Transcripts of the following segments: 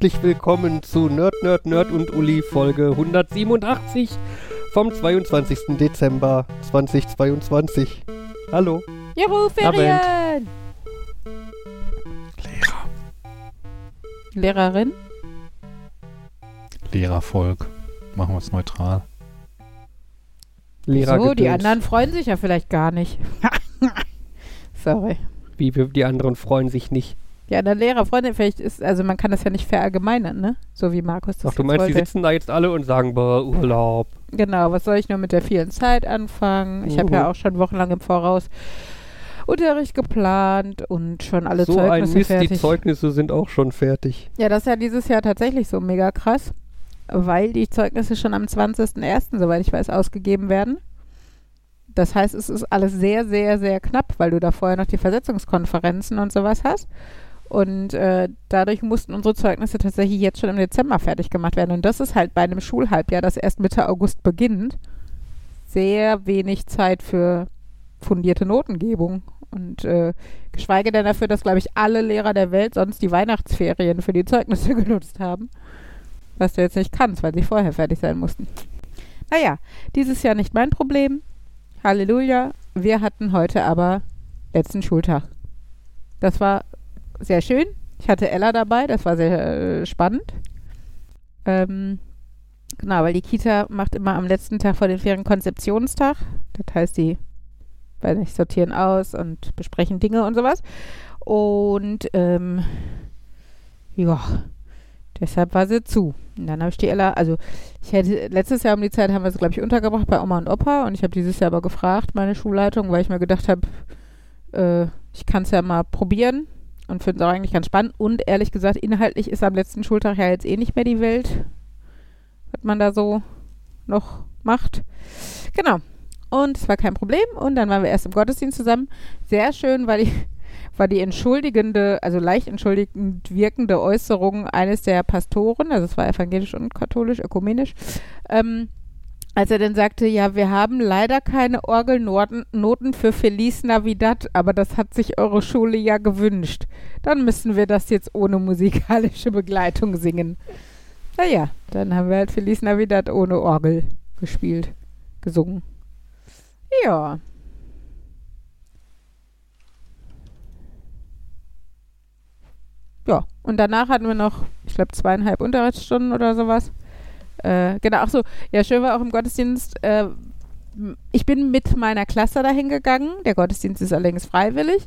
herzlich willkommen zu Nerd, Nerd, Nerd und Uli Folge 187 vom 22. Dezember 2022. Hallo. Juhu, Ferien! Lehrer. Lehrerin? Lehrervolk. Machen wir es neutral. Lehrer so, die anderen freuen sich ja vielleicht gar nicht. Sorry. Wie die anderen freuen sich nicht. Die anderen Lehrer freuen sich vielleicht ist, also man kann das ja nicht verallgemeinern, ne? So wie Markus das Ach, du meinst, die wollte. sitzen da jetzt alle und sagen, boah, Urlaub. Genau, was soll ich nur mit der vielen Zeit anfangen? Ich habe Mhm. ja auch schon wochenlang im Voraus Unterricht geplant und schon alle so ein Zeugnisse Mist, die fertig. Zeugnisse sind auch schon fertig. Ja, das ist ja dieses Jahr tatsächlich so mega krass, weil die Zeugnisse schon am 20.01., soweit ich weiß, ausgegeben werden. Das heißt, es ist alles sehr, sehr, sehr knapp, weil du da vorher noch die Versetzungskonferenzen und sowas hast. Und äh, dadurch mussten unsere Zeugnisse tatsächlich jetzt schon im Dezember fertig gemacht werden. Und das ist halt bei einem Schulhalbjahr, das erst Mitte August beginnt, sehr wenig Zeit für fundierte Notengebung. Und äh, geschweige denn dafür, dass, glaube ich, alle Lehrer der Welt sonst die Weihnachtsferien für die Zeugnisse genutzt haben. Was du jetzt nicht kannst, weil sie vorher fertig sein mussten. Naja, dieses Jahr nicht mein Problem. Halleluja. Wir hatten heute aber letzten Schultag. Das war sehr schön. Ich hatte Ella dabei, das war sehr äh, spannend. Ähm, genau, weil die Kita macht immer am letzten Tag vor den Ferien Konzeptionstag. Das heißt, die weiß nicht, sortieren aus und besprechen Dinge und sowas. Und ähm, ja, deshalb war sie zu. Und dann habe ich die Ella, also ich hätte letztes Jahr um die Zeit haben wir sie, glaube ich, untergebracht bei Oma und Opa und ich habe dieses Jahr aber gefragt, meine Schulleitung, weil ich mir gedacht habe, äh, ich kann es ja mal probieren und finde es auch eigentlich ganz spannend. Und ehrlich gesagt, inhaltlich ist am letzten Schultag ja jetzt eh nicht mehr die Welt, was man da so noch macht. Genau. Und es war kein Problem. Und dann waren wir erst im Gottesdienst zusammen. Sehr schön, weil ich war die entschuldigende, also leicht entschuldigend wirkende Äußerung eines der Pastoren, also es war evangelisch und katholisch, ökumenisch, ähm, als er dann sagte, ja, wir haben leider keine Orgelnoten Noten für Feliz Navidad, aber das hat sich eure Schule ja gewünscht. Dann müssen wir das jetzt ohne musikalische Begleitung singen. Naja, dann haben wir halt Feliz Navidad ohne Orgel gespielt, gesungen. Ja. Ja, und danach hatten wir noch, ich glaube, zweieinhalb Unterrichtsstunden oder sowas. Äh, genau, ach so, ja, schön war auch im Gottesdienst. Äh, ich bin mit meiner Klasse dahin gegangen. Der Gottesdienst ist allerdings freiwillig.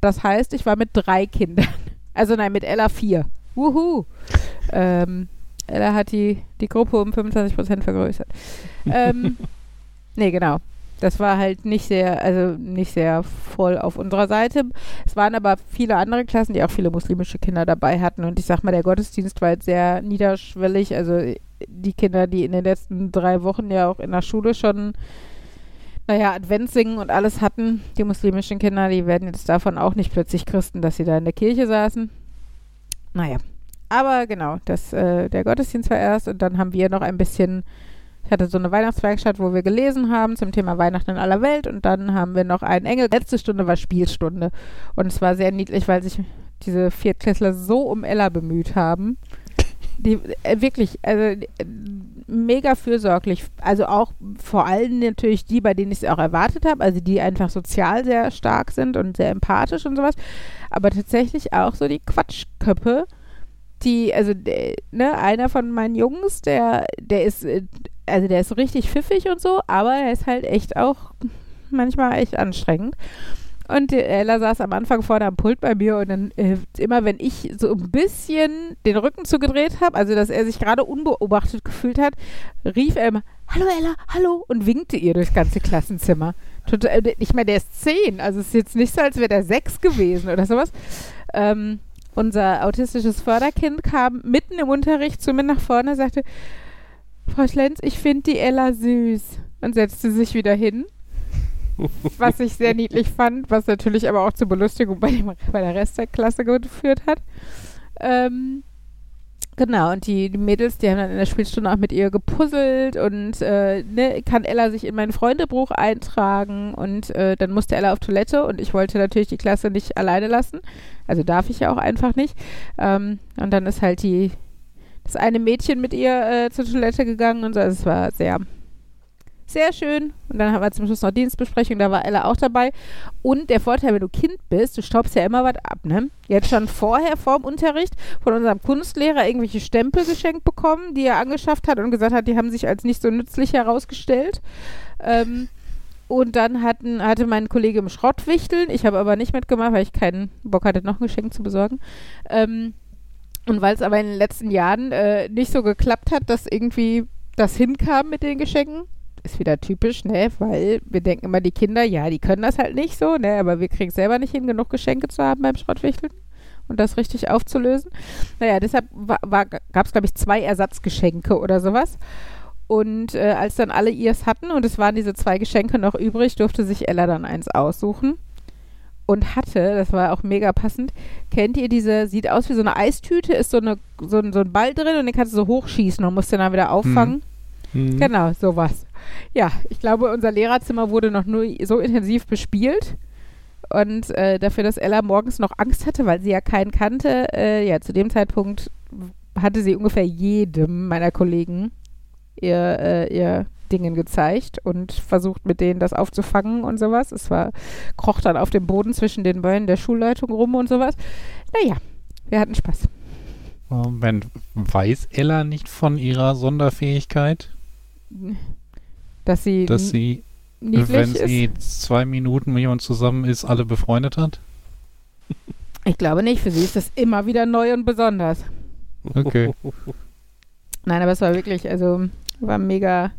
Das heißt, ich war mit drei Kindern. Also nein, mit Ella vier. Wuhu. Ähm, Ella hat die, die Gruppe um 25% vergrößert. ähm, nee, genau. Das war halt nicht sehr, also nicht sehr voll auf unserer Seite. Es waren aber viele andere Klassen, die auch viele muslimische Kinder dabei hatten. Und ich sag mal, der Gottesdienst war jetzt sehr niederschwellig. Also die Kinder, die in den letzten drei Wochen ja auch in der Schule schon, naja, Adventssingen und alles hatten, die muslimischen Kinder, die werden jetzt davon auch nicht plötzlich Christen, dass sie da in der Kirche saßen. Naja. Aber genau, das, äh, der Gottesdienst war erst und dann haben wir noch ein bisschen ich hatte so eine Weihnachtswerkstatt, wo wir gelesen haben zum Thema Weihnachten in aller Welt und dann haben wir noch einen Engel. Letzte Stunde war Spielstunde und es war sehr niedlich, weil sich diese Viertklässler so um Ella bemüht haben. Die äh, wirklich, also äh, mega fürsorglich. Also auch vor allem natürlich die, bei denen ich es auch erwartet habe, also die einfach sozial sehr stark sind und sehr empathisch und sowas. Aber tatsächlich auch so die Quatschköppe, die, also ne, einer von meinen Jungs, der, der ist, äh, also der ist richtig pfiffig und so, aber er ist halt echt auch manchmal echt anstrengend. Und Ella saß am Anfang vorne am Pult bei mir und dann äh, immer, wenn ich so ein bisschen den Rücken zugedreht habe, also dass er sich gerade unbeobachtet gefühlt hat, rief er immer, hallo Ella, hallo und winkte ihr durchs ganze Klassenzimmer. Total, äh, ich meine, der ist zehn, also es ist jetzt nicht so, als wäre der sechs gewesen oder sowas. Ähm, unser autistisches Förderkind kam mitten im Unterricht zu mir nach vorne, sagte, Frau Schlenz, ich finde die Ella süß und setzte sich wieder hin. was ich sehr niedlich fand, was natürlich aber auch zur Belustigung bei, dem, bei der Rest der Klasse geführt hat. Ähm, Genau, und die, die Mädels, die haben dann in der Spielstunde auch mit ihr gepuzzelt und äh, ne, kann Ella sich in mein Freundebuch eintragen und äh, dann musste Ella auf Toilette und ich wollte natürlich die Klasse nicht alleine lassen. Also darf ich ja auch einfach nicht. Ähm, und dann ist halt die das eine Mädchen mit ihr äh, zur Toilette gegangen und so. Also es war sehr sehr schön. Und dann haben wir zum Schluss noch Dienstbesprechung, da war Ella auch dabei. Und der Vorteil, wenn du Kind bist, du staubst ja immer was ab, ne? Jetzt schon vorher, vorm Unterricht, von unserem Kunstlehrer irgendwelche Stempel geschenkt bekommen, die er angeschafft hat und gesagt hat, die haben sich als nicht so nützlich herausgestellt. Ähm, und dann hatten, hatte mein Kollege im Schrott wichteln. Ich habe aber nicht mitgemacht, weil ich keinen Bock hatte, noch ein Geschenk zu besorgen. Ähm, und weil es aber in den letzten Jahren äh, nicht so geklappt hat, dass irgendwie das hinkam mit den Geschenken, ist wieder typisch, ne? Weil wir denken immer, die Kinder, ja, die können das halt nicht so, ne? Aber wir kriegen es selber nicht hin, genug Geschenke zu haben beim Schrottwichteln und das richtig aufzulösen. Naja, deshalb gab es, glaube ich, zwei Ersatzgeschenke oder sowas. Und äh, als dann alle ihrs hatten und es waren diese zwei Geschenke noch übrig, durfte sich Ella dann eins aussuchen. Und hatte, das war auch mega passend, kennt ihr diese, sieht aus wie so eine Eistüte, ist so, eine, so, ein, so ein Ball drin und den kannst du so hochschießen und musst den dann wieder auffangen. Mhm. Genau, sowas. Ja, ich glaube, unser Lehrerzimmer wurde noch nur so intensiv bespielt. Und äh, dafür, dass Ella morgens noch Angst hatte, weil sie ja keinen kannte, äh, ja, zu dem Zeitpunkt hatte sie ungefähr jedem meiner Kollegen ihr, äh, ihr Dingen gezeigt und versucht mit denen das aufzufangen und sowas. Es war, kroch dann auf dem Boden zwischen den Beinen der Schulleitung rum und sowas. Naja, wir hatten Spaß. Wenn, weiß Ella nicht von ihrer Sonderfähigkeit? Dass sie, dass sie wenn sie zwei Minuten mit jemandem zusammen ist, alle befreundet hat? Ich glaube nicht. Für sie ist das immer wieder neu und besonders. Okay. Nein, aber es war wirklich, also war mega,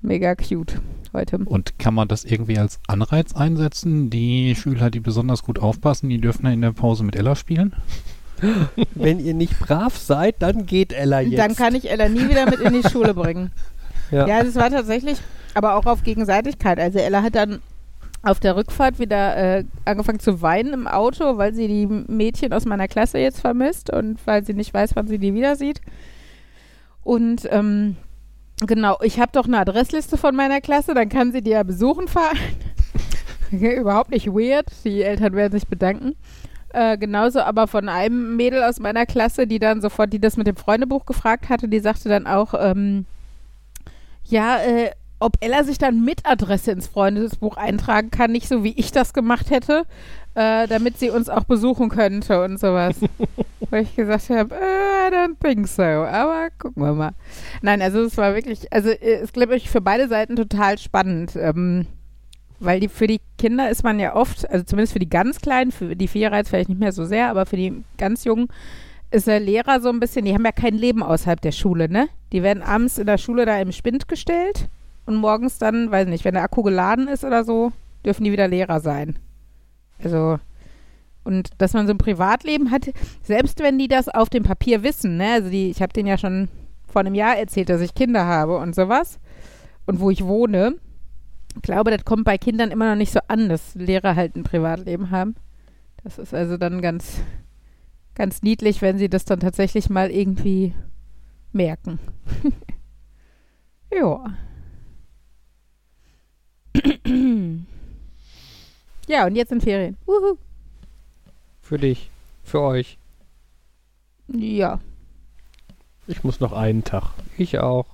mega cute heute. Und kann man das irgendwie als Anreiz einsetzen? Die Schüler, die besonders gut aufpassen, die dürfen in der Pause mit Ella spielen? Wenn ihr nicht brav seid, dann geht Ella jetzt. Dann kann ich Ella nie wieder mit in die Schule bringen. Ja, ja das war tatsächlich, aber auch auf Gegenseitigkeit. Also Ella hat dann auf der Rückfahrt wieder äh, angefangen zu weinen im Auto, weil sie die Mädchen aus meiner Klasse jetzt vermisst und weil sie nicht weiß, wann sie die wieder sieht. Und ähm, genau, ich habe doch eine Adressliste von meiner Klasse, dann kann sie die ja besuchen fahren. Überhaupt nicht weird, die Eltern werden sich bedanken. Äh, genauso aber von einem Mädel aus meiner Klasse, die dann sofort, die das mit dem Freundebuch gefragt hatte, die sagte dann auch, ähm, ja, äh, ob Ella sich dann mit Adresse ins Freundesbuch eintragen kann, nicht so wie ich das gemacht hätte, äh, damit sie uns auch besuchen könnte und sowas. Wo ich gesagt habe, äh, I don't think so, aber gucken wir mal. Nein, also es war wirklich, also äh, es glaube ich für beide Seiten total spannend. Ähm, weil die, für die Kinder ist man ja oft, also zumindest für die ganz Kleinen, für die Vierer jetzt vielleicht nicht mehr so sehr, aber für die ganz Jungen ist der Lehrer so ein bisschen, die haben ja kein Leben außerhalb der Schule, ne? Die werden abends in der Schule da im Spind gestellt und morgens dann, weiß nicht, wenn der Akku geladen ist oder so, dürfen die wieder Lehrer sein. Also, und dass man so ein Privatleben hat, selbst wenn die das auf dem Papier wissen, ne? Also die, ich habe denen ja schon vor einem Jahr erzählt, dass ich Kinder habe und sowas und wo ich wohne. Ich glaube, das kommt bei Kindern immer noch nicht so an, dass Lehrer halt ein Privatleben haben. Das ist also dann ganz, ganz niedlich, wenn sie das dann tatsächlich mal irgendwie merken. ja. ja, und jetzt sind Ferien. Wuhu. Für dich. Für euch. Ja. Ich muss noch einen Tag. Ich auch.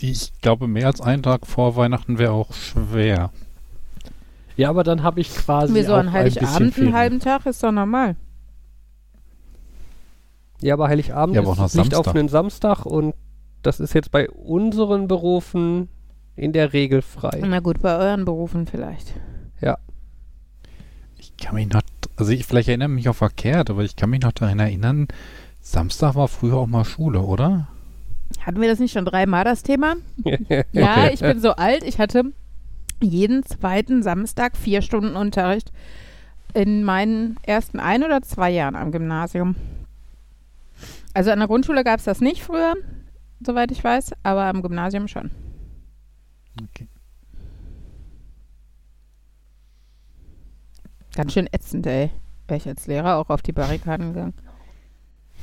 Ich glaube, mehr als einen Tag vor Weihnachten wäre auch schwer. Ja, aber dann habe ich quasi. Wieso an Heiligabend ein einen halben Tag ist doch normal. Ja, aber Heiligabend ja, aber ist nicht auf einen Samstag und das ist jetzt bei unseren Berufen in der Regel frei. Na gut, bei euren Berufen vielleicht. Ja. Ich kann mich noch, also ich vielleicht erinnere mich auch verkehrt, aber ich kann mich noch daran erinnern, Samstag war früher auch mal Schule, oder? Hatten wir das nicht schon dreimal das Thema? ja, okay. ich bin so alt, ich hatte jeden zweiten Samstag vier Stunden Unterricht in meinen ersten ein oder zwei Jahren am Gymnasium. Also an der Grundschule gab es das nicht früher, soweit ich weiß, aber am Gymnasium schon. Okay. Ganz schön ätzend, ey. Wäre ich als Lehrer auch auf die Barrikaden gegangen.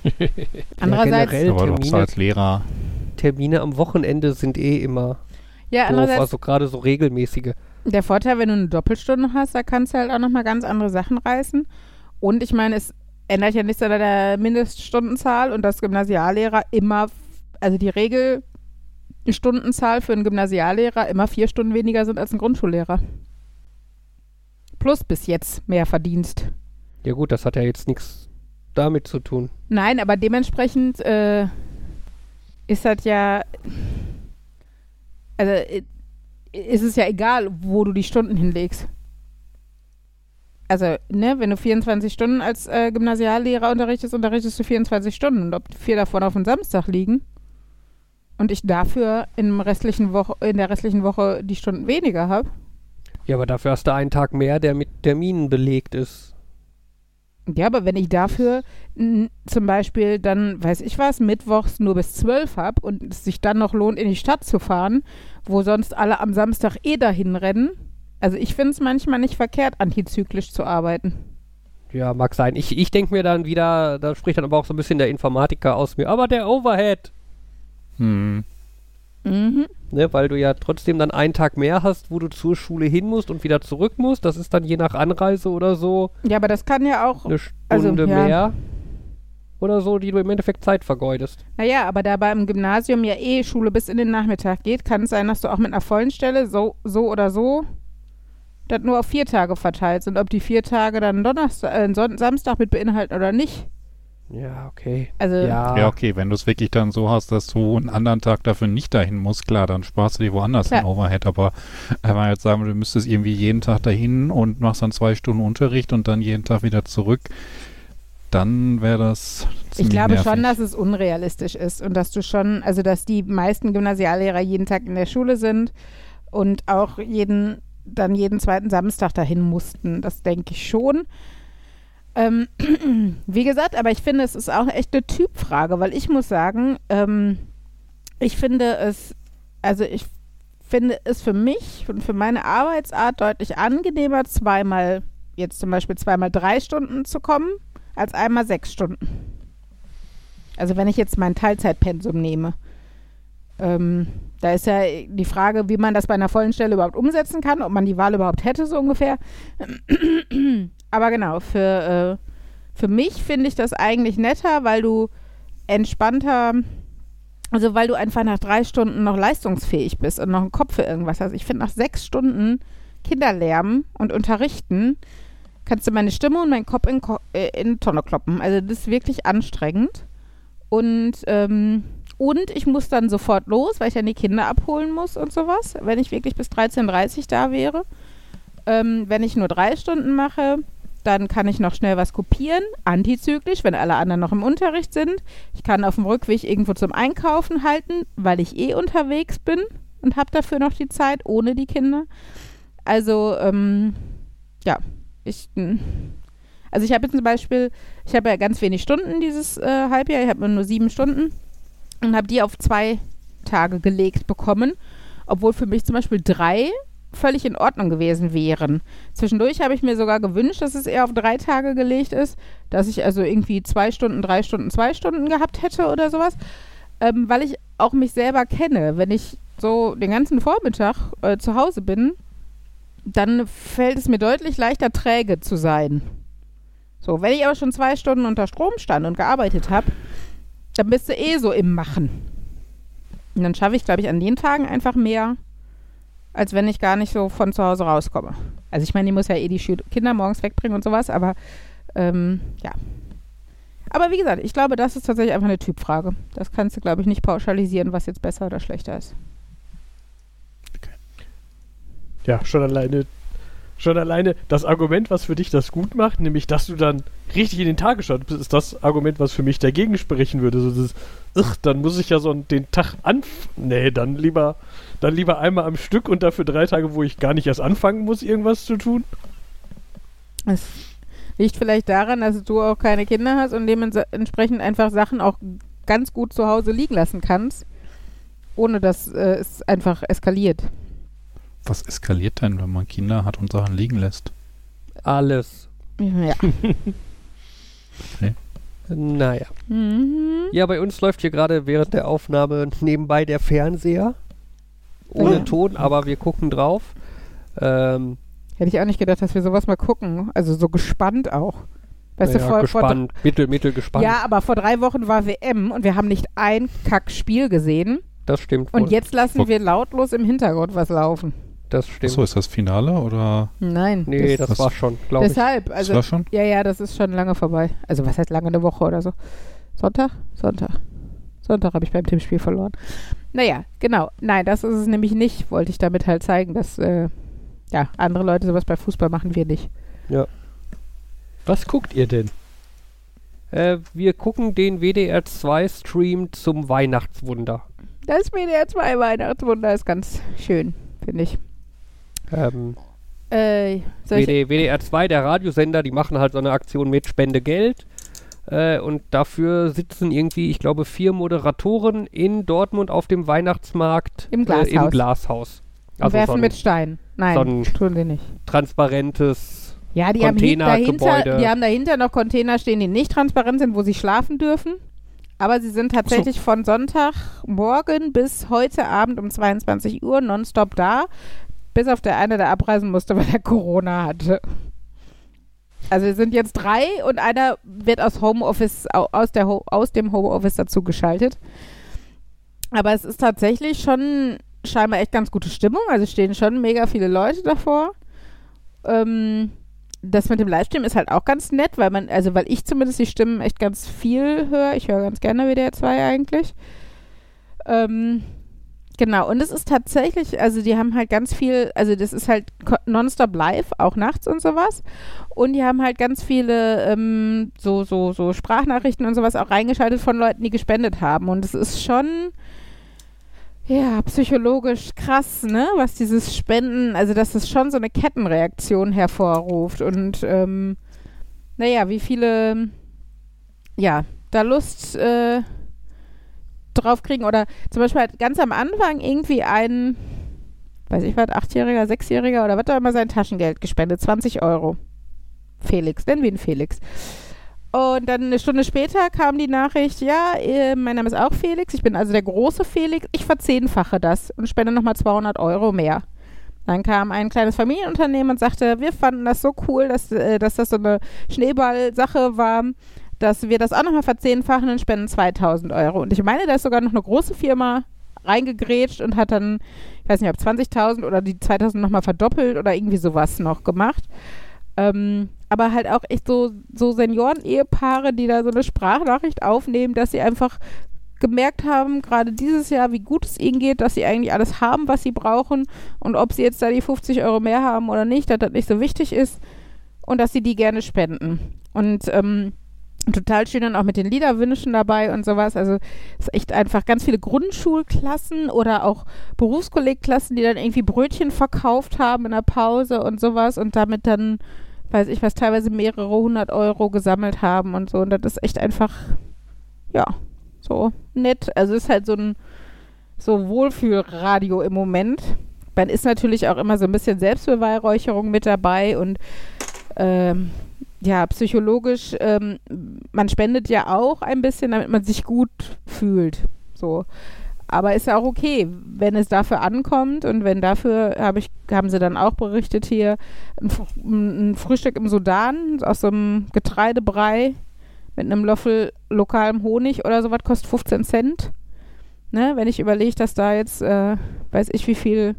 Andererseits, generell Aber doch so Termine, als Lehrer. Termine am Wochenende sind eh immer ja, doof, andererseits also gerade so regelmäßige. Der Vorteil, wenn du eine Doppelstunde hast, da kannst du halt auch nochmal ganz andere Sachen reißen. Und ich meine, es ändert ja nichts an der Mindeststundenzahl und dass Gymnasiallehrer immer, also die Regelstundenzahl für einen Gymnasiallehrer immer vier Stunden weniger sind als ein Grundschullehrer. Plus bis jetzt mehr Verdienst. Ja gut, das hat ja jetzt nichts damit zu tun. Nein, aber dementsprechend äh, ist das ja, also ist es ja egal, wo du die Stunden hinlegst. Also, ne, wenn du 24 Stunden als äh, Gymnasiallehrer unterrichtest, unterrichtest du 24 Stunden. Und ob vier davon auf den Samstag liegen und ich dafür im restlichen Woche, in der restlichen Woche die Stunden weniger habe. Ja, aber dafür hast du einen Tag mehr, der mit Terminen belegt ist. Ja, aber wenn ich dafür zum Beispiel dann, weiß ich was, mittwochs nur bis 12 habe und es sich dann noch lohnt, in die Stadt zu fahren, wo sonst alle am Samstag eh dahin rennen. Also ich finde es manchmal nicht verkehrt, antizyklisch zu arbeiten. Ja, mag sein. Ich, ich denke mir dann wieder, da spricht dann aber auch so ein bisschen der Informatiker aus mir, aber der Overhead, Hm. Mhm. ne, weil du ja trotzdem dann einen Tag mehr hast, wo du zur Schule hin musst und wieder zurück musst. Das ist dann je nach Anreise oder so Ja, aber das kann ja auch, eine Stunde Also, ja. mehr oder so, die du im Endeffekt Zeit vergeudest. naja, aber da beim Gymnasium ja eh Schule bis in den Nachmittag geht, kann es sein, dass du auch mit einer vollen Stelle so, so oder so das nur auf vier Tage verteilt sind. Ob die vier Tage dann Donnerstag, äh, Son Samstag mit beinhalten oder nicht. Ja, okay. Also, Ja, Ja, okay, wenn du es wirklich dann so hast, dass du einen anderen Tag dafür nicht dahin musst, klar, dann sparst du dir woanders Klar. den Overhead. Aber wenn man jetzt sagen, würde, du müsstest irgendwie jeden Tag dahin und machst dann zwei Stunden Unterricht und dann jeden Tag wieder zurück, dann wäre das Ich glaube nervig. schon, dass es unrealistisch ist und dass du schon, also dass die meisten Gymnasiallehrer jeden Tag in der Schule sind und auch jeden, dann jeden zweiten Samstag dahin mussten. Das denke ich schon. Ähm, wie gesagt, aber ich finde, es ist auch echt eine Typfrage, weil ich muss sagen, ähm, ich finde es, also ich finde es für mich und für meine Arbeitsart deutlich angenehmer, zweimal, jetzt zum Beispiel zweimal drei Stunden zu kommen, als einmal sechs Stunden. Also wenn ich jetzt mein Teilzeitpensum nehme. Ähm, da ist ja die Frage, wie man das bei einer vollen Stelle überhaupt umsetzen kann, ob man die Wahl überhaupt hätte, so ungefähr. Aber genau, für, äh, für mich finde ich das eigentlich netter, weil du entspannter, also weil du einfach nach drei Stunden noch leistungsfähig bist und noch einen Kopf für irgendwas hast. Ich finde, nach sechs Stunden Kinderlärmen und Unterrichten kannst du meine Stimme und meinen Kopf in, Ko äh, in Tonne kloppen. Also das ist wirklich anstrengend. Und, ähm, und ich muss dann sofort los, weil ich dann die Kinder abholen muss und sowas, wenn ich wirklich bis 13.30 Uhr da wäre. Ähm, wenn ich nur drei Stunden mache, dann kann ich noch schnell was kopieren, antizyklisch, wenn alle anderen noch im Unterricht sind. Ich kann auf dem Rückweg irgendwo zum Einkaufen halten, weil ich eh unterwegs bin und habe dafür noch die Zeit, ohne die Kinder. Also, ähm, ja, ich, m, also ich habe jetzt zum Beispiel, ich habe ja ganz wenig Stunden dieses äh, Halbjahr, ich habe nur sieben Stunden und habe die auf zwei Tage gelegt bekommen, obwohl für mich zum Beispiel drei völlig in Ordnung gewesen wären. Zwischendurch habe ich mir sogar gewünscht, dass es eher auf drei Tage gelegt ist, dass ich also irgendwie zwei Stunden, drei Stunden, zwei Stunden gehabt hätte oder sowas, ähm, weil ich auch mich selber kenne. Wenn ich so den ganzen Vormittag äh, zu Hause bin, dann fällt es mir deutlich leichter, träge zu sein. So, wenn ich aber schon zwei Stunden unter Strom stand und gearbeitet habe, dann bist du eh so im Machen. Und dann schaffe ich, glaube ich, an den Tagen einfach mehr, als wenn ich gar nicht so von zu Hause rauskomme. Also ich meine, die muss ja eh die Kinder morgens wegbringen und sowas, aber ähm, ja. Aber wie gesagt, ich glaube, das ist tatsächlich einfach eine Typfrage. Das kannst du, glaube ich, nicht pauschalisieren, was jetzt besser oder schlechter ist. Ja, schon alleine, schon alleine das Argument, was für dich das gut macht, nämlich, dass du dann richtig in den Tag geschaut bist, ist das Argument, was für mich dagegen sprechen würde. So dieses, ugh, dann muss ich ja so den Tag an. Nee, dann lieber, dann lieber einmal am Stück und dafür drei Tage, wo ich gar nicht erst anfangen muss, irgendwas zu tun. Es liegt vielleicht daran, dass du auch keine Kinder hast und dementsprechend einfach Sachen auch ganz gut zu Hause liegen lassen kannst, ohne dass äh, es einfach eskaliert. Was eskaliert denn, wenn man Kinder hat und Sachen liegen lässt? Alles. Ja. Naja. Mhm. Ja, bei uns läuft hier gerade während der Aufnahme nebenbei der Fernseher. Ohne Ja. Ton, aber wir gucken drauf. Ähm, Hätte ich auch nicht gedacht, dass wir sowas mal gucken. Also so gespannt auch. Weißt du, naja, vor, vor, gespannt, mittel, mittel gespannt. Ja, aber vor drei Wochen war WM und wir haben nicht ein Kackspiel gesehen. Das stimmt wohl. Und jetzt lassen Vor- wir lautlos im Hintergrund was laufen. Das stimmt. Achso, ist das Finale oder? Nein. nee, das, das- war schon, glaube ich. Deshalb, das also war schon? Ja, ja, das ist schon lange vorbei. Also was heißt lange eine Woche oder so? Sonntag? Sonntag. Sonntag habe ich beim Tippspiel verloren. Naja, genau. Nein, das ist es nämlich nicht. Wollte ich damit halt zeigen, dass äh, ja, andere Leute sowas bei Fußball machen, wir nicht. Was guckt ihr denn? Äh, wir gucken den WDR 2 Stream zum Weihnachtswunder. Das WDR 2 Weihnachtswunder ist ganz schön, finde ich. Ähm, Äh, WD, WDR 2, der Radiosender, die machen halt so eine Aktion mit Spende Geld. Äh, und dafür sitzen irgendwie, ich glaube, vier Moderatoren in Dortmund auf dem Weihnachtsmarkt Im Äh, Glashaus. im Glashaus. Also werfen so ein mit Stein. Nein, so tun sie nicht. transparentes. Ja, die haben, hin, dahinter, die haben dahinter noch Container stehen, die nicht transparent sind, wo sie schlafen dürfen. Aber sie sind tatsächlich von Sonntagmorgen bis heute Abend um 22 Uhr nonstop da. Bis auf der eine, der abreisen musste, weil er Corona hatte. Also wir sind jetzt drei und einer wird aus Homeoffice, au- aus, der aus dem Homeoffice dazu geschaltet. Aber es ist tatsächlich schon scheinbar echt ganz gute Stimmung. Also stehen schon mega viele Leute davor. Ähm, das mit dem Livestream ist halt auch ganz nett, weil man, also weil ich zumindest die Stimmen echt ganz viel höre. Ich höre ganz gerne WDR 2 eigentlich. Ähm, genau, und es ist tatsächlich, also die haben halt ganz viel, also das ist halt nonstop live, auch nachts und sowas. Und die haben halt ganz viele ähm, so, so, so Sprachnachrichten und sowas auch reingeschaltet von Leuten, die gespendet haben. Und es ist schon ja, psychologisch krass, ne? Was dieses Spenden, also dass es schon so eine Kettenreaktion hervorruft und ähm, naja, wie viele ja, da Lust äh, drauf kriegen oder zum Beispiel halt ganz am Anfang irgendwie ein, weiß ich was, Achtjähriger, Sechsjähriger oder was da immer sein Taschengeld gespendet, 20 Euro. Felix, nennen wir ihn Felix. Und dann eine Stunde später kam die Nachricht, ja, äh, mein Name ist auch Felix, ich bin also der große Felix, ich verzehnfache das und spende nochmal 200 Euro mehr. Dann kam ein kleines Familienunternehmen und sagte, wir fanden das so cool, dass, äh, dass das so eine Schneeball-Sache war, dass wir das auch nochmal verzehnfachen und spenden 2000 Euro. Und ich meine, da ist sogar noch eine große Firma reingegrätscht und hat dann, ich weiß nicht, ob 20.000 oder die 2000 nochmal verdoppelt oder irgendwie sowas noch gemacht. Ähm, aber halt auch echt so, so Senioren-Ehepaare, die da so eine Sprachnachricht aufnehmen, dass sie einfach gemerkt haben, gerade dieses Jahr, wie gut es ihnen geht, dass sie eigentlich alles haben, was sie brauchen und ob sie jetzt da die 50 Euro mehr haben oder nicht, dass das nicht so wichtig ist und dass sie die gerne spenden. Und ähm, total schön dann auch mit den Liederwünschen dabei und sowas. Also es ist echt einfach ganz viele Grundschulklassen oder auch Berufskollegklassen, die dann irgendwie Brötchen verkauft haben in der Pause und sowas und damit dann weiß ich was, teilweise mehrere hundert Euro gesammelt haben und so. Und das ist echt einfach, ja, so nett. Also ist halt so ein so Wohlfühlradio im Moment. Dann ist natürlich auch immer so ein bisschen Selbstbeweihräucherung mit dabei und ähm, ja, psychologisch, ähm, man spendet ja auch ein bisschen, damit man sich gut fühlt. So. Aber ist ja auch okay, wenn es dafür ankommt und wenn dafür, habe ich, haben sie dann auch berichtet hier, ein, ein Frühstück im Sudan aus so einem Getreidebrei mit einem Löffel lokalem Honig oder sowas kostet 15 Cent. Ne, wenn ich überlege, dass da jetzt, äh, weiß ich wie viel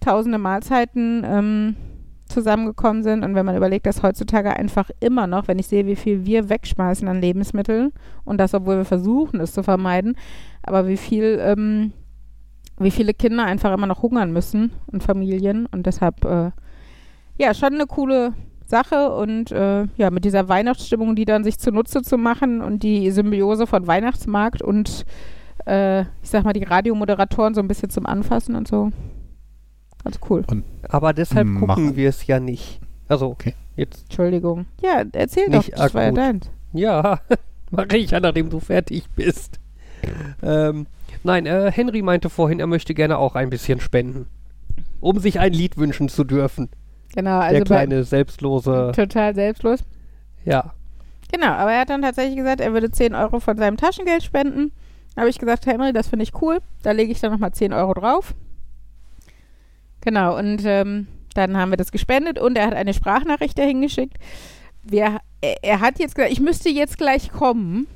tausende Mahlzeiten ähm, zusammengekommen sind. Und wenn man überlegt, dass heutzutage einfach immer noch, wenn ich sehe, wie viel wir wegschmeißen an Lebensmitteln und das, obwohl wir versuchen, es zu vermeiden, aber wie viel, ähm, wie viele Kinder einfach immer noch hungern müssen und Familien. Und deshalb, äh, ja, schon eine coole Sache. Und äh, ja, mit dieser Weihnachtsstimmung, die dann sich zunutze zu machen und die Symbiose von Weihnachtsmarkt und äh, ich sag mal, die Radiomoderatoren so ein bisschen zum Anfassen und so. Ganz cool. Aber deshalb Machen. gucken wir es ja nicht. Also, Okay. jetzt, Entschuldigung. Ja, erzähl Nicht doch, das war ja akut. deins. ja, mache ich ja, nachdem du fertig bist. Ähm, nein, äh, Henry meinte vorhin, er möchte gerne auch ein bisschen spenden. Um sich ein Lied wünschen zu dürfen. Genau, also Der bei- kleine, selbstlose, total selbstlos. ja. Genau, aber er hat dann tatsächlich gesagt, er würde 10 Euro von seinem Taschengeld spenden. Da habe ich gesagt, Henry, das finde ich cool. Da lege ich dann nochmal 10 Euro drauf. Genau, und ähm, dann haben wir das gespendet und er hat eine Sprachnachricht dahin geschickt. Wir, er, er hat jetzt gesagt, ich müsste jetzt gleich kommen,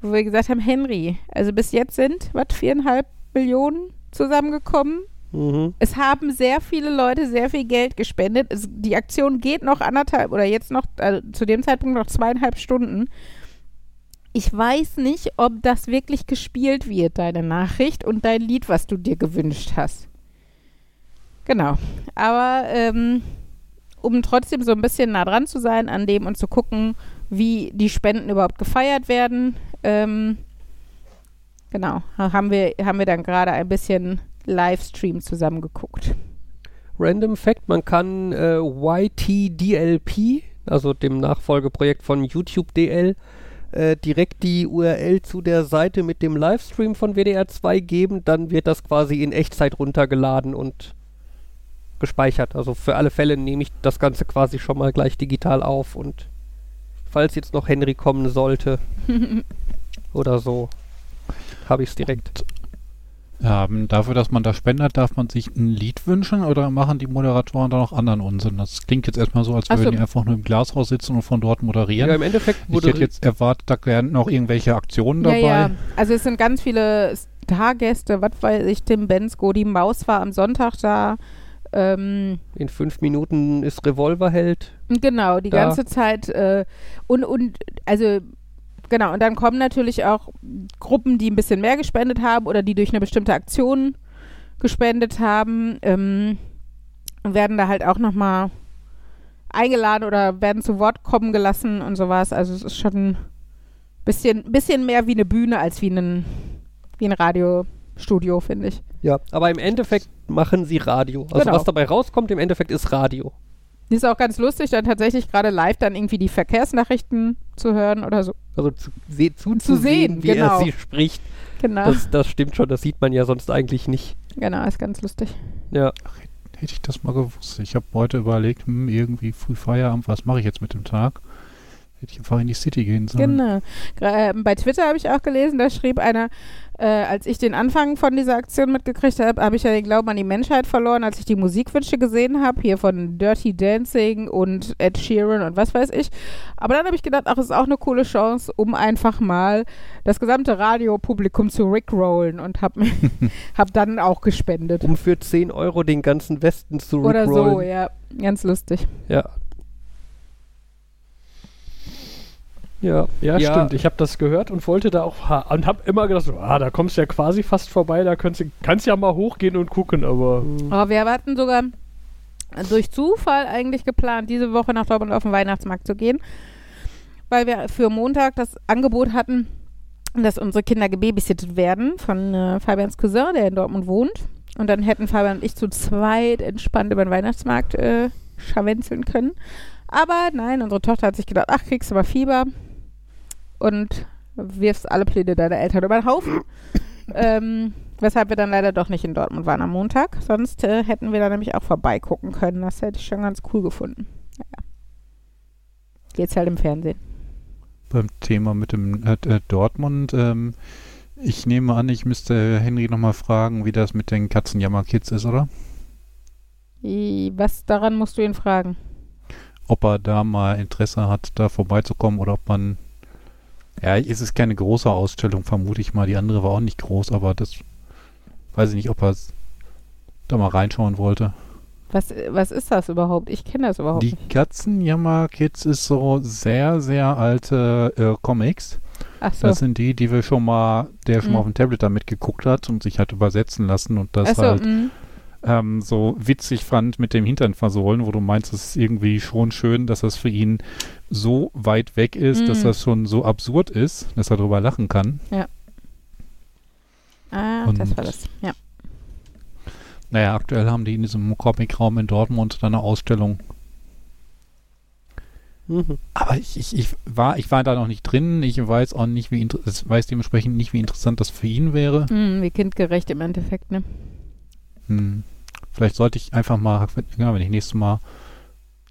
wo wir gesagt haben, Henry, also bis jetzt sind, was, viereinhalb Millionen zusammengekommen. Mhm. Es haben sehr viele Leute sehr viel Geld gespendet. Es, die Aktion geht noch anderthalb oder jetzt noch, also zu dem Zeitpunkt noch zweieinhalb Stunden. Ich weiß nicht, ob das wirklich gespielt wird, deine Nachricht und dein Lied, was du dir gewünscht hast. Genau. Aber ähm, um trotzdem so ein bisschen nah dran zu sein an dem und zu gucken, wie die Spenden überhaupt gefeiert werden, ähm, genau, haben wir, haben wir dann gerade ein bisschen Livestream zusammengeguckt. Random Fact, man kann äh, YTDLP, also dem Nachfolgeprojekt von YouTube DL, äh, direkt die URL zu der Seite mit dem Livestream von WDR 2 geben, dann wird das quasi in Echtzeit runtergeladen und gespeichert. Also für alle Fälle nehme ich das Ganze quasi schon mal gleich digital auf und falls jetzt noch Henry kommen sollte oder so, habe ich es direkt. Ähm, dafür, dass man da spendet, darf man sich ein Lied wünschen oder machen die Moderatoren da noch anderen Unsinn? Das klingt jetzt erstmal so, als Ach so. würden die einfach nur im Glashaus sitzen und von dort moderieren. Ja, im Endeffekt ich hätte jetzt erwartet, da wären noch irgendwelche Aktionen dabei. Ja, ja. Also es sind ganz viele Stargäste, was weiß ich, Tim Bensko, die Maus war am Sonntag da. Ähm, in fünf Minuten ist Revolverheld. genau, die Da. ganze Zeit. Äh, und, und, also, genau, und dann kommen natürlich auch Gruppen, die ein bisschen mehr gespendet haben oder die durch eine bestimmte Aktion gespendet haben, ähm, und werden da halt auch nochmal eingeladen oder werden zu Wort kommen gelassen und sowas. Also es ist schon ein bisschen, bisschen mehr wie eine Bühne als wie ein, wie ein Radiostudio, finde ich. Ja, aber im Endeffekt machen sie Radio. Also Genau. was dabei rauskommt, im Endeffekt ist Radio. Ist auch ganz lustig, dann tatsächlich gerade live dann irgendwie die Verkehrsnachrichten zu hören oder so. Also zu, se zuzusehen, Zu sehen, wie genau. er sie spricht. Genau. Das, das stimmt schon, das sieht man ja sonst eigentlich nicht. genau, ist ganz lustig. Ja, Hätte ich das mal gewusst. Ich habe heute überlegt, hm, irgendwie früh Feierabend, was mache ich jetzt mit dem Tag? Hätte ich einfach in die City gehen sollen. Genau. Ähm, bei Twitter habe ich auch gelesen, da schrieb einer, äh, als ich den Anfang von dieser Aktion mitgekriegt habe, habe ich ja den Glauben an die Menschheit verloren, als ich die Musikwünsche gesehen habe, hier von Dirty Dancing und Ed Sheeran und was weiß ich. Aber dann habe ich gedacht, ach, es ist auch eine coole Chance, um einfach mal das gesamte Radiopublikum zu rickrollen und habe hab dann auch gespendet. um für 10 Euro den ganzen Westen zu Oder so, rickrollen. ja. Ganz lustig. Ja. Ja, Ja, stimmt. Ich habe das gehört und wollte da auch ha und habe immer gedacht, so, ah, da kommst du ja quasi fast vorbei, da kannst du kannst ja mal hochgehen und gucken, aber Aber wir hatten sogar durch Zufall eigentlich geplant, diese Woche nach Dortmund auf den Weihnachtsmarkt zu gehen, weil wir für Montag das Angebot hatten, dass unsere Kinder gebabysittet werden von äh, Fabians Cousin, der in Dortmund wohnt. Und dann hätten Fabian und ich zu zweit entspannt über den Weihnachtsmarkt äh, scharwenzeln können. Aber nein, unsere Tochter hat sich gedacht, ach, kriegst du mal Fieber und wirfst alle Pläne deiner Eltern über den Haufen. ähm, weshalb wir dann leider doch nicht in Dortmund waren am Montag. Sonst äh, hätten wir da nämlich auch vorbeigucken können. Das hätte ich schon ganz cool gefunden. Ja. Geht's halt im Fernsehen. Beim Thema mit dem äh, äh, Dortmund, ähm, ich nehme an, ich müsste Henry nochmal fragen, wie das mit den Katzenjammer-Kids ist, oder? Was daran musst du ihn fragen? Ob er da mal Interesse hat, da vorbeizukommen oder ob man. Ja, es ist keine große Ausstellung, vermute ich mal. Die andere war auch nicht groß, aber das weiß ich nicht, ob er da mal reinschauen wollte. Was, was ist das überhaupt? Ich kenne das überhaupt Die nicht. Katzenjammer-Kids ist so sehr, sehr alte äh, Comics. Ach so. Das sind die, die wir schon mal, der schon mal Mhm. auf dem Tablet da mitgeguckt hat und sich hat übersetzen lassen und das so, halt mm. Ähm, so witzig fand mit dem Hintern versohlen, wo du meinst, es ist irgendwie schon schön, dass das für ihn so weit weg ist, dass Mhm. das schon so absurd ist, dass er darüber lachen kann. Ah, Und- das war das. Ja. Naja, aktuell haben die in diesem Comic-Raum in Dortmund dann eine Ausstellung. Mhm. Aber ich, ich, ich, war, ich war da noch nicht drin. Ich weiß auch nicht, wie es weiß dementsprechend nicht, wie interessant das für ihn wäre. Mm, wie kindgerecht im Endeffekt, ne? Hm. Vielleicht sollte ich einfach mal, wenn- ja, wenn ich nächstes Mal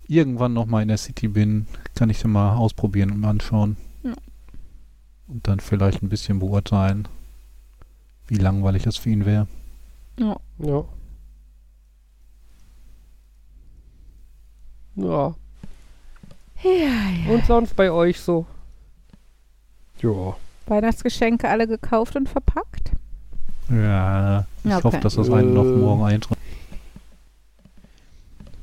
irgendwann noch mal in der City bin, kann ich den mal ausprobieren und anschauen. Ja. Und dann vielleicht ein bisschen beurteilen, wie langweilig das für ihn wäre. Ja. Ja. Ja. Ja, Und sonst bei euch so? Ja. Weihnachtsgeschenke alle gekauft und verpackt? Ja, ich Okay. hoffe, dass das einen noch Äh. morgen eintritt.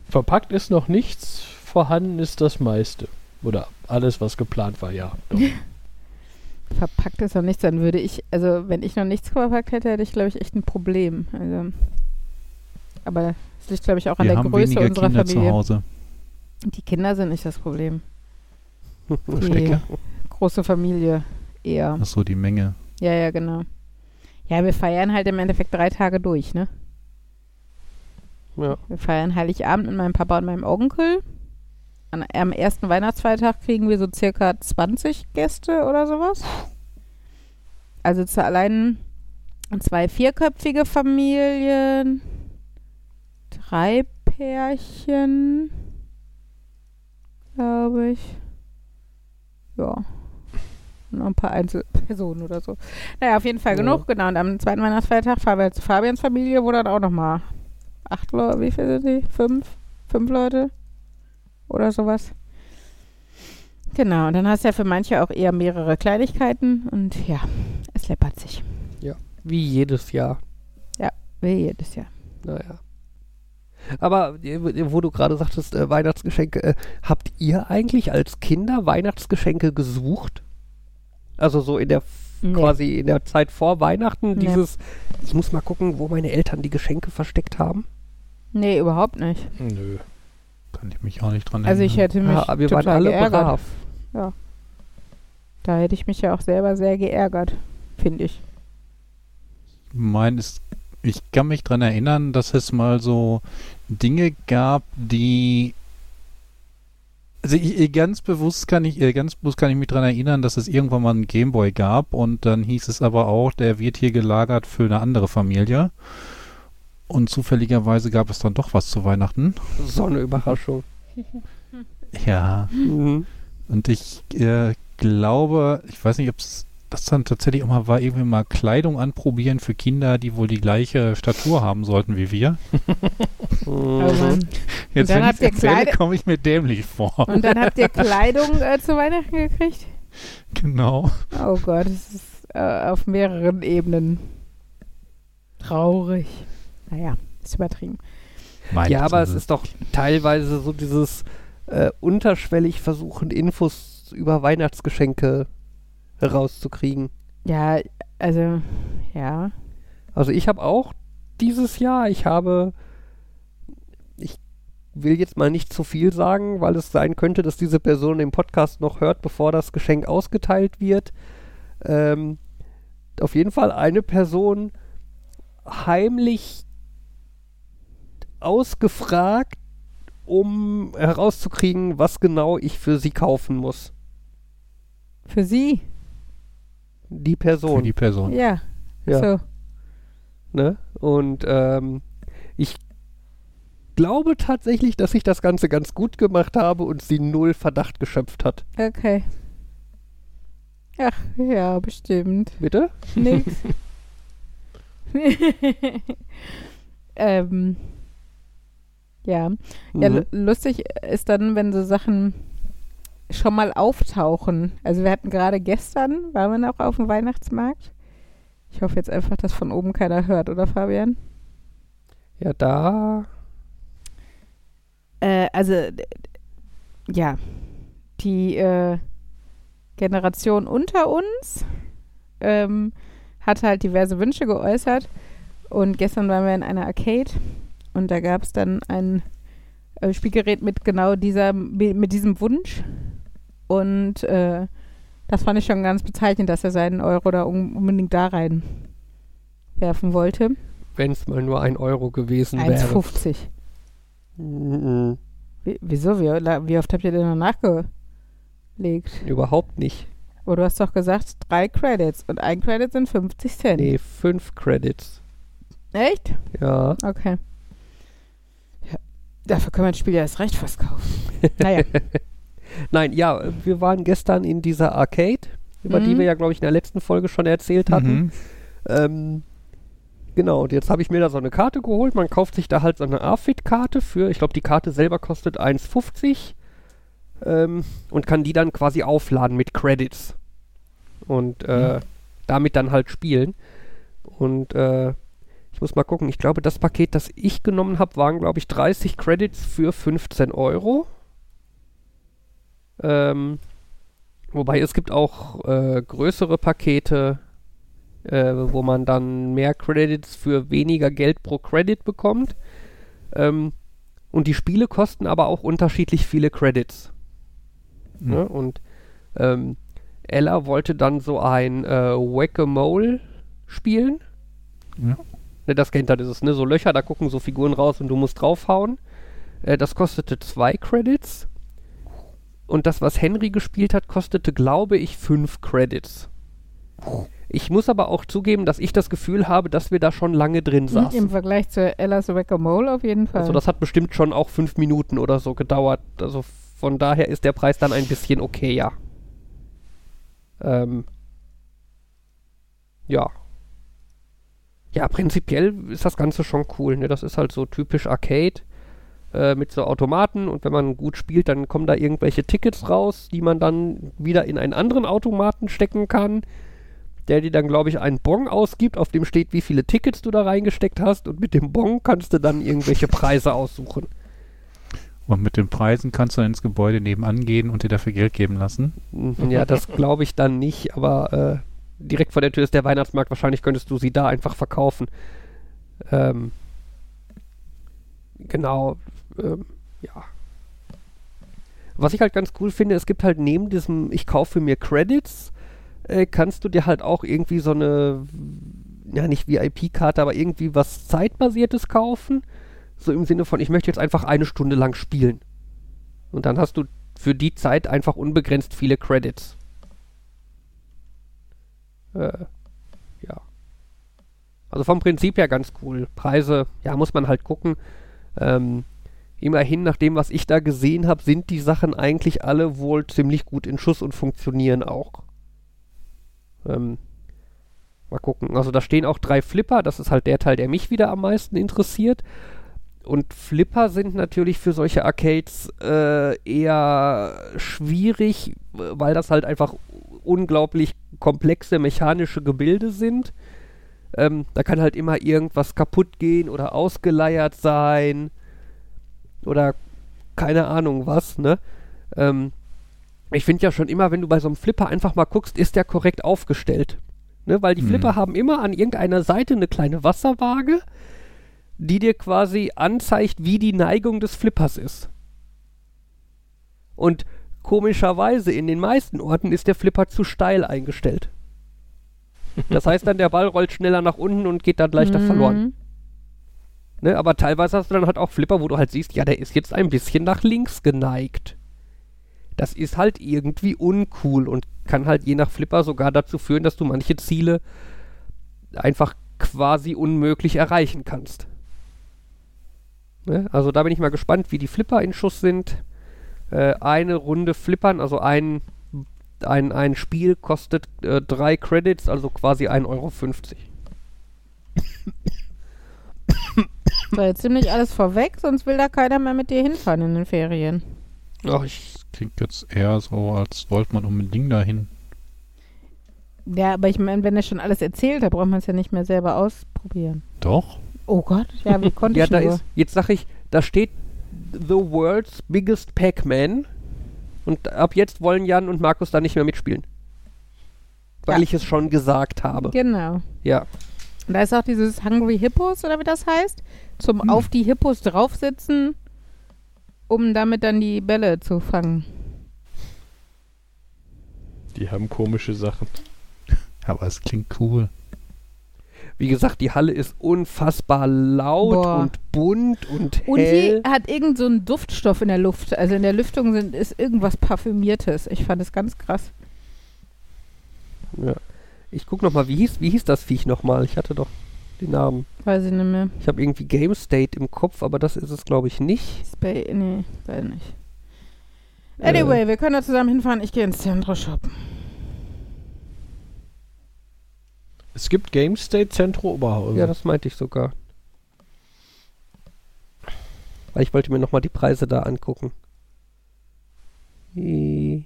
Verpackt ist noch nichts, vorhanden ist das meiste. Oder alles, was geplant war, ja. Verpackt ist noch nichts, dann würde ich, also wenn ich noch nichts verpackt hätte, hätte ich, glaube ich, echt ein Problem. Also, aber es liegt, glaube ich, auch an Wir der haben Größe weniger unserer Kinder zu Familie. Hause. Die Kinder sind nicht das Problem. Die Verstecke? große Familie eher. Achso, die Menge. Ja, ja, genau. Ja, wir feiern halt im Endeffekt drei Tage durch, ne? Ja. Wir feiern Heiligabend mit meinem Papa und meinem Onkel. An, am ersten Weihnachtsfeiertag kriegen wir so circa 20 Gäste oder sowas. Also zu allein zwei vierköpfige Familien, drei Pärchen, glaube ich. Ja. Und Noch ein paar Einzelpersonen oder so. Naja, auf jeden Fall Ja. genug, genau. Und am zweiten Weihnachtsfeiertag fahren wir zu Fabians Familie, wo dann auch nochmal acht Leute, wie viele sind die? Fünf? Fünf Leute? Oder sowas. Genau, und dann hast du ja für manche auch eher mehrere Kleinigkeiten und ja, es läppert sich. Wie jedes Jahr. Wie jedes Jahr. Naja. Aber äh, wo du gerade sagtest, äh, Weihnachtsgeschenke, äh, habt ihr eigentlich als Kinder Weihnachtsgeschenke gesucht? Also so in der Nee. quasi in der Zeit vor Weihnachten, Nee. dieses, ich muss mal gucken, wo meine Eltern die Geschenke versteckt haben. Nee, überhaupt nicht. Nö. Kann ich mich auch nicht dran Also ich hätte mich Ja, wir waren total alle geärgert. brav. Da hätte ich mich ja auch selber sehr geärgert, finde ich. mein ist, ich kann mich dran erinnern, dass es mal so Dinge gab, die also ich, ganz bewusst kann ich äh, ganz bewusst kann ich mich dran erinnern, dass es irgendwann mal einen Gameboy gab und dann hieß es aber auch, der wird hier gelagert für eine andere Familie. Und zufälligerweise gab es dann doch was zu Weihnachten. So eine Überraschung. Ja. Mhm. Und ich äh, glaube, ich weiß nicht, ob es das dann tatsächlich auch mal war, irgendwie mal Kleidung anprobieren für Kinder, die wohl die gleiche Statur haben sollten wie wir. Oh. Mann. Jetzt, dann wenn ich erzähle, komme ich mir dämlich vor. Und dann habt ihr Kleidung äh, zu Weihnachten gekriegt? genau. Oh Gott, das ist äh, auf mehreren Ebenen traurig. Naja, ist übertrieben. Mein Ja, aber es ist doch teilweise so dieses äh, unterschwellig versuchen, Infos über Weihnachtsgeschenke herauszukriegen. Ja, also, ja. Also ich habe auch dieses Jahr, ich habe, ich will jetzt mal nicht zu viel sagen, weil es sein könnte, dass diese Person den Podcast noch hört, bevor das Geschenk ausgeteilt wird. Ähm, auf jeden Fall eine Person heimlich ausgefragt, um herauszukriegen, was genau ich für sie kaufen muss. Für sie? Die für Person. die Person. Ja. ja. So. Ne? Und ähm, ich glaube tatsächlich, dass ich das Ganze ganz gut gemacht habe und sie null Verdacht geschöpft hat. Okay. Ach, ja, bestimmt. Bitte? Nix. ähm, ja. Ja, Mhm. lu- lustig ist dann, wenn so Sachen schon mal auftauchen. Also wir hatten gerade gestern, waren wir noch auf dem Weihnachtsmarkt. Ich hoffe jetzt einfach, dass von oben keiner hört, oder Fabian? Ja, da. Äh, also, ja, die äh, Generation unter uns ähm, hat halt diverse Wünsche geäußert. Und gestern waren wir in einer Arcade und da gab es dann ein äh, Spielgerät mit genau dieser, mit diesem Wunsch. Und äh, das fand ich schon ganz bezeichnend, dass er seinen Euro da un unbedingt da rein werfen wollte. Wenn es mal nur ein Euro gewesen wäre. 1,50. Mhm. Wie, wieso? Wie, wie oft habt ihr denn noch nachgelegt? Überhaupt nicht. Oh, du hast doch gesagt, drei Credits. Und ein Credit sind 50 Cent. Nee, fünf Credits. Echt? Ja. Okay. Dafür können wir ein Spiel ja erst recht fast kaufen. Naja. Nein, ja, wir waren gestern in dieser Arcade, über die Mhm. wir ja, glaube ich, in der letzten Folge schon erzählt hatten. Mhm. Ähm, genau, und jetzt habe ich mir da so eine Karte geholt. Man kauft sich da halt so eine AFIT-Karte für, ich glaube, die Karte selber kostet 1,50 ähm, und kann die dann quasi aufladen mit Credits. Und äh, Mhm. damit dann halt spielen. Und äh, ich muss mal gucken, ich glaube, das Paket, das ich genommen habe, waren, glaube ich, 30 Credits für 15 Euro. Ähm, wobei es gibt auch äh, größere Pakete, äh, wo man dann mehr Credits für weniger Geld pro Credit bekommt. Ähm, und die Spiele kosten aber auch unterschiedlich viele Credits. Mhm. Ne? Und ähm, Ella wollte dann so ein äh, Whack-a-Mole spielen. Ja. Ne, das kennt er, dieses, ne? So Löcher, da gucken so Figuren raus und du musst draufhauen. Äh, das kostete zwei Credits. Und das, was Henry gespielt hat, kostete, glaube ich, fünf Credits. Ich muss aber auch zugeben, dass ich das Gefühl habe, dass wir da schon lange drin Im saßen. Vergleich zu Ella's Whack-a-Mole auf jeden Fall. Also das hat bestimmt schon auch fünf Minuten oder so gedauert. Also von daher ist der Preis dann ein bisschen okay, ja. Ähm, ja. Ja, prinzipiell ist das Ganze schon cool. Ne? Das ist halt so typisch Arcade äh, mit so Automaten und wenn man gut spielt, dann kommen da irgendwelche Tickets raus, die man dann wieder in einen anderen Automaten stecken kann, der dir dann, glaube ich, einen Bon ausgibt, auf dem steht, wie viele Tickets du da reingesteckt hast und mit dem Bon kannst du dann irgendwelche Preise aussuchen. Und mit den Preisen kannst du dann ins Gebäude nebenan gehen und dir dafür Geld geben lassen. Ja, das glaube ich dann nicht, aber äh, direkt vor der Tür ist der Weihnachtsmarkt. Wahrscheinlich könntest du sie da einfach verkaufen. Ähm, genau. Ähm, ja. Was ich halt ganz cool finde, es gibt halt neben diesem, ich kaufe mir Credits, äh, kannst du dir halt auch irgendwie so eine, ja nicht VIP-Karte, aber irgendwie was Zeitbasiertes kaufen. So im Sinne von, ich möchte jetzt einfach eine Stunde lang spielen. Und dann hast du für die Zeit einfach unbegrenzt viele Credits. Äh, ja. Also vom Prinzip her ganz cool. Preise, ja, muss man halt gucken. Ähm, immerhin, nach dem, was ich da gesehen habe, sind die Sachen eigentlich alle wohl ziemlich gut in Schuss und funktionieren auch. Ähm, mal gucken. Also da stehen auch drei Flipper. Das ist halt der Teil, der mich wieder am meisten interessiert. Und Flipper sind natürlich für solche Arcades äh, eher schwierig, weil das halt einfach unglaublich komplexe mechanische Gebilde sind. Ähm, da kann halt immer irgendwas kaputt gehen oder ausgeleiert sein oder keine Ahnung was, ne? Ähm, ich finde ja schon immer, wenn du bei so einem Flipper einfach mal guckst, ist der korrekt aufgestellt. Ne? Weil die Hm. Flipper haben immer an irgendeiner Seite eine kleine Wasserwaage, die dir quasi anzeigt, wie die Neigung des Flippers ist. Und komischerweise in den meisten Orten ist der Flipper zu steil eingestellt. Das heißt dann, der Ball rollt schneller nach unten und geht dann leichter Mhm. verloren. Ne? Aber teilweise hast du dann halt auch Flipper, wo du halt siehst, ja, der ist jetzt ein bisschen nach links geneigt. Das ist halt irgendwie uncool und kann halt je nach Flipper sogar dazu führen, dass du manche Ziele einfach quasi unmöglich erreichen kannst. Ne? Also da bin ich mal gespannt, wie die Flipper in Schuss sind. Äh, eine Runde Flippern, also ein, ein, ein Spiel kostet äh, drei Credits, also quasi 1,50 Euro. So, jetzt ziemlich alles vorweg, sonst will da keiner mehr mit dir hinfahren in den Ferien. Ach, ich, Klingt jetzt eher so, als wollte man unbedingt dahin. Ja, aber ich meine, wenn er schon alles erzählt, da braucht man es ja nicht mehr selber ausprobieren. Doch? Oh Gott, ja, wie konnte ja, ich da nur? ist, jetzt sag ich, da steht The World's Biggest Pac-Man und ab jetzt wollen Jan und Markus da nicht mehr mitspielen. Weil Ja. ich es schon gesagt habe. Genau. Ja. Und da ist auch dieses Hungry Hippos, oder wie das heißt, zum Hm. auf die Hippos draufsitzen, um damit dann die Bälle zu fangen. Die haben komische Sachen. Aber es klingt cool. Wie gesagt, die Halle ist unfassbar laut Boah. und bunt und Und hell. die hat irgend so einen Duftstoff in der Luft. Also in der Lüftung sind, ist irgendwas Parfümiertes. Ich fand es ganz krass. Ja. Ich guck noch mal, wie hieß, wie hieß das Viech noch mal? Ich hatte doch den Namen. Weiß ich nicht mehr. Ich habe irgendwie Game State im Kopf, aber das ist es, glaube ich, nicht. Spay, nee, weiß nicht. Anyway, wir können da zusammen hinfahren. Ich gehe ins Zentrum shoppen. Es gibt Game State Centro Oberhausen. Ja, das meinte ich sogar. Weil ich wollte mir nochmal die Preise da angucken. Ihr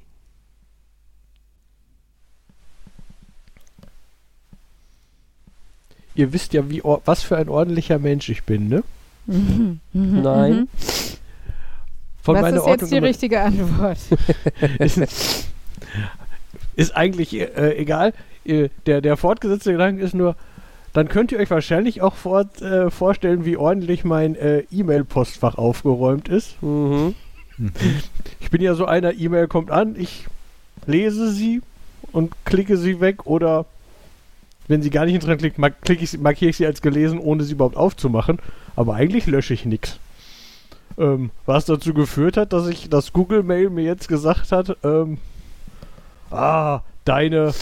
wisst ja, wie, was für ein ordentlicher Mensch ich bin, ne? Mhm. Mhm. Nein. Mhm. Von Was meiner ist jetzt die Ordnung richtige Antwort? ist, ist eigentlich äh, egal. Äh, Der, der fortgesetzte Gedanke ist nur, dann könnt ihr euch wahrscheinlich auch fort, äh, vorstellen, wie ordentlich mein äh, E-Mail-Postfach aufgeräumt ist. Mhm. Ich bin ja so einer, E-Mail kommt an, ich lese sie und klicke sie weg oder wenn sie gar nicht dran klickt, mark ich markiere ich sie als gelesen, ohne sie überhaupt aufzumachen. Aber eigentlich lösche ich nichts. Ähm, was dazu geführt hat, dass ich das Google Mail mir jetzt gesagt hat, ähm, ah, deine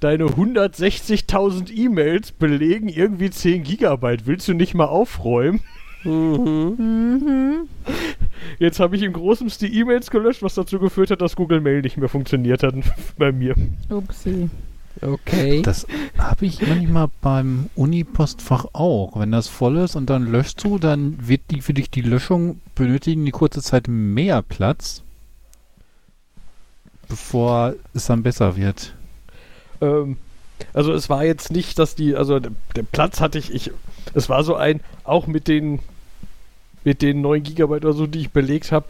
deine 160.000 E-Mails belegen irgendwie 10 Gigabyte. Willst du nicht mal aufräumen? Mhm. Mhm. Jetzt habe ich im Großen die E-Mails gelöscht, was dazu geführt hat, dass Google Mail nicht mehr funktioniert hat bei mir. Upsi. Okay. Das habe ich manchmal beim Uni-Postfach auch. Wenn das voll ist und dann löschst du, dann wird die für dich die Löschung benötigen die kurze Zeit mehr Platz, bevor es dann besser wird. Ähm, also es war jetzt nicht, dass die, also der, der Platz hatte ich, ich, es war so ein, auch mit den, mit den 9 Gigabyte oder so, die ich belegt habe,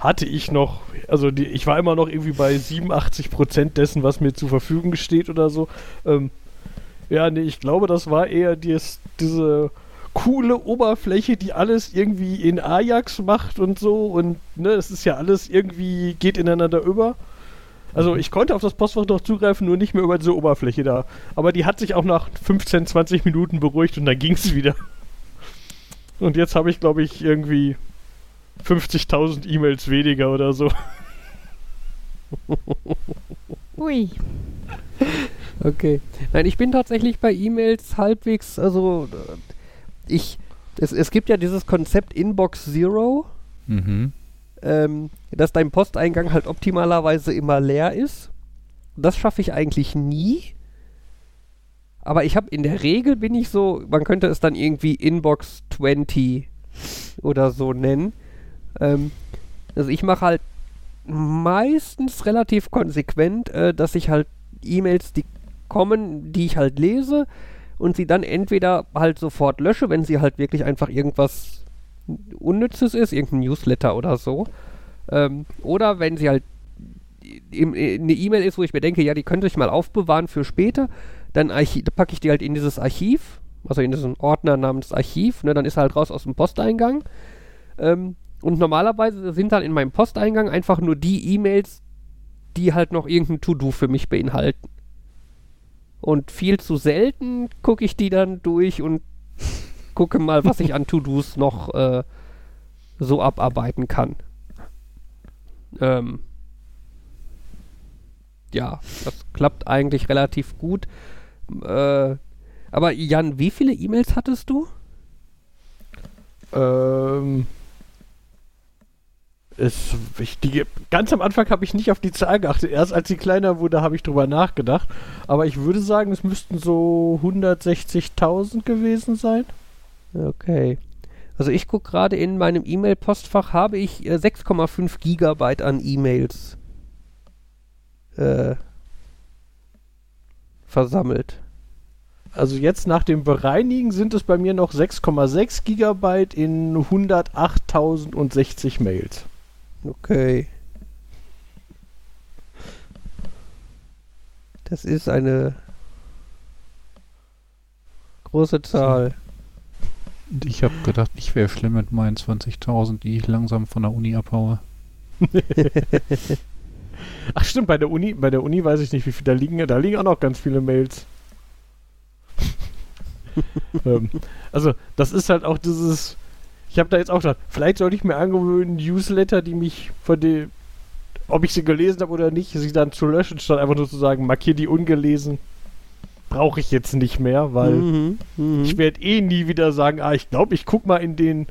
hatte ich noch, also die, ich war immer noch irgendwie bei 87 Prozent dessen, was mir zur Verfügung steht oder so. Ähm, ja, nee, ich glaube, das war eher dies, diese coole Oberfläche, die alles irgendwie in Ajax macht und so und ne, es ist ja alles irgendwie, geht ineinander über. Also ich konnte auf das Postfach noch zugreifen, nur nicht mehr über diese Oberfläche da. Aber die hat sich auch nach 15, 20 Minuten beruhigt und dann ging es wieder. Und jetzt habe ich, glaube ich, irgendwie 50.000 E-Mails weniger oder so. Ui. Okay. Nein, ich bin tatsächlich bei E-Mails halbwegs, also äh, ich, es, es gibt ja dieses Konzept Inbox Zero, Mhm. Ähm, dass dein Posteingang halt optimalerweise immer leer ist. Das schaffe ich eigentlich nie. Aber ich habe in der Regel bin ich so, man könnte es dann irgendwie Inbox 20 oder so nennen. Ähm, also ich mache halt meistens relativ konsequent, äh, dass ich halt E-Mails, die kommen, die ich halt lese und sie dann entweder halt sofort lösche, wenn sie halt wirklich einfach irgendwas Unnützes ist, irgendein Newsletter oder so. Ähm, oder wenn sie halt äh, eine E-Mail ist, wo ich mir denke, ja, die könnte ich mal aufbewahren für später, dann packe ich die halt in dieses Archiv, also in diesen Ordner namens Archiv, ne, dann ist er halt raus aus dem Posteingang. Ähm, und normalerweise sind dann in meinem Posteingang einfach nur die E-Mails, die halt noch irgendein To-Do für mich beinhalten. Und viel zu selten gucke ich die dann durch und gucke mal, was ich an To-Dos noch äh, so abarbeiten kann. Ähm, ja, das klappt eigentlich relativ gut. Äh, aber Jan, wie viele E-Mails hattest du? Ähm. Es, ich, die, ganz am Anfang habe ich nicht auf die Zahl geachtet. Erst als sie kleiner wurde, habe ich drüber nachgedacht. Aber ich würde sagen, es müssten so 160.000 gewesen sein. Okay. Also ich gucke gerade in meinem E-Mail-Postfach habe ich äh, 6,5 Gigabyte an E-Mails äh, versammelt. Also jetzt nach dem Bereinigen sind es bei mir noch 6,6 Gigabyte in 108.060 Mails. Okay. Das ist eine große Zahl. Ich habe gedacht, ich wäre schlimm mit meinen 20.000, die ich langsam von der Uni abhaue. Ach stimmt, bei der Uni, bei der Uni weiß ich nicht, wie viel da liegen. Da liegen auch noch ganz viele Mails. ähm, also, das ist halt auch dieses. Ich habe da jetzt auch gedacht, vielleicht sollte ich mir angewöhnen, Newsletter, die mich von dem, ob ich sie gelesen habe oder nicht, sie dann zu löschen, statt einfach nur zu sagen, markier die ungelesen. Brauche ich jetzt nicht mehr, weil Mhm, mhm. ich werde eh nie wieder sagen, ah, ich glaube, ich guck mal in den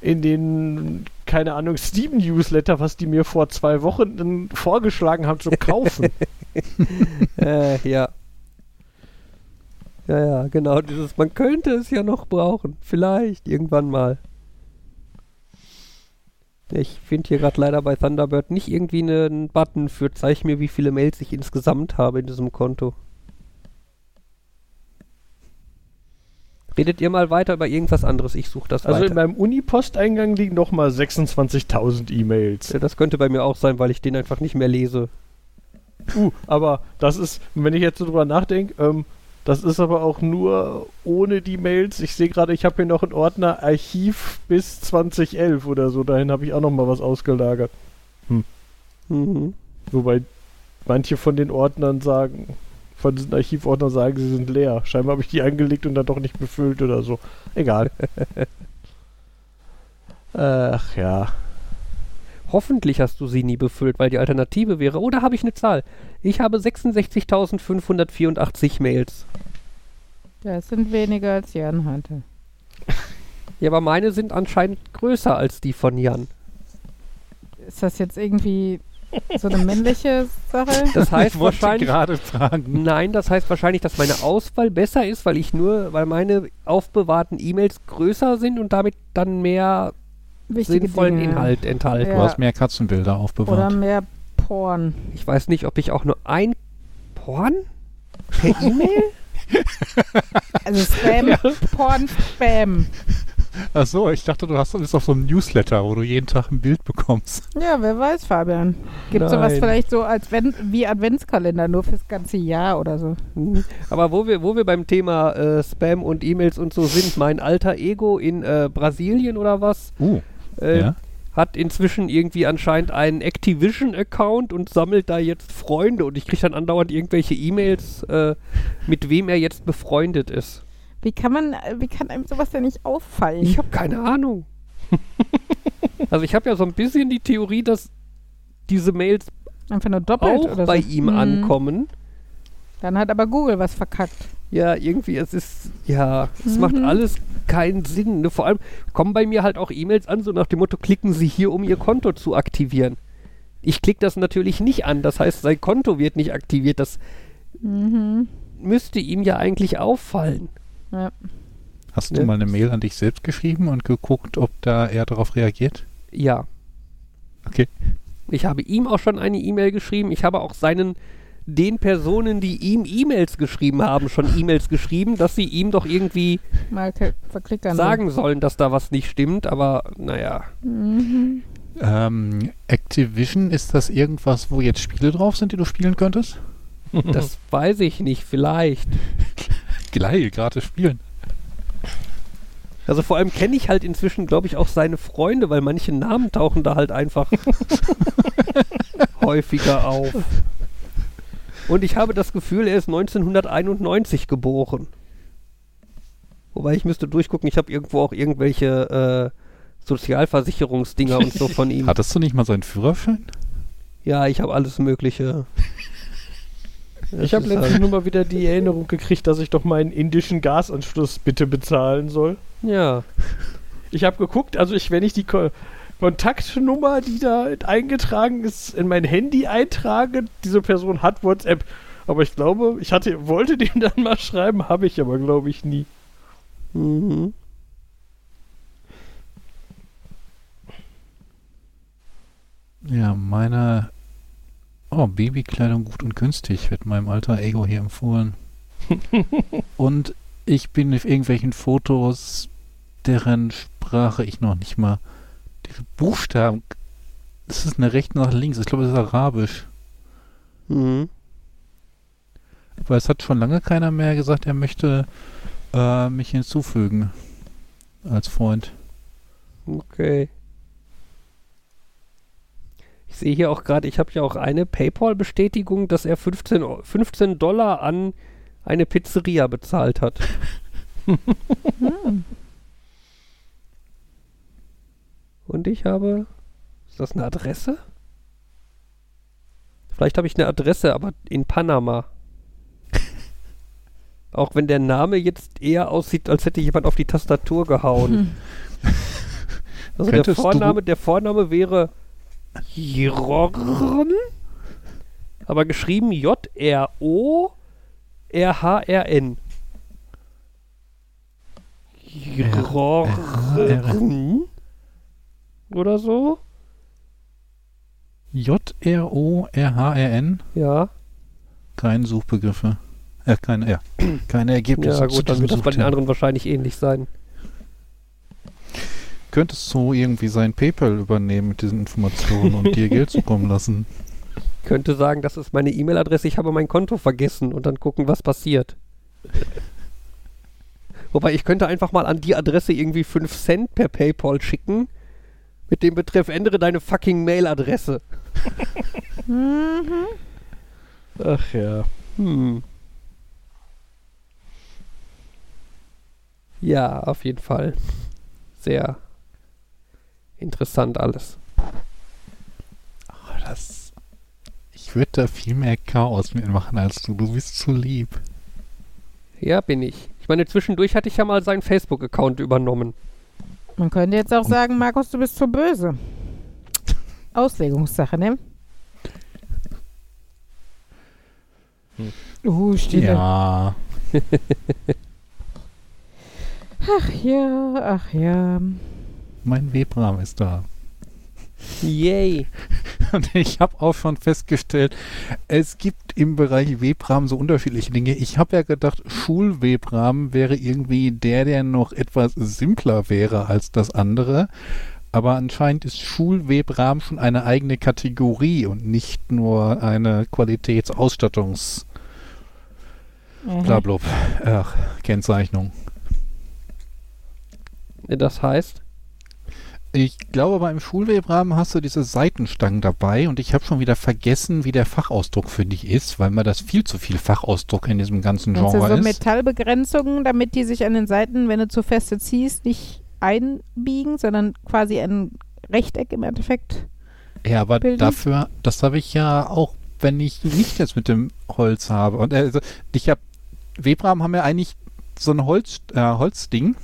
in den keine Ahnung, Steam-Newsletter, was die mir vor zwei Wochen vorgeschlagen haben zu kaufen. äh, ja. Ja, ja, genau. Dieses, man könnte es ja noch brauchen. Vielleicht, irgendwann mal. Ich finde hier gerade leider bei Thunderbird nicht irgendwie einen Button für zeig mir, wie viele Mails ich insgesamt habe in diesem Konto. Redet ihr mal weiter über irgendwas anderes? Ich suche das Also weiter. in meinem Uni-Posteingang liegen noch mal 26.000 E-Mails. Ja, das könnte bei mir auch sein, weil ich den einfach nicht mehr lese. Uh, aber das ist, wenn ich jetzt so drüber nachdenke, ähm, das ist aber auch nur ohne die Mails. Ich sehe gerade, ich habe hier noch einen Ordner Archiv bis 2011 oder so. Dahin habe ich auch noch mal was ausgelagert. Mhm. Wobei manche von den Ordnern sagen, von diesen Archivordnern sagen, sie sind leer. Scheinbar habe ich die angelegt und dann doch nicht befüllt oder so. Egal. Ach ja. Hoffentlich hast du sie nie befüllt, weil die Alternative wäre, oder habe ich eine Zahl? Ich habe 66.584 Mails. Ja, es sind weniger als Jan hatte. Ja, aber meine sind anscheinend größer als die von Jan. Ist das jetzt irgendwie so eine männliche Sache? Das heißt ich wahrscheinlich. gerade fragen. Nein, das heißt wahrscheinlich, dass meine Auswahl besser ist, weil ich nur, weil meine aufbewahrten E-Mails größer sind und damit dann mehr Wichtige sinnvollen Dinge. Inhalt enthalten. Du Ja. hast mehr Katzenbilder Oder aufbewahrt. mehr Porn. Ich weiß nicht, ob ich auch nur ein Porn per E-Mail? Also Spam, Porn, Spam. Ach so, ich dachte, du hast das auf so einem Newsletter, wo du jeden Tag ein Bild bekommst. Ja, wer weiß, Fabian. Gibt sowas Nein. vielleicht so als wenn, wie Adventskalender, nur fürs ganze Jahr oder so? Mhm. Aber wo wir, wo wir beim Thema äh, Spam und E-Mails und so sind, mein alter Ego in äh, Brasilien oder was, Uh, äh, ja. hat inzwischen irgendwie anscheinend einen Activision-Account und sammelt da jetzt Freunde und ich kriege dann andauernd irgendwelche E-Mails, äh, mit wem er jetzt befreundet ist. Wie kann man, äh, wie kann einem sowas denn nicht auffallen? Ich habe keine Ahnung. also ich habe ja so ein bisschen die Theorie, dass diese Mails Einfach nur doppelt auch oder bei so. ihm Mhm. ankommen. Dann hat aber Google was verkackt. Ja, irgendwie, es ist, ja, es Mhm. macht alles keinen Sinn. Ne? Vor allem kommen bei mir halt auch E-Mails an, so nach dem Motto, klicken Sie hier, um Ihr Konto zu aktivieren. Ich klicke das natürlich nicht an, das heißt, sein Konto wird nicht aktiviert. Das Mhm. müsste ihm ja eigentlich auffallen. Ja. Hast du mal eine Mail an dich selbst geschrieben und geguckt, ob da er darauf reagiert? Ja. Okay. Ich habe ihm auch schon eine E-Mail geschrieben. Ich habe auch seinen, den Personen, die ihm E-Mails geschrieben haben, schon E-Mails geschrieben, dass sie ihm doch irgendwie Mal ke- verklickern. sagen sollen, dass da was nicht stimmt. Aber naja, Mhm. Ähm, Activision, ist das irgendwas, wo jetzt Spiele drauf sind, die du spielen könntest? das weiß ich nicht. Vielleicht. Geil, gratis spielen. Also vor allem kenne ich halt inzwischen, glaube ich, auch seine Freunde, weil manche Namen tauchen da halt einfach häufiger auf. Und ich habe das Gefühl, er ist 1991 geboren. Wobei ich müsste durchgucken, ich habe irgendwo auch irgendwelche äh, Sozialversicherungsdinger und so von ihm. Hattest du nicht mal seinen Führerschein? Ja, ich habe alles Mögliche. Ich habe letztens halt- nur mal wieder die Erinnerung gekriegt, dass ich doch meinen indischen Gasanschluss bitte bezahlen soll. Ja. Ich habe geguckt, also ich, wenn ich die Ko Kontaktnummer, die da eingetragen ist, in mein Handy eintrage, diese Person hat WhatsApp. Aber ich glaube, ich hatte, wollte dem dann mal schreiben, habe ich aber, glaube ich, nie. Mhm. Ja, meine. Oh, Babykleidung gut und günstig, wird meinem alter Ego hier empfohlen. und ich bin auf irgendwelchen Fotos, deren Sprache ich noch nicht mal. Diese Buchstaben. Das ist eine rechte nach links. Ich glaube, das ist Arabisch. Mhm. Weil es hat schon lange keiner mehr gesagt, er möchte äh, mich hinzufügen. Als Freund. Okay. Ich sehe hier auch gerade, ich habe ja auch eine PayPal-Bestätigung, dass er 15, Eu- 15 Dollar an eine Pizzeria bezahlt hat. Hm. Und ich habe. Ist das eine Adresse? Vielleicht habe ich eine Adresse, aber in Panama. Auch wenn der Name jetzt eher aussieht, als hätte jemand auf die Tastatur gehauen. Hm. Also der Könntest Vorname, der Vorname wäre Jirorn, aber geschrieben J-R-O-R-H-R-N. Jirorn oder so? J-R-O-R-H-R-N? Ja. Keine Suchbegriffe. Äh, keine, ja. Keine Ergebnisse. Ja gut, dann wird das bei den anderen wahrscheinlich ähnlich sein. Könntest du irgendwie sein PayPal übernehmen mit diesen Informationen und dir Geld zukommen lassen? könnte sagen, das ist meine E-Mail-Adresse, ich habe mein Konto vergessen und dann gucken, was passiert. Wobei ich könnte einfach mal an die Adresse irgendwie 5 Cent per PayPal schicken. Mit dem Betreff ändere deine fucking Mail-Adresse. Mhm. Ach ja. Hm. Ja, auf jeden Fall. Sehr interessant alles. Oh, das. Ich würde da viel mehr Chaos mitmachen als du. Du bist zu lieb. Ja, bin ich. Ich meine, zwischendurch hatte ich ja mal seinen Facebook-Account übernommen. Man könnte jetzt auch sagen, Markus, du bist zu böse. Auslegungssache, ne? Hm. Uh, Stille. Ja. Ach ja, ach ja. Mein Webrahmen ist da. Yay. Und ich habe auch schon festgestellt, es gibt im Bereich Webrahmen so unterschiedliche Dinge. Ich habe ja gedacht, Schulwebrahmen wäre irgendwie der, der noch etwas simpler wäre als das andere. Aber anscheinend ist Schulwebrahmen schon eine eigene Kategorie und nicht nur eine Qualitätsausstattungs Mhm. blablub, ach, Kennzeichnung. Das heißt, Ich glaube, beim Schulwebrahmen hast du diese Seitenstangen dabei und ich habe schon wieder vergessen, wie der Fachausdruck für dich ist, weil mir das viel zu viel Fachausdruck in diesem ganzen Genre so ist. Metallbegrenzungen, damit die sich an den Seiten, wenn du zu feste ziehst, nicht einbiegen, sondern quasi ein Rechteck im Endeffekt? Ja, aber bilden? dafür, das habe ich ja auch, wenn ich nicht jetzt mit dem Holz habe. Und also, ich habe, Webrahmen haben ja eigentlich so ein Holz, äh, Holzding,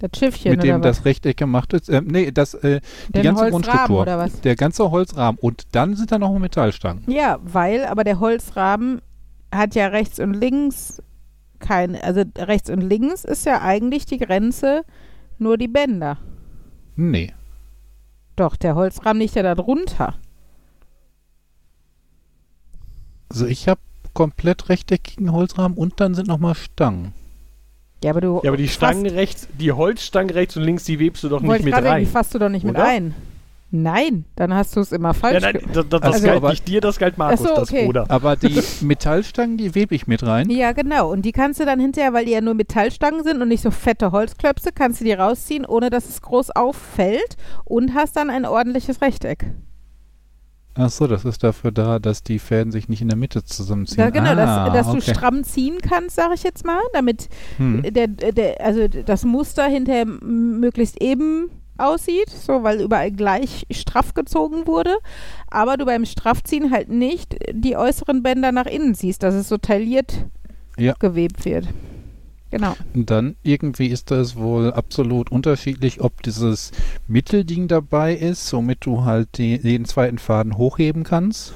Das Schiffchen mit dem das Rechteck gemacht ist. Ähm, nee, das, äh, die ganze Grundstruktur. Der ganze Holzrahmen. Und dann sind da noch Metallstangen. Ja, weil, aber der Holzrahmen hat ja rechts und links keine, also rechts und links ist ja eigentlich die Grenze nur die Bänder. Nee. Doch, der Holzrahmen liegt ja da drunter. Also ich habe komplett rechteckigen Holzrahmen und dann sind nochmal Stangen. Ja, aber du. Ja, aber die Stangen rechts, die Holzstangen rechts und links, die webst du doch nicht mit rein. die fasst du doch nicht mit oder? ein. Nein, dann hast du es immer falsch. Ja, nein, das, das, das Also, galt aber- nicht dir, das galt Markus, so, das okay. Bruder. Aber die Metallstangen, die webe ich mit rein. ja, genau. Und die kannst du dann hinterher, weil die ja nur Metallstangen sind und nicht so fette Holzklöpse, kannst du die rausziehen, ohne dass es groß auffällt und hast dann ein ordentliches Rechteck. Ach so, das ist dafür da, dass die Fäden sich nicht in der Mitte zusammenziehen. Ja, genau, ah, dass, dass du okay. stramm ziehen kannst, sage ich jetzt mal, damit Hm. der, der, also das Muster hinterher möglichst eben aussieht, so weil überall gleich straff gezogen wurde, aber du beim Straffziehen halt nicht die äußeren Bänder nach innen ziehst, dass es so tailliert Ja. gewebt wird. Genau. Und dann irgendwie ist das wohl absolut unterschiedlich, ob dieses Mittelding dabei ist, womit du halt die, den zweiten Faden hochheben kannst.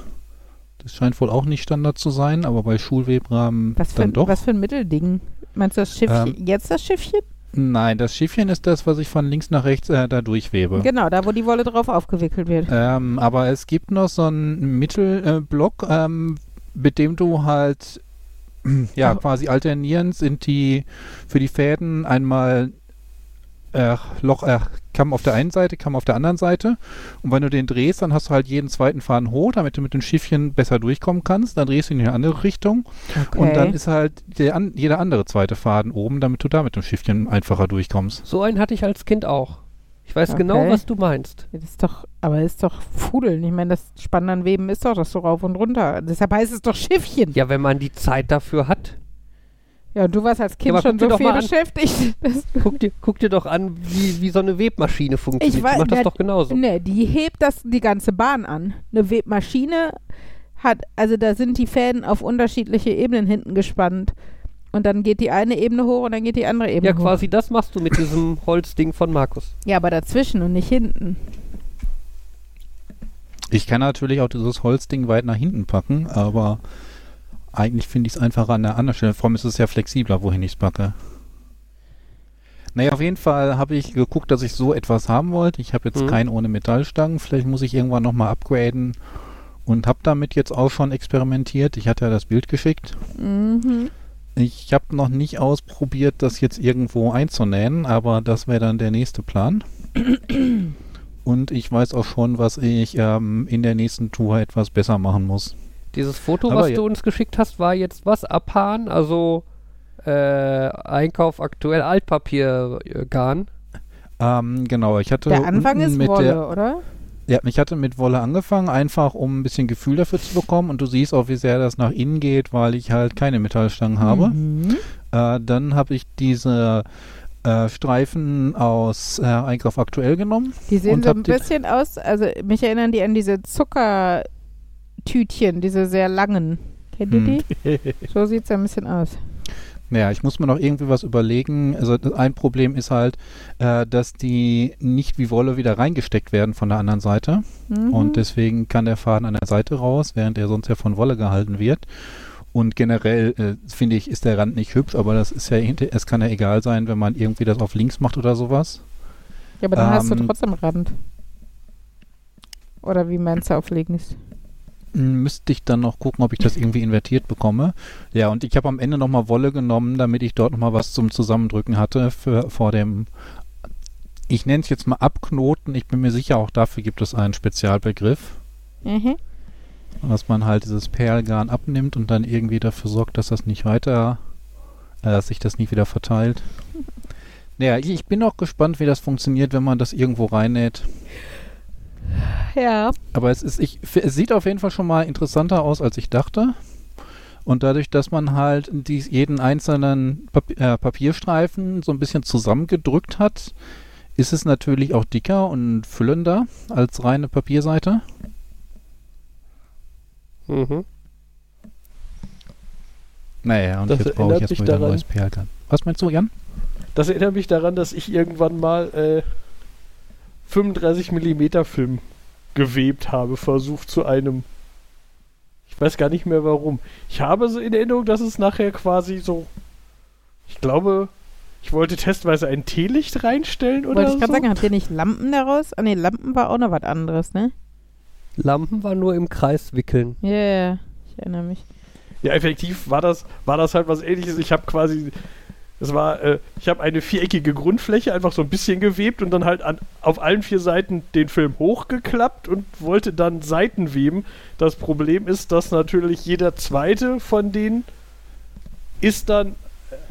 Das scheint wohl auch nicht Standard zu sein, aber bei Schulwebrahmen Was für, dann ein- doch. was für ein Mittelding? Meinst du das Schiffchen? Ähm, jetzt das Schiffchen? Nein, das Schiffchen ist das, was ich von links nach rechts äh, da durchwebe. Genau, da wo die Wolle drauf aufgewickelt wird. Ähm, aber es gibt noch so einen Mittelblock, ähm, mit dem du halt ja quasi alternierend sind die für die Fäden einmal äh, Loch, äh, Kamm auf der einen Seite, Kamm auf der anderen Seite. Und wenn du den drehst, dann hast du halt jeden zweiten Faden hoch, damit du mit dem Schiffchen besser durchkommen kannst. Dann drehst du ihn in eine andere Richtung. Und dann ist halt der an, jeder andere zweite Faden oben, damit du da mit dem Schiffchen einfacher durchkommst. so einen hatte ich als Kind auch. Ich weiß Okay. genau, was du meinst. Das ist doch, aber das ist doch Fudeln. Ich meine, das Spannen an Weben ist doch das so rauf und runter. Deshalb heißt es doch Schiffchen. Ja, wenn man die Zeit dafür hat. Ja, und du warst als Kind aber schon so viel beschäftigt. Guck dir, guck dir doch an, wie, wie so eine Webmaschine funktioniert. Ich weiß- die macht das doch genauso. ne, die hebt das die ganze Bahn an. Eine Webmaschine hat, also da sind die Fäden auf unterschiedliche Ebenen hinten gespannt. Und dann geht die eine Ebene hoch und dann geht die andere Ebene Ja, hoch. quasi das machst du mit diesem Holzding von Markus. Ja, aber dazwischen und nicht hinten. Ich kann natürlich auch dieses Holzding weit nach hinten packen, aber eigentlich finde ich es einfacher an der anderen Stelle. Vor allem ist es ja flexibler, wohin ich es packe. Naja, auf jeden Fall habe ich geguckt, dass ich so etwas haben wollte. Ich habe jetzt Mhm. keinen ohne Metallstangen. Vielleicht muss ich irgendwann nochmal upgraden und habe damit jetzt auch schon experimentiert. Ich hatte ja das Bild geschickt. Mhm. Ich habe noch nicht ausprobiert, das jetzt irgendwo einzunähen, aber das wäre dann der nächste Plan. Und ich weiß auch schon, was ich ähm, in der nächsten Tour etwas besser machen muss. Dieses Foto, Aber was ja- du uns geschickt hast, war jetzt was? Abhahn? Also äh, Einkauf aktuell Altpapiergarn. Ähm, genau, ich hatte Der Anfang ist mit Wolle, der, oder? Ja, ich hatte mit Wolle angefangen, einfach um ein bisschen Gefühl dafür zu bekommen. Und du siehst auch, wie sehr das nach innen geht, weil ich halt keine Metallstangen habe. Mhm. Äh, dann habe ich diese äh, Streifen aus äh, Einkauf aktuell genommen. Die sehen so ein bisschen aus, also mich erinnern die an diese Zuckertütchen, diese sehr langen. Kennt ihr Hm. die? So sieht es ein bisschen aus. Naja, ich muss mir noch irgendwie was überlegen. Also ein Problem ist halt, äh, dass die nicht wie Wolle wieder reingesteckt werden von der anderen Seite. Mhm. Und deswegen kann der Faden an der Seite raus, während er sonst ja von Wolle gehalten wird. Und generell äh, finde ich, ist der Rand nicht hübsch, aber das ist ja, hinter- es kann ja egal sein, wenn man irgendwie das auf links macht oder sowas. ja, aber dann hast du ähm, trotzdem Rand. Oder wie meinst du auf links? Müsste ich dann noch gucken, ob ich das irgendwie invertiert bekomme. Ja, und ich habe am Ende nochmal Wolle genommen, damit ich dort nochmal was zum Zusammendrücken hatte für, vor dem, ich nenne es jetzt mal Abknoten. Ich bin mir sicher, auch dafür gibt es einen Spezialbegriff, Mhm. dass man halt dieses Perlgarn abnimmt und dann irgendwie dafür sorgt, dass das nicht weiter, äh, dass sich das nicht wieder verteilt. Naja, ich, ich bin auch gespannt, wie das funktioniert, wenn man das irgendwo reinnäht. Ja. Aber es ist, ich, es sieht auf jeden Fall schon mal interessanter aus, als ich dachte. Und dadurch, dass man halt dies, jeden einzelnen Pap äh, Papierstreifen so ein bisschen zusammengedrückt hat, ist es natürlich auch dicker und füllender als reine Papierseite. Mhm. Naja, und Das jetzt brauche ich jetzt wieder ein neues Perlgarn. Was meinst du, Jan? Das erinnert mich daran, dass ich irgendwann mal äh, 35 mm Film gewebt habe, versucht zu einem. Ich weiß gar nicht mehr warum. Ich habe so in Erinnerung, dass es nachher quasi so. Ich glaube, ich wollte testweise ein Teelicht reinstellen oder Wollte ich so. gerade sagen, habt ihr nicht Lampen daraus? Ah ne, Lampen war auch noch was anderes, ne? Lampen war nur im Kreis wickeln. Ja, yeah, ich erinnere mich. Ja, effektiv war das, war das halt was ähnliches. Ich habe quasi. Es war, äh, ich habe eine viereckige Grundfläche einfach so ein bisschen gewebt und dann halt an, auf allen vier Seiten den Film hochgeklappt und wollte dann Seiten weben. Das Problem ist, dass natürlich jeder zweite von denen ist dann,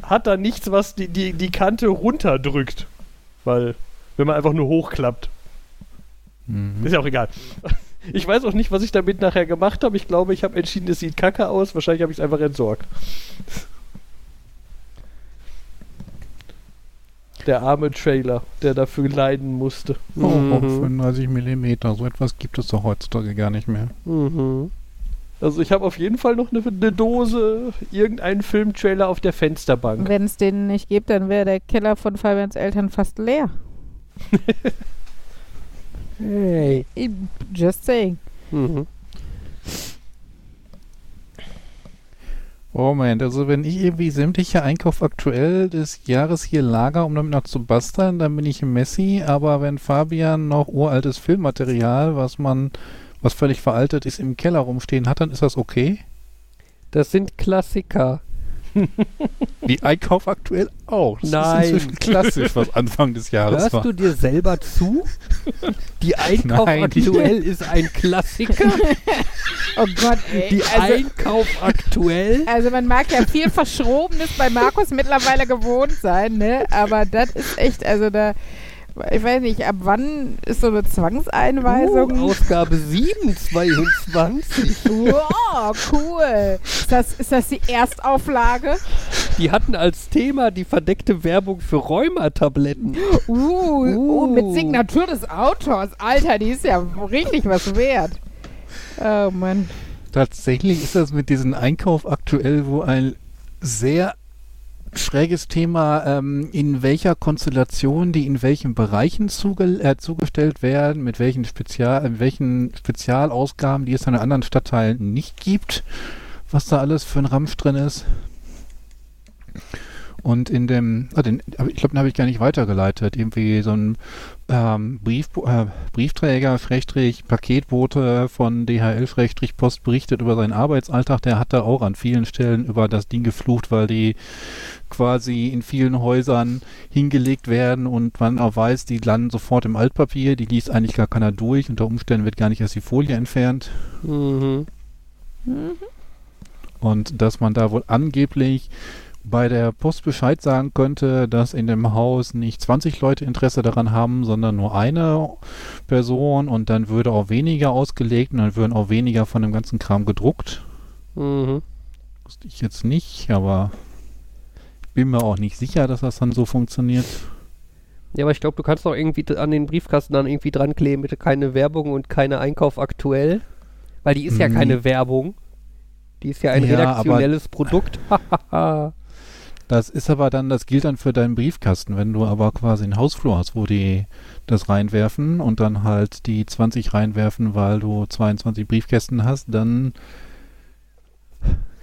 hat dann nichts, was die, die, die Kante runterdrückt. Weil, wenn man einfach nur hochklappt. Mhm. Ist ja auch egal. Ich weiß auch nicht, was ich damit nachher gemacht habe. Ich glaube, ich habe entschieden, es sieht kacke aus. Wahrscheinlich habe ich es einfach entsorgt. Der arme Trailer, der dafür leiden musste. Oh, oh, Mhm. 35 Millimeter, so etwas gibt es doch heutzutage gar nicht mehr. Mhm. Also ich habe auf jeden Fall noch eine, eine Dose, irgendeinen Filmtrailer auf der Fensterbank. Wenn es den nicht gibt, dann wäre der Keller von Fabians Eltern fast leer. Hey. Just saying. Mhm. Oh Moment, also wenn ich irgendwie sämtliche Einkauf aktuell des Jahres hier lager, um damit noch zu basteln, dann bin ich Messi, aber wenn Fabian noch uraltes Filmmaterial, was man, was völlig veraltet ist, im Keller rumstehen hat, dann ist das okay. Das sind Klassiker. Wie Einkauf aktuell auch. Das Nein. ist inzwischen klassisch, was Anfang des Jahres Hörst war. du dir selber zu? Die Einkauf Nein. aktuell ist ein Klassiker. Oh Gott, ey. Die also, Einkauf aktuell. also man mag ja viel Verschrobenes bei Markus mittlerweile gewohnt sein, ne? Aber das ist echt, also da, ich weiß nicht, ab wann ist so eine Zwangseinweisung? Uh, Ausgabe 722. Wow, cool. Ist das, ist das die Erstauflage? Die hatten als Thema die verdeckte Werbung für Rheumatabletten. Uh, uh. Uh. mit Signatur des Autors. Alter, die ist ja richtig was wert. Oh Mann. Tatsächlich ist das mit diesem Einkauf aktuell wohl ein sehr schräges Thema, ähm, in welcher Konstellation die in welchen Bereichen zuge äh, zugestellt werden, mit welchen Spezial, mit welchen Spezialausgaben, die es an anderen Stadtteilen nicht gibt, was da alles für ein Ramsch drin ist. Und in dem, ah, den, ich glaube, den habe ich gar nicht weitergeleitet. Irgendwie so ein ähm, Brief, äh, Briefträger, Schrägstrich, Paketbote von DHL, Schrägstrich, Post berichtet über seinen Arbeitsalltag. Der hat da auch an vielen Stellen über das Ding geflucht, weil die quasi in vielen Häusern hingelegt werden und man auch weiß, die landen sofort im Altpapier. Die liest eigentlich gar keiner durch. Unter Umständen wird gar nicht erst die Folie entfernt. Mhm. Und dass man da wohl angeblich bei der Post Bescheid sagen könnte, dass in dem Haus nicht 20 Leute Interesse daran haben, sondern nur eine Person und dann würde auch weniger ausgelegt und dann würden auch weniger von dem ganzen Kram gedruckt. Mhm. Wusste ich jetzt nicht, aber ich bin mir auch nicht sicher, dass das dann so funktioniert. Ja, aber ich glaube, du kannst doch irgendwie an den Briefkasten dann irgendwie dran kleben, bitte keine Werbung und keine Einkauf aktuell. Weil die ist ja Mhm. keine Werbung. Die ist ja ein Ja, redaktionelles Produkt. Das ist aber dann, das gilt dann für deinen Briefkasten. Wenn du aber quasi einen Hausflur hast, wo die das reinwerfen und dann halt die 20 reinwerfen, weil du 22 Briefkästen hast, dann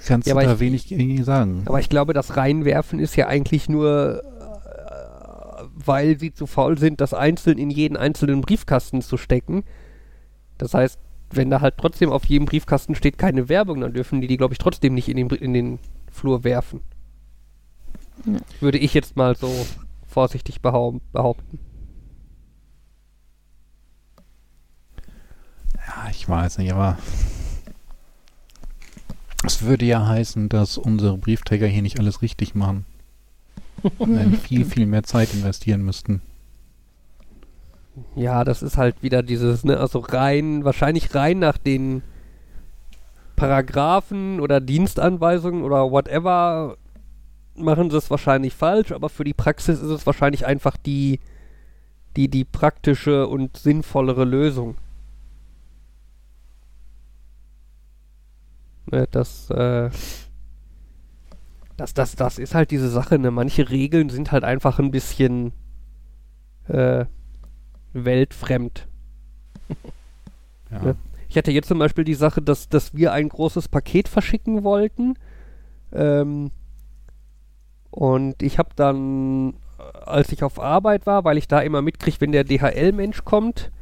kannst Ja, du da ich- wenig gegen sagen. aber ich glaube, das Reinwerfen ist ja eigentlich nur, äh, weil sie zu faul sind, das einzeln in jeden einzelnen Briefkasten zu stecken. Das heißt, wenn da halt trotzdem auf jedem Briefkasten steht keine Werbung, dann dürfen die die, glaube ich, trotzdem nicht in den, in den Flur werfen. Ja. Würde ich jetzt mal so vorsichtig behau behaupten. Ja, ich weiß nicht, aber es würde ja heißen, dass unsere Briefträger hier nicht alles richtig machen. Und viel, viel mehr Zeit investieren müssten. Ja, das ist halt wieder dieses, ne, also rein, wahrscheinlich rein nach den Paragraphen oder Dienstanweisungen oder whatever machen sie es wahrscheinlich falsch, aber für die Praxis ist es wahrscheinlich einfach die, die, die praktische und sinnvollere Lösung. Ne, das, äh, das, das, das ist halt diese Sache, ne, manche Regeln sind halt einfach ein bisschen, äh, weltfremd. Ja. Ja. Ich hatte jetzt zum Beispiel die Sache, dass, dass wir ein großes Paket verschicken wollten. Ähm, und ich habe dann, äh, als ich auf Arbeit war, weil ich da immer mitkriege, wenn der DHL-Mensch kommt,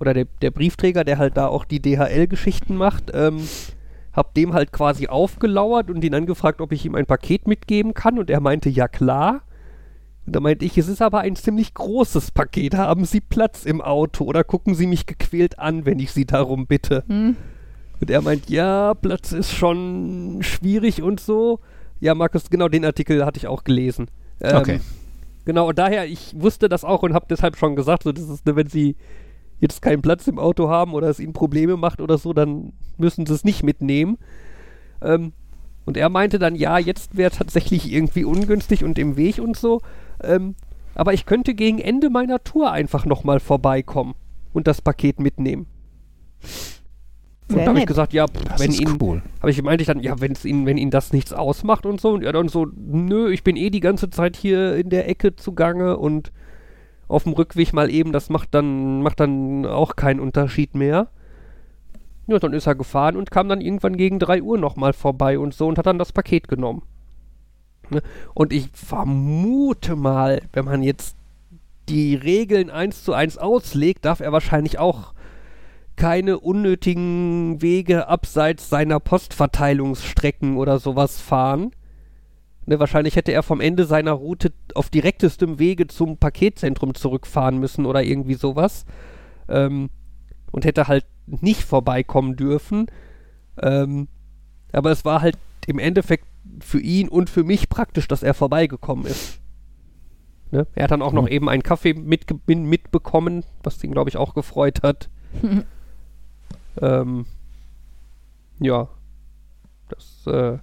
oder der, der Briefträger, der halt da auch die DHL-Geschichten macht, ähm, hab dem halt quasi aufgelauert und ihn angefragt, ob ich ihm ein Paket mitgeben kann. Und er meinte, ja klar. Und da meinte ich, es ist aber ein ziemlich großes Paket. Haben Sie Platz im Auto oder gucken Sie mich gequält an, wenn ich Sie darum bitte? Hm. Und er meint, ja, Platz ist schon schwierig und so. Ja, Markus, genau den Artikel hatte ich auch gelesen. Ähm, Okay. Genau, und daher, ich wusste das auch und habe deshalb schon gesagt, so, das ist, ne, wenn Sie jetzt keinen Platz im Auto haben oder es Ihnen Probleme macht oder so, dann müssen Sie es nicht mitnehmen. Ähm, und er meinte dann, ja, jetzt wäre tatsächlich irgendwie ungünstig und im Weg und so. Ähm, aber ich könnte gegen Ende meiner Tour einfach nochmal vorbeikommen und das Paket mitnehmen. Und da habe ich gesagt, ja, Das wenn Ihnen, cool. aber ich meinte ich dann, ja, wenn es Ihnen, wenn Ihnen das nichts ausmacht und so, und er dann so, nö, ich bin eh die ganze Zeit hier in der Ecke zugange und auf dem Rückweg mal eben, das macht dann, macht dann auch keinen Unterschied mehr. Ja, dann ist er gefahren und kam dann irgendwann gegen 3 Uhr nochmal vorbei und so und hat dann das Paket genommen. Ne? Und ich vermute mal, wenn man jetzt die Regeln eins zu eins auslegt, darf er wahrscheinlich auch keine unnötigen Wege abseits seiner Postverteilungsstrecken oder sowas fahren. Ne, wahrscheinlich hätte er vom Ende seiner Route auf direktestem Wege zum Paketzentrum zurückfahren müssen oder irgendwie sowas. Ähm, und hätte halt nicht vorbeikommen dürfen. Ähm, aber es war halt im Endeffekt für ihn und für mich praktisch, dass er vorbeigekommen ist. Ne? Er hat dann auch noch Hm. eben einen Kaffee mitge- mitbekommen, was ihn, glaube ich, auch gefreut hat. ähm, ja. Das, äh,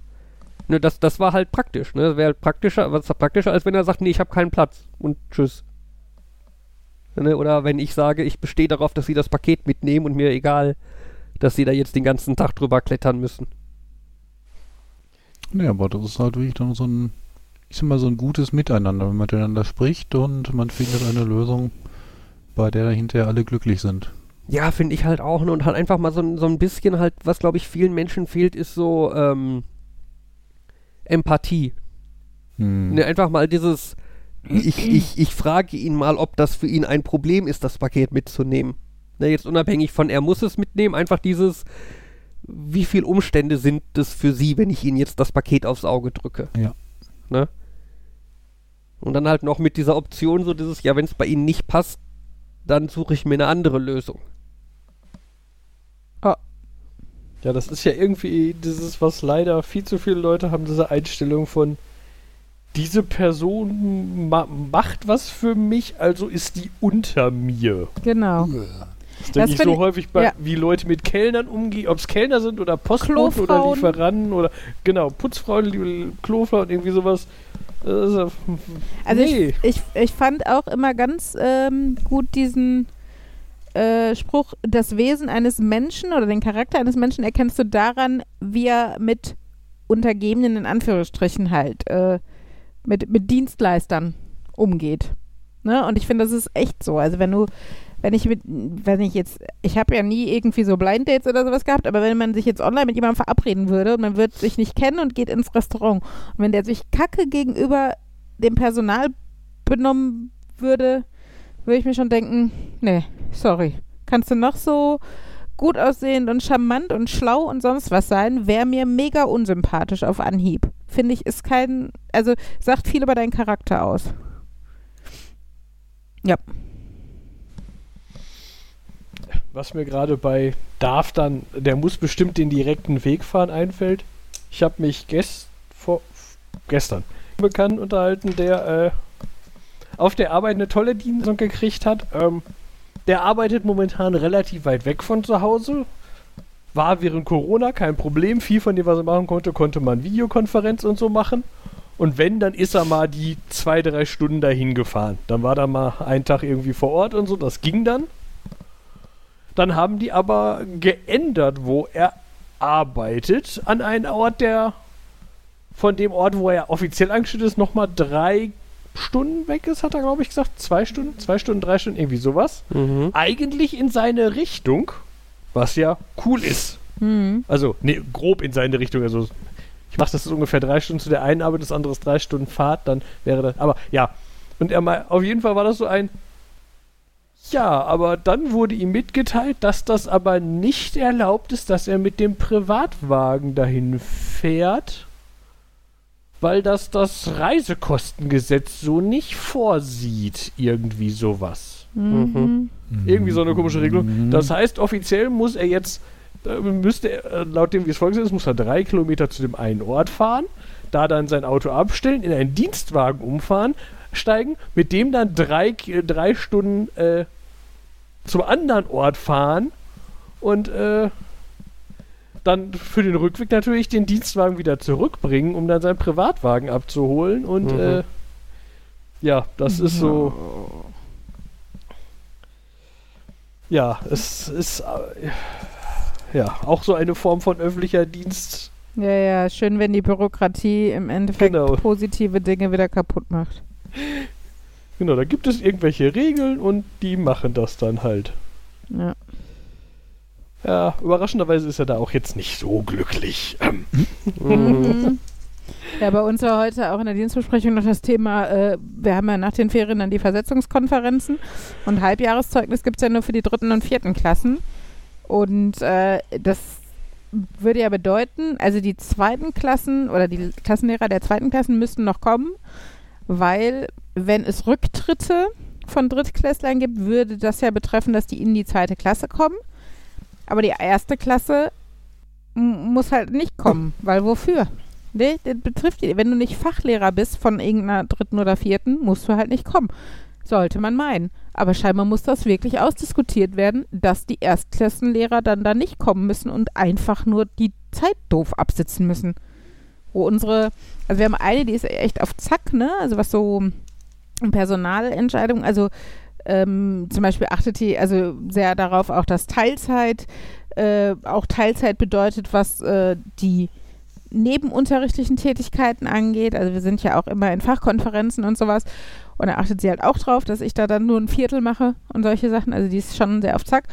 ne, das, das war halt praktisch, ne? Wäre halt praktischer, was ist praktischer, als wenn er sagt, nee, ich habe keinen Platz und tschüss. Ne? Oder wenn ich sage, ich bestehe darauf, dass sie das Paket mitnehmen und mir egal, dass sie da jetzt den ganzen Tag drüber klettern müssen. Nee, aber das ist halt wirklich dann so ein ist immer so ein gutes Miteinander, wenn man miteinander spricht und man findet eine Lösung, bei der hinterher alle glücklich sind. Ja, finde ich halt auch. Ne? Und halt einfach mal so, ein- so ein bisschen halt, was glaube ich vielen Menschen fehlt, ist so ähm, Empathie. Hm. Ne, einfach mal dieses, ich, ich, ich frage ihn mal, ob das für ihn ein Problem ist, das Paket mitzunehmen. Ne, jetzt unabhängig von, er muss es mitnehmen, einfach dieses, wie viel Umstände sind es für sie, wenn ich ihnen jetzt das Paket aufs Auge drücke. Ja. Ne? Und dann halt noch mit dieser Option so dieses, ja, wenn es bei ihnen nicht passt, dann suche ich mir eine andere Lösung. Ja, das ist ja irgendwie dieses, was leider viel zu viele Leute haben, diese Einstellung von diese Person ma macht was für mich, also ist die unter mir. Genau. Das denke ich so ich- häufig bei, ja. wie Leute mit Kellnern umgehen, ob es Kellner sind oder Postboten oder. Lieferanten oder genau, Putzfrauen, Klofrauen, irgendwie sowas. Also nee. ich, ich, ich fand auch immer ganz ähm, gut diesen äh, Spruch, das Wesen eines Menschen oder den Charakter eines Menschen erkennst du daran, wie er mit Untergebenen in Anführungsstrichen halt, äh, mit, mit Dienstleistern umgeht. Ne? Und ich finde, das ist echt so. Also wenn du, wenn ich mit, wenn ich jetzt, ich habe ja nie irgendwie so Blind Dates oder sowas gehabt, aber wenn man sich jetzt online mit jemandem verabreden würde und man würde sich nicht kennen und geht ins Restaurant und wenn der sich kacke gegenüber dem Personal benommen würde, würde ich mir schon denken, nee, sorry. Kannst du noch so gut aussehend und charmant und schlau und sonst was sein, wäre mir mega unsympathisch auf Anhieb. Finde ich, ist kein, also sagt viel über deinen Charakter aus. Ja. Was mir gerade bei darf dann, der muss bestimmt den direkten Weg fahren einfällt. Ich habe mich gest vor, gestern bekannt unterhalten, der äh, auf der Arbeit eine tolle Dienstleistung gekriegt hat. Ähm, der arbeitet momentan relativ weit weg von zu Hause. War während Corona kein Problem. Viel von dem, was er machen konnte, konnte man Videokonferenz und so machen. Und wenn, dann ist er mal die zwei, drei Stunden dahin gefahren. Dann war da mal ein Tag irgendwie vor Ort und so. Das ging dann. Dann haben die aber geändert, wo er arbeitet, an einen Ort, der von dem Ort, wo er offiziell angestellt ist, nochmal drei Stunden weg ist, hat er, glaube ich, gesagt. Zwei Stunden, zwei Stunden, drei Stunden, irgendwie sowas. Mhm. Eigentlich in seine Richtung, was ja cool ist. Hm. Also, nee, grob in seine Richtung. Also, ich mache das ist ungefähr drei Stunden zu der einen Arbeit, das andere ist drei Stunden Fahrt, dann wäre das. Aber ja. Und er mal, auf jeden Fall war das so ein. Ja, aber dann wurde ihm mitgeteilt, dass das aber nicht erlaubt ist, dass er mit dem Privatwagen dahin fährt, weil das das Reisekostengesetz so nicht vorsieht. Irgendwie sowas. Mhm. Irgendwie so eine komische Regelung. Das heißt, offiziell muss er jetzt, äh, müsste er, äh, laut dem, wie es vorgesehen ist, muss er drei Kilometer zu dem einen Ort fahren, da dann sein Auto abstellen, in einen Dienstwagen umfahren, steigen, mit dem dann drei, drei Stunden äh, zum anderen Ort fahren und äh, dann für den Rückweg natürlich den Dienstwagen wieder zurückbringen, um dann seinen Privatwagen abzuholen und Mhm. äh, ja, das ist so. Ja, es ist äh, ja auch so eine Form von öffentlicher Dienst. Ja, ja, schön, wenn die Bürokratie im Endeffekt Genau. positive Dinge wieder kaputt macht. Genau, da gibt es irgendwelche Regeln und die machen das dann halt. Ja. Ja, überraschenderweise ist er da auch jetzt nicht so glücklich. Ähm. Ja, bei uns war heute auch in der Dienstbesprechung noch das Thema, äh, wir haben ja nach den Ferien dann die Versetzungskonferenzen und Halbjahreszeugnis gibt es ja nur für die dritten und vierten Klassen. Und äh, das würde ja bedeuten, also die zweiten Klassen oder die Klassenlehrer der zweiten Klassen müssten noch kommen, weil wenn es Rücktritte von Drittklässlern gibt, würde das ja betreffen, dass die in die zweite Klasse kommen. Aber die erste Klasse muss halt nicht kommen, weil wofür? Nee, das betrifft die. Wenn du nicht Fachlehrer bist von irgendeiner dritten oder vierten, musst du halt nicht kommen. Sollte man meinen. Aber scheinbar muss das wirklich ausdiskutiert werden, dass die Erstklassenlehrer dann da nicht kommen müssen und einfach nur die Zeit doof absitzen müssen. Wo unsere, also wir haben eine, die ist echt auf Zack, ne? Also was so Personalentscheidungen, also ähm, zum Beispiel achtet die also sehr darauf auch, dass Teilzeit äh, auch Teilzeit bedeutet, was äh, die nebenunterrichtlichen Tätigkeiten angeht. Also wir sind ja auch immer in Fachkonferenzen und sowas. Und da achtet sie halt auch drauf, dass ich da dann nur ein Viertel mache und solche Sachen. Also die ist schon sehr auf Zack.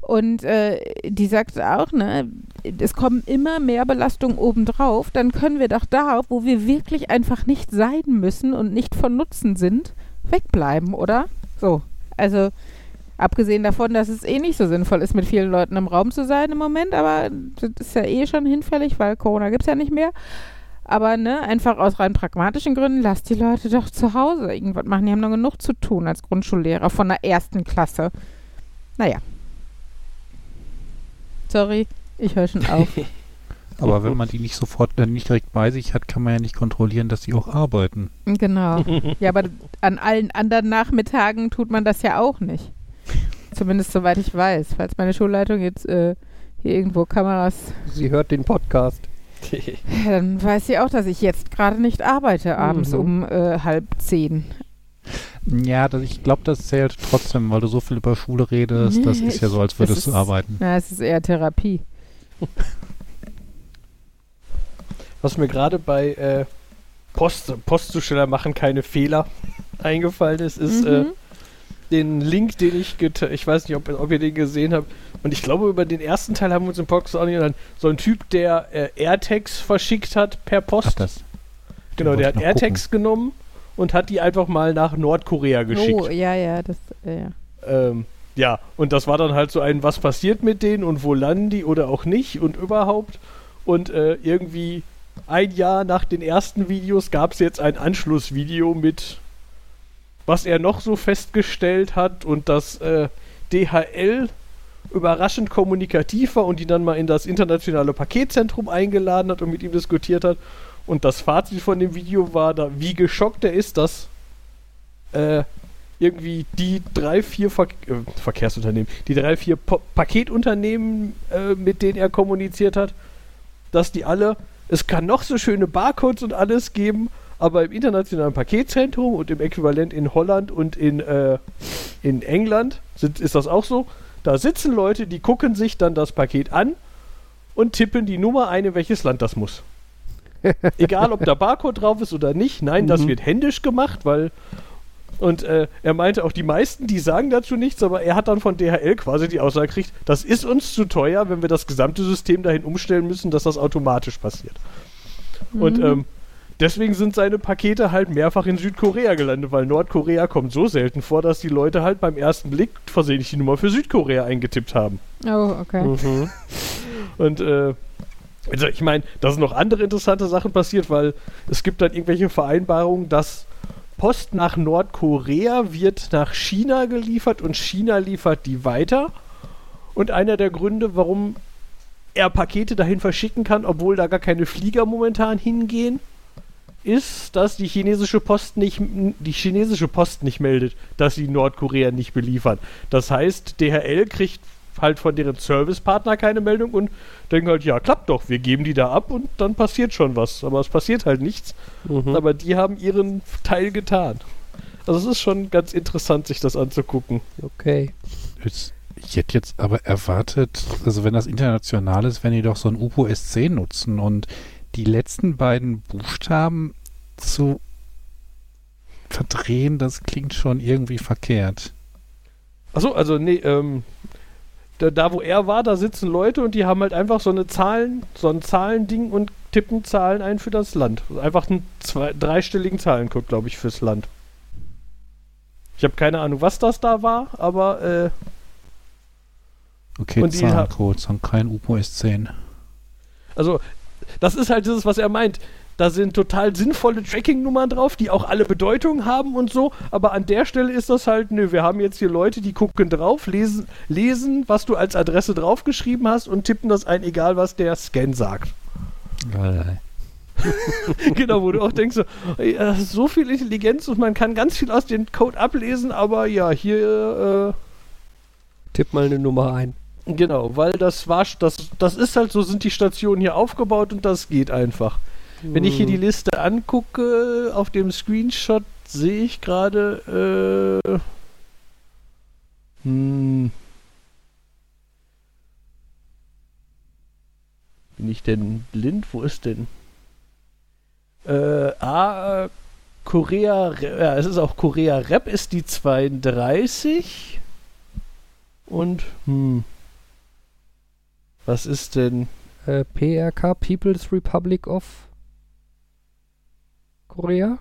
Und äh, die sagt auch, ne, es kommen immer mehr Belastungen obendrauf, dann können wir doch da, wo wir wirklich einfach nicht sein müssen und nicht von Nutzen sind, wegbleiben, oder? So. Also, abgesehen davon, dass es eh nicht so sinnvoll ist, mit vielen Leuten im Raum zu sein im Moment, aber das ist ja eh schon hinfällig, weil Corona gibt es ja nicht mehr. Aber ne, einfach aus rein pragmatischen Gründen, lasst die Leute doch zu Hause irgendwas machen. Die haben noch genug zu tun als Grundschullehrer von der ersten Klasse. Naja, Sorry, ich höre schon auf. Aber wenn man die nicht sofort, äh, nicht direkt bei sich hat, kann man ja nicht kontrollieren, dass sie auch arbeiten. Genau. Ja, aber an allen anderen Nachmittagen tut man das ja auch nicht. Zumindest soweit ich weiß. Falls meine Schulleitung jetzt äh, hier irgendwo Kameras. Sie hört den Podcast. Dann weiß sie auch, dass ich jetzt gerade nicht arbeite, abends Mhm. um äh, halb zehn. Ja, das, ich glaube, das zählt trotzdem, weil du so viel über Schule redest. Das ist ja so, als würdest du ist- arbeiten. Na, es ist eher Therapie. Was mir gerade bei äh, Post, Postzusteller machen keine Fehler eingefallen ist, ist äh, Mhm. den Link, den ich geta- ich weiß nicht, ob, ob ihr den gesehen habt. Und ich glaube, über den ersten Teil haben wir uns im Podcast auch nicht genannt. So ein Typ, der äh, AirTags verschickt hat per Post. Ach, das. genau, der hat AirTags genommen und hat die einfach mal nach Nordkorea geschickt. Oh, ja, ja, das, äh, ja. Ähm, ja, und das war dann halt so ein, was passiert mit denen und wo landen die oder auch nicht und überhaupt. Und äh, irgendwie ein Jahr nach den ersten Videos gab es jetzt ein Anschlussvideo mit, was er noch so festgestellt hat und dass äh, DHL überraschend kommunikativ war und die dann mal in das internationale Paketzentrum eingeladen hat und mit ihm diskutiert hat. Und das Fazit von dem Video war da, wie geschockt er ist, dass äh, irgendwie die drei, vier Ver äh, Verkehrsunternehmen, die drei, vier po Paketunternehmen, äh, mit denen er kommuniziert hat, dass die alle, es kann noch so schöne Barcodes und alles geben, aber im internationalen Paketzentrum und im Äquivalent in Holland und in, äh, in England sind, ist das auch so. Da sitzen Leute, die gucken sich dann das Paket an und tippen die Nummer ein, in welches Land das muss. Egal, ob da Barcode drauf ist oder nicht. Nein, das Mhm. wird händisch gemacht, weil. Und äh, er meinte auch, die meisten, die sagen dazu nichts, aber er hat dann von DHL quasi die Aussage gekriegt, das ist uns zu teuer, wenn wir das gesamte System dahin umstellen müssen, dass das automatisch passiert. Und Mhm. ähm, deswegen sind seine Pakete halt mehrfach in Südkorea gelandet, weil Nordkorea kommt so selten vor, dass die Leute halt beim ersten Blick versehentlich die Nummer für Südkorea eingetippt haben. Oh, okay. Mhm. Und äh, also ich meine, da sind noch andere interessante Sachen passiert, weil es gibt dann irgendwelche Vereinbarungen, dass Post nach Nordkorea wird nach China geliefert und China liefert die weiter. Und einer der Gründe, warum er Pakete dahin verschicken kann, obwohl da gar keine Flieger momentan hingehen, ist, dass die chinesische Post nicht die chinesische Post nicht meldet, dass sie Nordkorea nicht beliefern. Das heißt, DHL kriegt halt von deren Servicepartner keine Meldung und denken halt, ja, klappt doch, wir geben die da ab und dann passiert schon was. Aber es passiert halt nichts. Mhm. Aber die haben ihren Teil getan. Also es ist schon ganz interessant, sich das anzugucken. Okay. Jetzt- Ich hätte jetzt aber erwartet, also wenn das international ist, wenn die doch so ein UPO S10 nutzen und die letzten beiden Buchstaben zu verdrehen, das klingt schon irgendwie verkehrt. Achso, also nee, ähm, da, da wo er war, da sitzen Leute und die haben halt einfach so eine Zahlen, so ein Zahlending und tippen Zahlen ein für das Land. Einfach einen zwei, dreistelligen Zahlencode, glaube ich, fürs Land. Ich habe keine Ahnung, was das da war, aber äh, Okay, Zahlencodes und kein UPO S10. Also, das ist halt dieses, was er meint. Da sind total sinnvolle Tracking-Nummern drauf, die auch alle Bedeutung haben und so. Aber an der Stelle ist das halt, nö, wir haben jetzt hier Leute, die gucken drauf, lesen, lesen was du als Adresse draufgeschrieben hast und tippen das ein, egal was der Scan sagt. Geil. genau, wo du auch denkst, so, das ist so viel Intelligenz und man kann ganz viel aus dem Code ablesen, aber ja, hier, Tipp mal eine Nummer ein. äh, genau, weil das war, das, das ist halt so, sind die Stationen hier aufgebaut und das geht einfach. Wenn ich hier die Liste angucke, auf dem Screenshot sehe ich gerade. Äh, hm, bin ich denn blind? Wo ist denn? Äh, A, Korea, ja, es ist auch Korea Rap ist die 32. Und, hm. Was ist denn? Äh, PRK, People's Republic of Korea?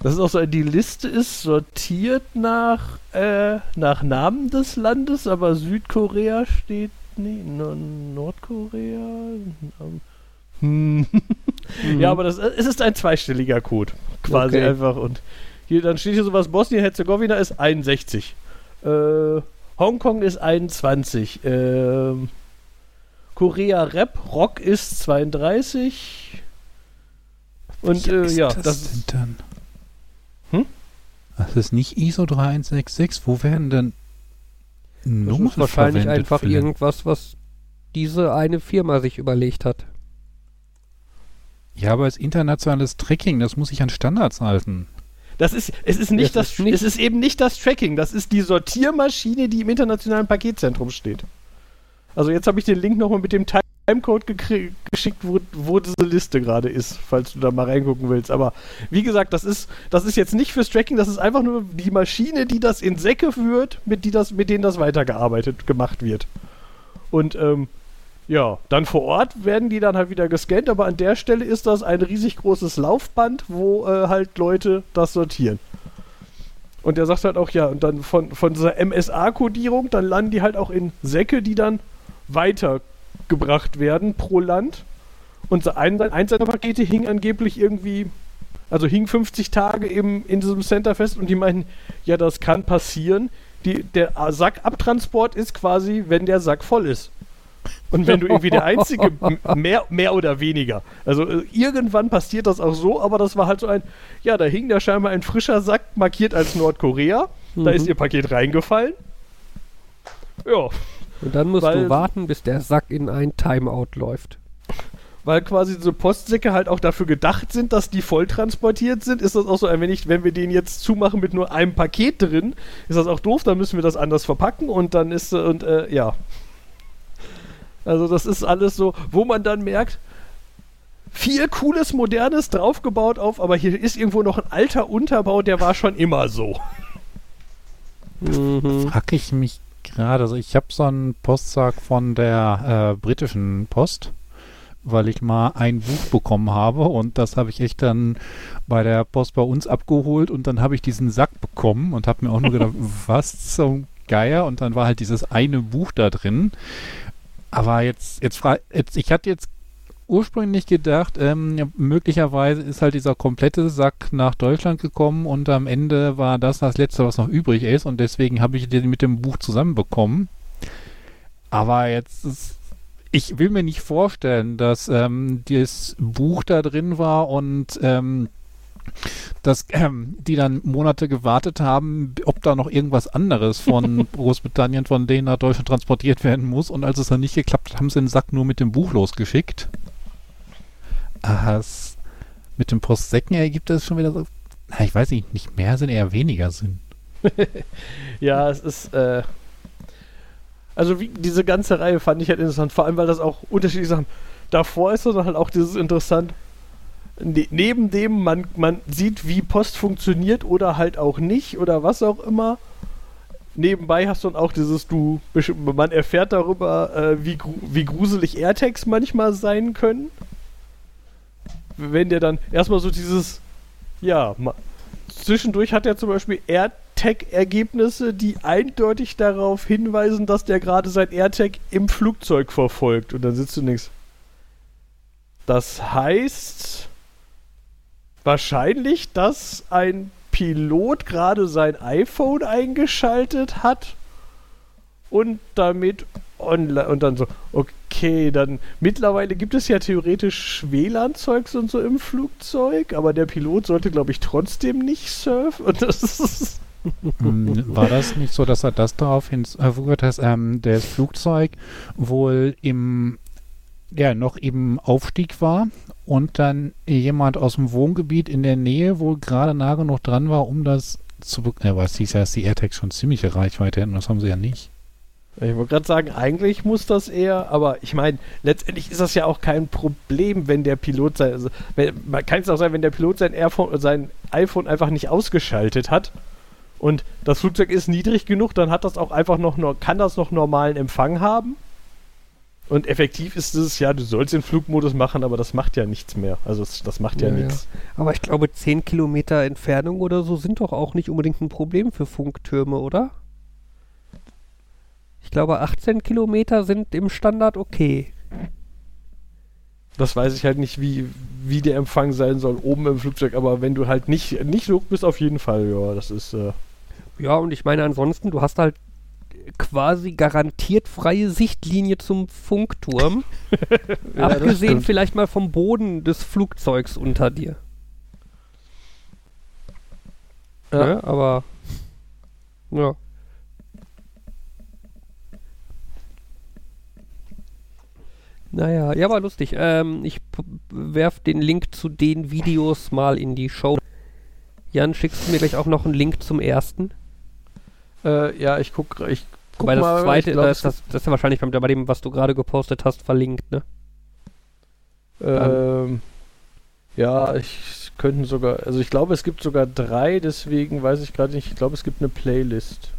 Das ist auch so, die Liste ist sortiert nach, äh, nach Namen des Landes, aber Südkorea steht nee, no, Nordkorea. Ähm, hm. Ja, aber das, es ist ein zweistelliger Code. Quasi Okay. einfach. Und hier, dann steht hier sowas, Bosnien-Herzegowina ist 61. Äh, Hongkong ist 21. Ähm, Korea Rap, Rock ist 32. Und Wie äh, ist ja, das, das denn dann? Hm? Das ist nicht ISO 3166. Wo werden denn Das Nummern ist wahrscheinlich einfach für den- irgendwas, was diese eine Firma sich überlegt hat. Ja, aber es ist internationales Tracking, das muss sich an Standards halten. Das ist, es ist nicht Es das, ist nicht- es ist eben nicht das Tracking, das ist die Sortiermaschine, die im internationalen Paketzentrum steht. Also jetzt habe ich den Link nochmal mit dem Timecode geschickt, wo, wo diese Liste gerade ist, falls du da mal reingucken willst. Aber wie gesagt, das ist, das ist jetzt nicht fürs Tracking, das ist einfach nur die Maschine, die das in Säcke führt, mit, die das, mit denen das weitergearbeitet, gemacht wird. Und ähm, ja, dann vor Ort werden die dann halt wieder gescannt, aber an der Stelle ist das ein riesig großes Laufband, wo äh, halt Leute das sortieren. Und der sagt halt auch, ja, und dann von, von dieser MSA-Kodierung, dann landen die halt auch in Säcke, die dann weitergebracht werden pro Land. Und so ein, Einzelpakete hingen angeblich irgendwie, also hingen 50 Tage eben in diesem Center fest und die meinten, ja, das kann passieren. Die, der Sackabtransport ist quasi, wenn der Sack voll ist. Und wenn du irgendwie der Einzige, mehr, mehr oder weniger. Also äh, irgendwann passiert das auch so, aber das war halt so ein, ja, da hing da scheinbar ein frischer Sack markiert als Nordkorea. Da Mhm. ist ihr Paket reingefallen. Ja, Und dann musst Weil- du warten, bis der Sack in ein Timeout läuft. weil quasi diese Postsäcke halt auch dafür gedacht sind, dass die voll transportiert sind, ist das auch so ein wenig, wenn wir den jetzt zumachen mit nur einem Paket drin, ist das auch doof, dann müssen wir das anders verpacken und dann ist, äh, und äh, ja. Also das ist alles so, wo man dann merkt, viel cooles, modernes draufgebaut auf, aber hier ist irgendwo noch ein alter Unterbau, der war schon immer so. Mhm. Frag ich mich gerade, also ich habe so einen Postsack von der äh, britischen Post, weil ich mal ein Buch bekommen habe und das habe ich echt dann bei der Post bei uns abgeholt und dann habe ich diesen Sack bekommen und habe mir auch nur gedacht, was zum Geier und dann war halt dieses eine Buch da drin. Aber jetzt, jetzt, jetzt ich hatte jetzt ursprünglich gedacht, ähm, möglicherweise ist halt dieser komplette Sack nach Deutschland gekommen und am Ende war das das letzte, was noch übrig ist und deswegen habe ich den mit dem Buch zusammenbekommen. Aber jetzt ist, ich will mir nicht vorstellen, dass ähm, das Buch da drin war und ähm, dass ähm, die dann Monate gewartet haben, ob da noch irgendwas anderes von Großbritannien von denen nach Deutschland transportiert werden muss. Und als es dann nicht geklappt hat, haben sie den Sack nur mit dem Buch losgeschickt. Es, mit dem Postsäcken ergibt das schon wieder so, na, ich weiß nicht, nicht mehr Sinn, eher weniger Sinn. Ja, es ist, äh, also wie, diese ganze Reihe fand ich halt interessant, vor allem weil das auch unterschiedliche Sachen. Davor ist dann halt auch dieses interessant, ne, neben dem man, man sieht, wie Post funktioniert oder halt auch nicht oder was auch immer. Nebenbei hast du dann auch dieses, du, man erfährt darüber, äh, wie, wie gruselig AirTags manchmal sein können. Wenn der dann erstmal so dieses, ja, zwischendurch hat er zum Beispiel AirTag-Ergebnisse, die eindeutig darauf hinweisen, dass der gerade sein AirTag im Flugzeug verfolgt. Und dann sitzt du nix. Das heißt wahrscheinlich, dass ein Pilot gerade sein iPhone eingeschaltet hat und damit online und dann so, okay, dann mittlerweile gibt es ja theoretisch WLAN-Zeugs und so im Flugzeug, aber der Pilot sollte, glaube ich, trotzdem nicht surfen. Und das ist. Hm, War das nicht so, dass er das darauf hinfügt, dass ähm, das Flugzeug wohl im, ja, noch im Aufstieg war und dann jemand aus dem Wohngebiet in der Nähe wohl gerade nah genug dran war, um das zu bekommen. Ja, aber es hieß ja, dass die AirTags schon ziemliche Reichweite hätten, das haben sie ja nicht. Ich wollte gerade sagen, eigentlich muss das eher, aber ich meine, letztendlich ist das ja auch kein Problem, wenn der Pilot sein, also, wenn, man kann es auch sein, wenn der Pilot sein, Airphone, sein iPhone einfach nicht ausgeschaltet hat und das Flugzeug ist niedrig genug, dann hat das auch einfach noch, kann das noch normalen Empfang haben. Und effektiv ist es ja, du sollst den Flugmodus machen, aber das macht ja nichts mehr. Also das, das macht ja, Ja, nichts. Aber ich glaube, 10 Kilometer Entfernung oder so sind doch auch nicht unbedingt ein Problem für Funktürme, oder? Ich glaube, 18 Kilometer sind im Standard okay. Das weiß ich halt nicht, wie, wie der Empfang sein soll oben im Flugzeug, aber wenn du halt nicht, nicht hoch bist, auf jeden Fall, ja, das ist, äh, Ja, und ich meine, ansonsten, du hast halt quasi garantiert freie Sichtlinie zum Funkturm. Ja, abgesehen vielleicht mal vom Boden des Flugzeugs unter dir. Ja. Ne? Aber ja. Naja, ja, war lustig. Ähm, ich werf den Link zu den Videos mal in die Show. Jan, schickst du mir gleich auch noch einen Link zum ersten? äh, ja, ich guck, ich guck Wobei das mal, zweite, glaub, das, das, das ist ja wahrscheinlich bei, bei dem, was du gerade gepostet hast, verlinkt, ne? Ähm, ja, ich könnten sogar, also ich glaube, es gibt sogar drei, deswegen weiß ich gerade nicht. Ich glaube, es gibt eine Playlist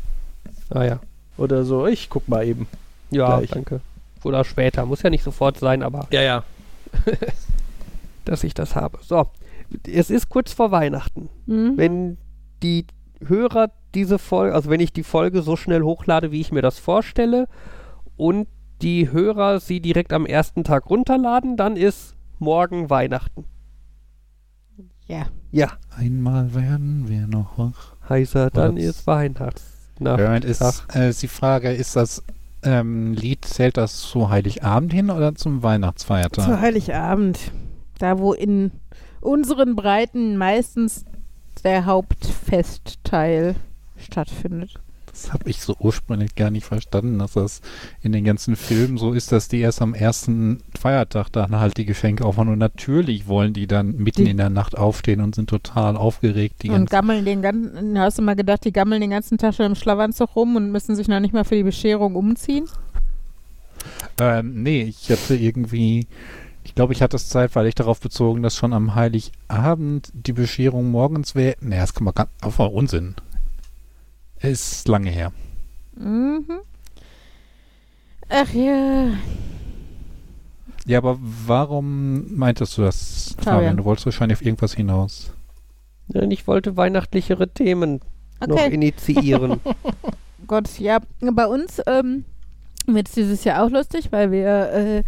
Ah ja. oder so. Ich guck mal eben. Ja, Gleich. danke. Oder später. Muss ja nicht sofort sein, aber Ja, ja. dass ich das habe. So, es ist kurz vor Weihnachten. Mhm. Wenn die Hörer diese Folge, also wenn ich die Folge so schnell hochlade, wie ich mir das vorstelle, und die Hörer sie direkt am ersten Tag runterladen, dann ist morgen Weihnachten. Ja. Ja, Einmal werden wir noch wach. heißer, dann Was? ist Weihnachtsnacht. Moment, ist, äh, ist die Frage, ist das ähm, Lied, zählt das zu Heiligabend hin oder zum Weihnachtsfeiertag? Zu Heiligabend. Da, wo in unseren Breiten meistens der Hauptfestteil stattfindet. Das habe ich so ursprünglich gar nicht verstanden, dass das in den ganzen Filmen so ist, dass die erst am ersten Feiertag dann halt die Geschenke aufmachen. Und natürlich wollen die dann mitten Die- in der Nacht aufstehen und sind total aufgeregt. Die und gammeln den ganzen, hast du mal gedacht, die gammeln den ganzen Tag schon im Schlafanzug rum und müssen sich noch nicht mal für die Bescherung umziehen? ähm, nee, ich hatte irgendwie, ich glaube, ich hatte es zeitweilig darauf bezogen, dass schon am Heiligabend die Bescherung morgens wäre. Nee, das kann man gar auf Unsinn. Ist lange her. Mhm. Ach ja. Ja, aber warum meintest du das, Fabian. Fabian? Du wolltest wahrscheinlich auf irgendwas hinaus. Nein, ich wollte weihnachtlichere Themen noch Okay. initiieren. Gott, ja, bei uns ähm, wird es dieses Jahr auch lustig, weil wir, äh,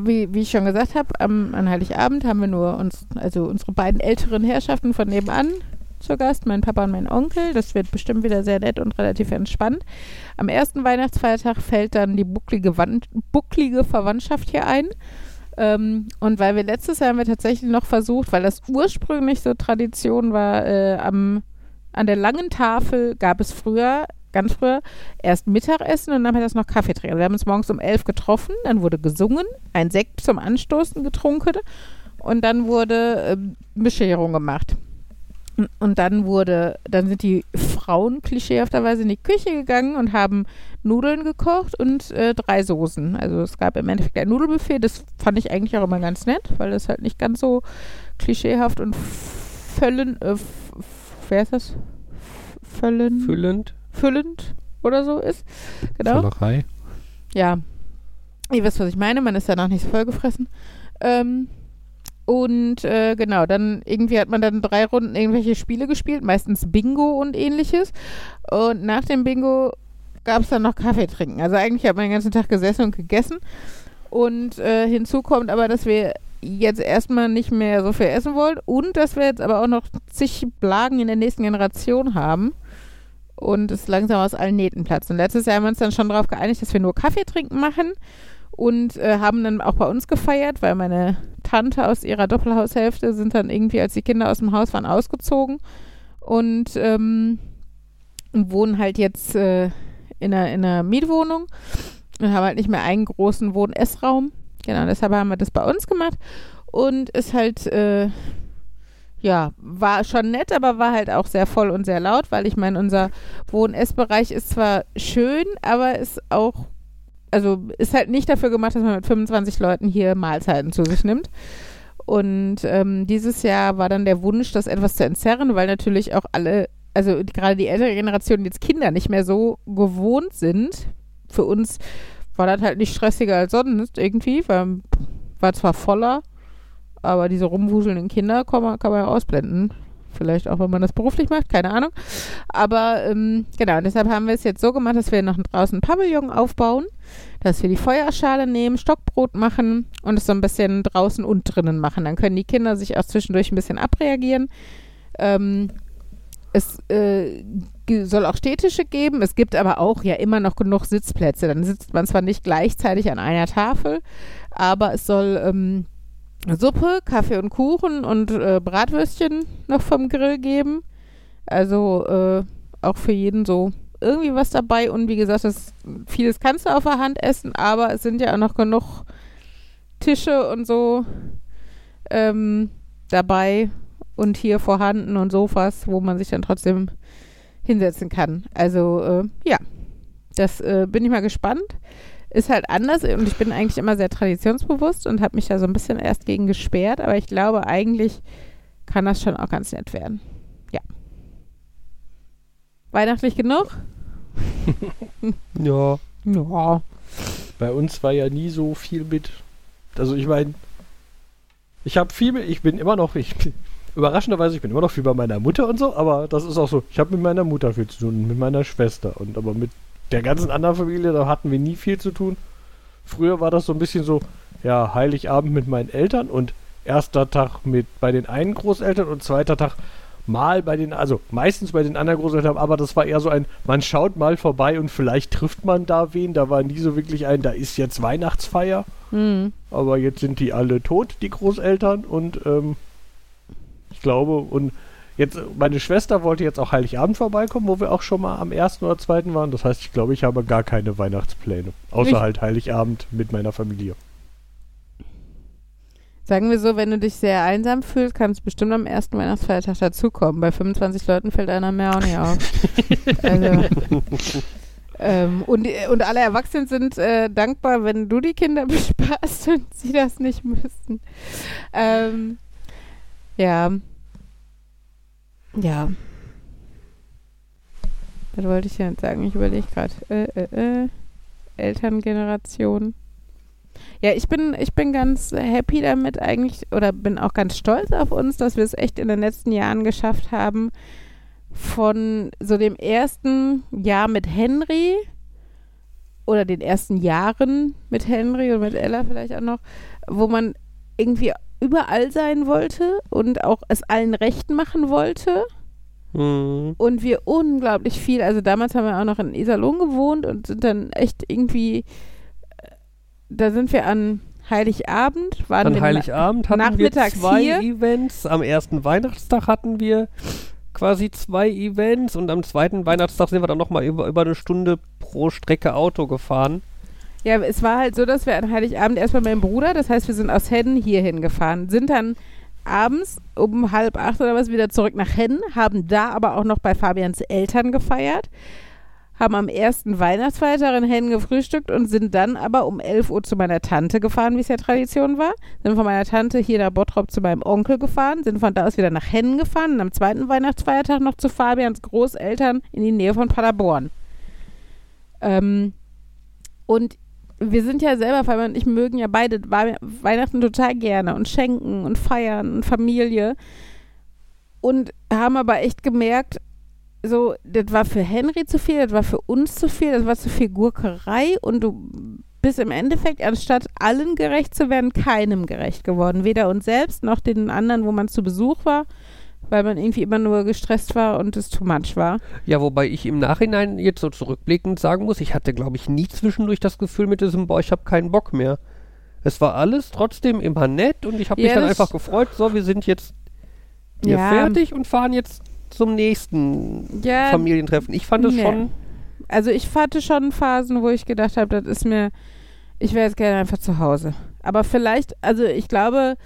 wie, wie ich schon gesagt habe, am, an Heiligabend haben wir nur uns, also unsere beiden älteren Herrschaften von nebenan zu Gast, mein Papa und mein Onkel. Das wird bestimmt wieder sehr nett und relativ entspannt. Am ersten Weihnachtsfeiertag fällt dann die bucklige, Wand, bucklige Verwandtschaft hier ein. Ähm, und weil wir letztes Jahr haben wir tatsächlich noch versucht, weil das ursprünglich so Tradition war, äh, am, an der langen Tafel gab es früher, ganz früher, erst Mittagessen und dann haben wir das noch Kaffee trinken. Wir haben uns morgens um elf getroffen, dann wurde gesungen, ein Sekt zum Anstoßen getrunken und dann wurde ähm, Bescherung gemacht. Und- Und dann wurde, dann sind die Frauen klischeehafterweise in die Küche gegangen und haben Nudeln gekocht und äh, drei Soßen. Also es gab im Endeffekt ein Nudelbuffet, das fand ich eigentlich auch immer ganz nett, weil das halt nicht ganz so klischeehaft und völlen, äh, wer ist das? Völlen, Füllend. füllend oder so ist. Genau. Völlerei. Ja. Ihr wisst, was ich meine. Man ist danach nicht so vollgefressen. Ähm, und äh, genau, dann irgendwie hat man dann drei Runden irgendwelche Spiele gespielt, meistens Bingo und ähnliches. Und nach dem Bingo gab es dann noch Kaffee trinken. Also eigentlich hat man den ganzen Tag gesessen und gegessen. Und äh, hinzu kommt aber, dass wir jetzt erstmal nicht mehr so viel essen wollen und dass wir jetzt aber auch noch zig Blagen in der nächsten Generation haben und es langsam aus allen Nähten platzt. Und letztes Jahr haben wir uns dann schon darauf geeinigt, dass wir nur Kaffee trinken machen und äh, haben dann auch bei uns gefeiert, weil meine Tante aus ihrer Doppelhaushälfte sind dann irgendwie, als die Kinder aus dem Haus waren, ausgezogen und, ähm, wohnen halt jetzt äh, in, einer, in einer Mietwohnung und haben halt nicht mehr einen großen Wohn-Essraum. Genau, deshalb haben wir das bei uns gemacht und ist halt äh, ja, war schon nett, aber war halt auch sehr voll und sehr laut, weil ich meine, unser Wohn-Essbereich ist zwar schön, aber ist auch, also ist halt nicht dafür gemacht, dass man mit 25 Leuten hier Mahlzeiten zu sich nimmt. Und ähm, dieses Jahr war dann der Wunsch, das etwas zu entzerren, weil natürlich auch alle, also gerade die ältere Generation jetzt Kinder nicht mehr so gewohnt sind. Für uns war das halt nicht stressiger als sonst irgendwie, weil war zwar voller, aber diese rumwuselnden Kinder kann man, kann man ja ausblenden. Vielleicht auch, wenn man das beruflich macht, keine Ahnung. Aber ähm, genau, deshalb haben wir es jetzt so gemacht, dass wir noch draußen ein Pavillon aufbauen, dass wir die Feuerschale nehmen, Stockbrot machen und es so ein bisschen draußen und drinnen machen. Dann können die Kinder sich auch zwischendurch ein bisschen abreagieren. Ähm, es äh, soll auch Städtische geben. Es gibt aber auch ja immer noch genug Sitzplätze. Dann sitzt man zwar nicht gleichzeitig an einer Tafel, aber es soll ähm, Suppe, Kaffee und Kuchen und äh, Bratwürstchen noch vom Grill geben. Also äh, auch für jeden so irgendwie was dabei. Und wie gesagt, das, vieles kannst du auf der Hand essen, aber es sind ja auch noch genug Tische und so ähm, dabei und hier vorhanden und Sofas, wo man sich dann trotzdem hinsetzen kann. Also äh, ja, das äh, bin ich mal gespannt. Ist halt anders und ich bin eigentlich immer sehr traditionsbewusst und habe mich da so ein bisschen erst gegen gesperrt, aber ich glaube, eigentlich kann das schon auch ganz nett werden. Ja. Weihnachtlich genug? Ja. Ja. Bei uns war ja nie so viel mit. Also ich meine, ich habe viel mit, ich bin immer noch, ich überraschenderweise, ich bin immer noch viel bei meiner Mutter und so, aber das ist auch so, ich habe mit meiner Mutter viel zu tun, mit meiner Schwester und aber mit der ganzen anderen Familie, da hatten wir nie viel zu tun. Früher war das so ein bisschen so, ja, Heiligabend mit meinen Eltern und erster Tag mit bei den einen Großeltern und zweiter Tag mal bei den, also meistens bei den anderen Großeltern, aber das war eher so ein, man schaut mal vorbei und vielleicht trifft man da wen. Da war nie so wirklich ein, da ist jetzt Weihnachtsfeier. Hm. Aber jetzt sind die alle tot, die Großeltern. Und ähm, ich glaube, und jetzt, meine Schwester wollte jetzt auch Heiligabend vorbeikommen, wo wir auch schon mal am ersten oder zweiten waren. Das heißt, ich glaube, ich habe gar keine Weihnachtspläne. Außer Nicht? halt Heiligabend mit meiner Familie. Sagen wir so, wenn du dich sehr einsam fühlst, kannst du bestimmt am ersten Weihnachtsfeiertag dazukommen. Bei 25 Leuten fällt einer mehr auch nicht auf. also, ähm, und, und alle Erwachsenen sind äh, dankbar, wenn du die Kinder bespaßt und sie das nicht müssten. Ähm, ja. Ja. Was wollte ich jetzt sagen? Ich überlege gerade. Äh, äh, äh. Elterngeneration. Ja, ich bin, ich bin ganz happy damit eigentlich oder bin auch ganz stolz auf uns, dass wir es echt in den letzten Jahren geschafft haben, von so dem ersten Jahr mit Henry oder den ersten Jahren mit Henry und mit Ella vielleicht auch noch, wo man irgendwie überall sein wollte und auch es allen recht machen wollte Hm. und wir unglaublich viel, also damals haben wir auch noch in Iserlohn gewohnt und sind dann echt irgendwie, äh, da sind wir an Heiligabend, waren An wir Heiligabend hatten wir nachmittags zwei hier. Events. Am ersten Weihnachtstag hatten wir quasi zwei Events und am zweiten Weihnachtstag sind wir dann nochmal über, über eine Stunde pro Strecke Auto gefahren. Ja, es war halt so, dass wir an Heiligabend erstmal meinem Bruder, das heißt, wir sind aus Hennen hierhin gefahren, sind dann abends um halb acht oder was wieder zurück nach Hennen, haben da aber auch noch bei Fabians Eltern gefeiert, haben am ersten Weihnachtsfeiertag in Hennen gefrühstückt und sind dann aber um 11 Uhr zu meiner Tante gefahren, wie es ja Tradition war. Sind von meiner Tante hier nach Bottrop zu meinem Onkel gefahren, sind von da aus wieder nach Hennen gefahren und am zweiten Weihnachtsfeiertag noch zu Fabians Großeltern in die Nähe von Paderborn. Ähm, und wir sind ja selber, Fabian und ich mögen ja beide Wei- Weihnachten total gerne und schenken und feiern und Familie. Und haben aber echt gemerkt, so, das war für Henry zu viel, das war für uns zu viel, das war zu viel Gurkerei und du bist im Endeffekt, anstatt allen gerecht zu werden, keinem gerecht geworden. Weder uns selbst noch den anderen, wo man zu Besuch war, weil man irgendwie immer nur gestresst war und es too much war. Ja, wobei ich im Nachhinein jetzt so zurückblickend sagen muss, ich hatte, glaube ich, nie zwischendurch das Gefühl mit diesem, boah, ich habe keinen Bock mehr. Es war alles trotzdem immer nett und ich habe mich Ja, dann das- einfach gefreut, so, wir sind jetzt hier Ja. fertig und fahren jetzt zum nächsten Ja, Familientreffen. Ich fand es nee. schon, Also ich hatte schon Phasen, wo ich gedacht habe, das ist mir, ich wäre jetzt gerne einfach zu Hause. Aber vielleicht, also ich glaube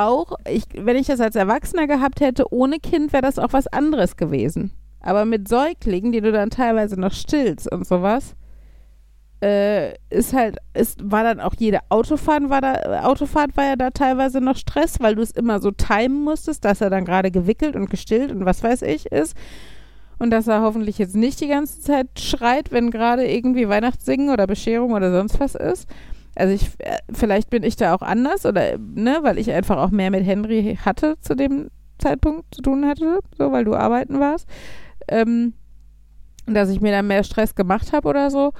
auch, ich, wenn ich das als Erwachsener gehabt hätte, ohne Kind, wäre das auch was anderes gewesen. Aber mit Säuglingen, die du dann teilweise noch stillst und sowas, äh, ist halt, ist, war dann auch jede Autofahren war da, Autofahrt war ja da teilweise noch Stress, weil du es immer so timen musstest, dass er dann gerade gewickelt und gestillt und was weiß ich ist. Und dass er hoffentlich jetzt nicht die ganze Zeit schreit, wenn gerade irgendwie Weihnachtssingen oder Bescherung oder sonst was ist. Also ich, äh, vielleicht bin ich da auch anders oder, ne, weil ich einfach auch mehr mit Henry hatte zu dem Zeitpunkt zu tun hatte, so, weil du arbeiten warst. Ähm, dass ich mir dann mehr Stress gemacht habe oder so.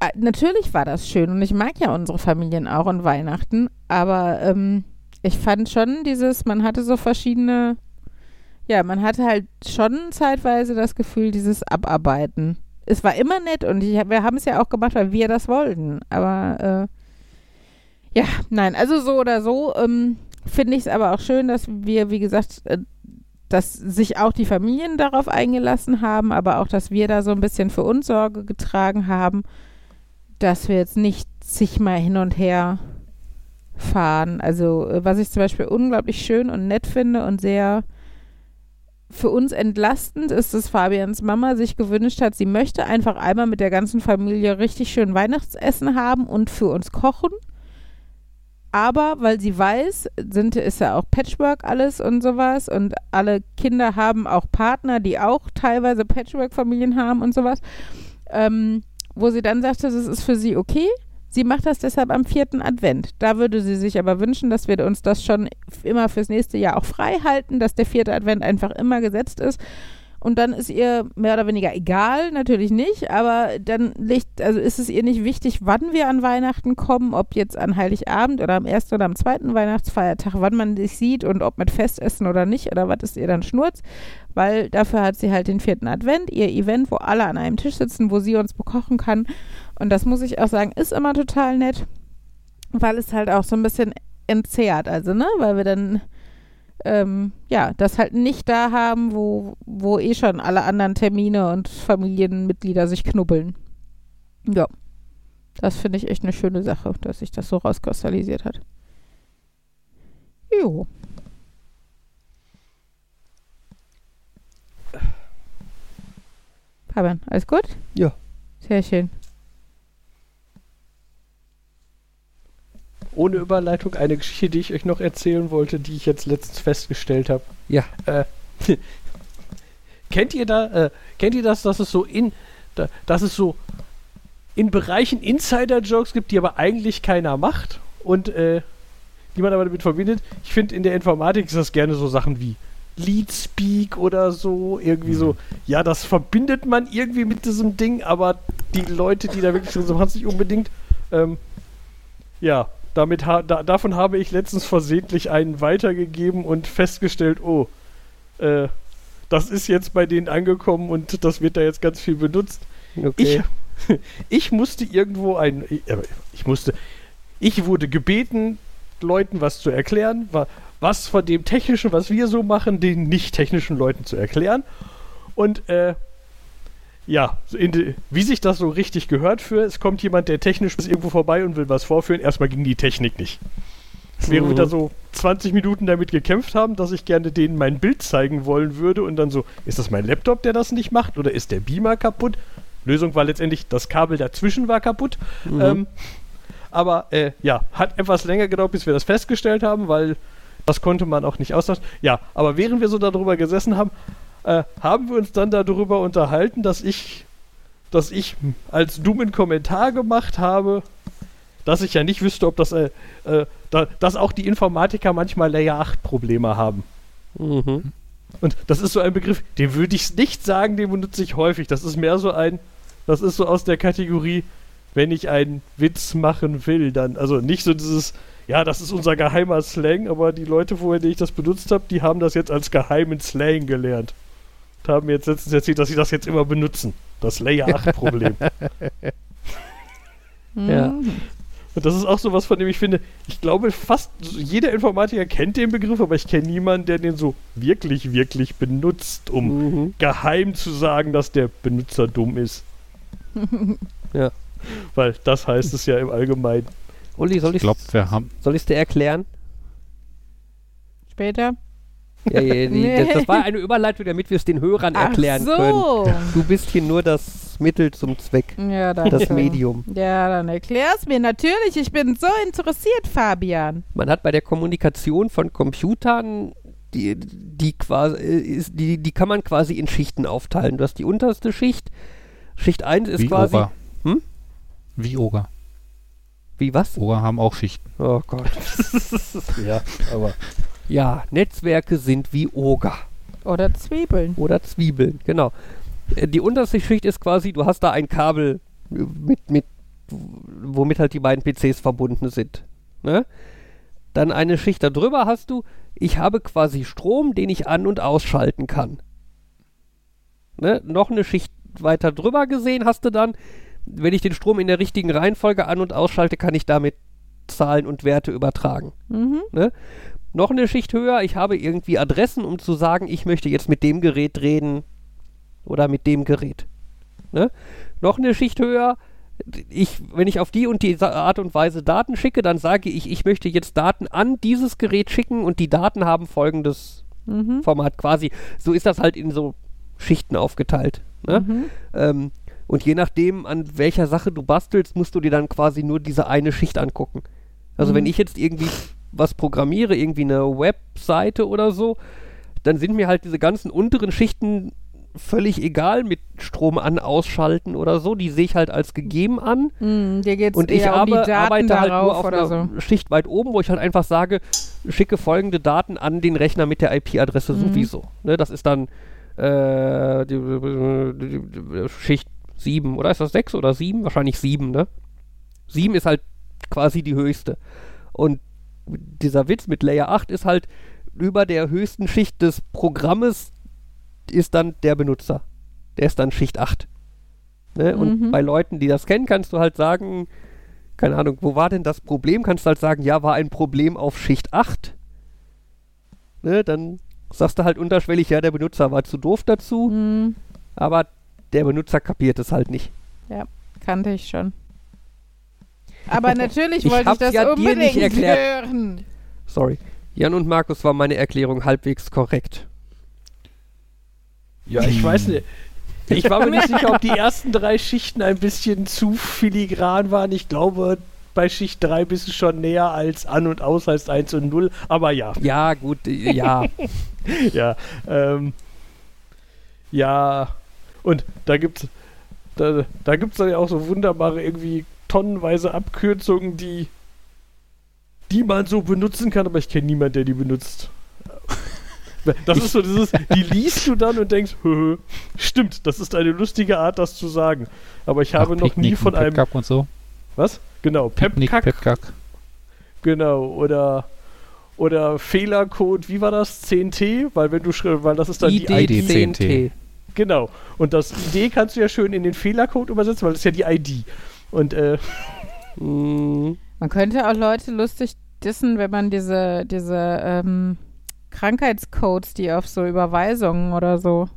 Äh, natürlich war das schön und ich mag ja unsere Familien auch und Weihnachten, aber ähm, ich fand schon dieses, man hatte so verschiedene, ja, man hatte halt schon zeitweise das Gefühl, dieses Abarbeiten. Es war immer nett und ich, wir haben es ja auch gemacht, weil wir das wollten, aber äh, ja, nein, also so oder so ähm, finde ich es aber auch schön, dass wir, wie gesagt, äh, dass sich auch die Familien darauf eingelassen haben, aber auch, dass wir da so ein bisschen für uns Sorge getragen haben dass wir jetzt nicht zigmal hin und her fahren. Also, äh, was ich zum Beispiel unglaublich schön und nett finde und sehr für uns entlastend ist, dass Fabians Mama sich gewünscht hat, sie möchte einfach einmal mit der ganzen Familie richtig schön Weihnachtsessen haben und für uns kochen. Aber weil sie weiß, sind, ist ja auch Patchwork alles und sowas und alle Kinder haben auch Partner, die auch teilweise Patchwork-Familien haben und sowas. Ähm, wo sie dann sagte, das ist für sie okay. Sie macht das deshalb am vierten Advent. Da würde sie sich aber wünschen, dass wir uns das schon immer fürs nächste Jahr auch frei halten, dass der vierte Advent einfach immer gesetzt ist und dann ist ihr mehr oder weniger egal, natürlich nicht, aber dann liegt, also ist es ihr nicht wichtig, wann wir an Weihnachten kommen, ob jetzt an Heiligabend oder am ersten oder am zweiten Weihnachtsfeiertag, wann man sich sieht und ob mit Festessen oder nicht oder was ist ihr dann Schnurz, weil dafür hat sie halt den vierten Advent, ihr Event, wo alle an einem Tisch sitzen, wo sie uns bekochen kann. Und das muss ich auch sagen, ist immer total nett, weil es halt auch so ein bisschen entzehrt, also ne, weil wir dann ähm, ja, das halt nicht da haben, wo, wo eh schon alle anderen Termine und Familienmitglieder sich knubbeln. Ja. Das finde ich echt eine schöne Sache, dass sich das so rauskristallisiert hat. Jo. Fabian, alles gut? Ja. Sehr schön. Ohne Überleitung eine Geschichte, die ich euch noch erzählen wollte, die ich jetzt letztens festgestellt habe. Ja. Äh, kennt ihr da, äh, kennt ihr das, dass es so in, da, dass es so in Bereichen Insider-Jokes gibt, die aber eigentlich keiner macht und äh, die man aber damit verbindet? Ich finde, in der Informatik ist das gerne so Sachen wie Leadspeak oder so, irgendwie so, ja, das verbindet man irgendwie mit diesem Ding, aber die Leute, die da wirklich drin sind, haben es nicht unbedingt. Ähm, ja, damit ha da davon habe ich letztens versehentlich einen weitergegeben und festgestellt, oh, äh, das ist jetzt bei denen angekommen und das wird da jetzt ganz viel benutzt. Okay. Ich, ich musste irgendwo ein, ich, ich musste, ich wurde gebeten, Leuten was zu erklären, was von dem Technischen, was wir so machen, den nicht technischen Leuten zu erklären. Und äh, ja, die, wie sich das so richtig gehört für, es kommt jemand, der technisch bis irgendwo vorbei und will was vorführen, erstmal ging die Technik nicht. Während wir da so 20 Minuten damit gekämpft haben, dass ich gerne denen mein Bild zeigen wollen würde und dann so, ist das mein Laptop, der das nicht macht oder ist der Beamer kaputt? Lösung war letztendlich, das Kabel dazwischen war kaputt. Mhm. Ähm, aber äh, ja, hat etwas länger gedauert, bis wir das festgestellt haben, weil das konnte man auch nicht austauschen. Ja, aber während wir so darüber gesessen haben, äh, haben wir uns dann darüber unterhalten, dass ich, dass ich als dummen Kommentar gemacht habe, dass ich ja nicht wüsste, ob das, äh, äh, da, dass auch die Informatiker manchmal Layer 8 Probleme haben. Mhm. Und das ist so ein Begriff, den würde ich nicht sagen, den benutze ich häufig. Das ist mehr so ein, das ist so aus der Kategorie, wenn ich einen Witz machen will, dann, also nicht so dieses, ja, das ist unser geheimer Slang, aber die Leute, vorher, die ich das benutzt habe, die haben das jetzt als geheimen Slang gelernt haben mir jetzt letztens erzählt, dass sie das jetzt immer benutzen. Das Layer 8 Problem. ja. Und das ist auch so was, von dem ich finde, ich glaube, fast jeder Informatiker kennt den Begriff, aber ich kenne niemanden, der den so wirklich, wirklich benutzt, um mhm. geheim zu sagen, dass der Benutzer dumm ist. ja. Weil das heißt es ja im Allgemeinen. Uli. Soll ich es dir erklären? Später? Ja, ja, ja, nee, das, das war eine Überleitung, damit wir es den Hörern erklären Ach so. können. Du bist hier nur das Mittel zum Zweck, Ja, dann das Medium. Ja, dann erklär's mir. Natürlich, ich bin so interessiert, Fabian. Man hat bei der Kommunikation von Computern die, die quasi ist, die, die kann man quasi in Schichten aufteilen. Du hast die unterste Schicht. Schicht 1 ist Wie quasi. Oger. Hm? Wie Oger. Wie was? Oger haben auch Schichten. Oh Gott. Ja, aber Ja, Netzwerke sind wie Oger. Oder Zwiebeln. Oder Zwiebeln, genau. Äh, Die unterste Schicht ist quasi, du hast da ein Kabel äh, mit, mit, womit halt die beiden PCs verbunden sind. Ne? Dann eine Schicht darüber hast du, ich habe quasi Strom, den ich an- und ausschalten kann. Ne? Noch eine Schicht weiter drüber gesehen hast du dann, wenn ich den Strom in der richtigen Reihenfolge an- und ausschalte, kann ich damit Zahlen und Werte übertragen. Mhm. Noch eine Schicht höher, ich habe irgendwie Adressen, um zu sagen, ich möchte jetzt mit dem Gerät reden oder mit dem Gerät. Ne? Noch eine Schicht höher, ich, wenn ich auf die und die Art und Weise Daten schicke, dann sage ich, ich möchte jetzt Daten an dieses Gerät schicken und die Daten haben folgendes Mhm. Format quasi. So ist das halt in so Schichten aufgeteilt. Ne? Mhm. Ähm, und je nachdem, an welcher Sache du bastelst, musst du dir dann quasi nur diese eine Schicht angucken. Also Mhm. wenn ich jetzt irgendwie was programmiere, irgendwie eine Webseite oder so, dann sind mir halt diese ganzen unteren Schichten völlig egal mit Strom an, ausschalten oder so. Die sehe ich halt als gegeben an. Mhm. Dir geht's Und ich um die arbe, arbeite halt nur auf einer so. Schicht weit oben, wo ich halt einfach sage, schicke folgende Daten an den Rechner mit der IP-Adresse Mhm. sowieso. Ne, das ist dann äh, die, die, die, Schicht 7 oder ist das 6 oder 7? Wahrscheinlich 7, ne? 7 ist halt quasi die höchste. Und dieser Witz mit Layer 8 ist halt, über der höchsten Schicht des Programmes ist dann der Benutzer. Der ist dann Schicht 8. Ne? Und Mhm. bei Leuten, die das kennen, kannst du halt sagen, keine Ahnung, wo war denn das Problem? Kannst du halt sagen, ja, war ein Problem auf Schicht 8. Ne? Dann sagst du halt unterschwellig, ja, der Benutzer war zu doof dazu, Mhm. aber der Benutzer kapiert es halt nicht. Kannte ich schon. Aber natürlich Ich wollte ich hab's das ja dir unbedingt nicht erklärt. hören. Sorry. Jan und Markus war meine Erklärung halbwegs korrekt. ja, ich weiß nicht. Ich war mir nicht sicher, ob die ersten drei Schichten ein bisschen zu filigran waren. Ich glaube, bei Schicht 3 bist du schon näher als an und aus heißt 1 und 0. Aber ja, Ja, gut, äh, ja. ja. Ähm, ja, und da gibt's da, da gibt's dann ja auch so wunderbare irgendwie tonnenweise Abkürzungen, die die man so benutzen kann, aber ich kenne niemanden, der die benutzt. Das ist so dieses, die liest du dann und denkst, hö, hö, stimmt, das ist eine lustige Art, das zu sagen. Aber ich habe Ach, noch nie von einem, Pepkack und so. was? Genau, Pepkack, Pepkack. genau, oder oder Fehlercode, wie war das? 10T, weil wenn du schreibst, weil das ist dann die ID ID. 10T. Genau. Und das ID kannst du ja schön in den Fehlercode übersetzen, weil das ist ja die ID. Und äh, Mm, Man könnte auch Leute lustig dissen, wenn man diese, diese ähm, Krankheitscodes, die auf so Überweisungen oder so,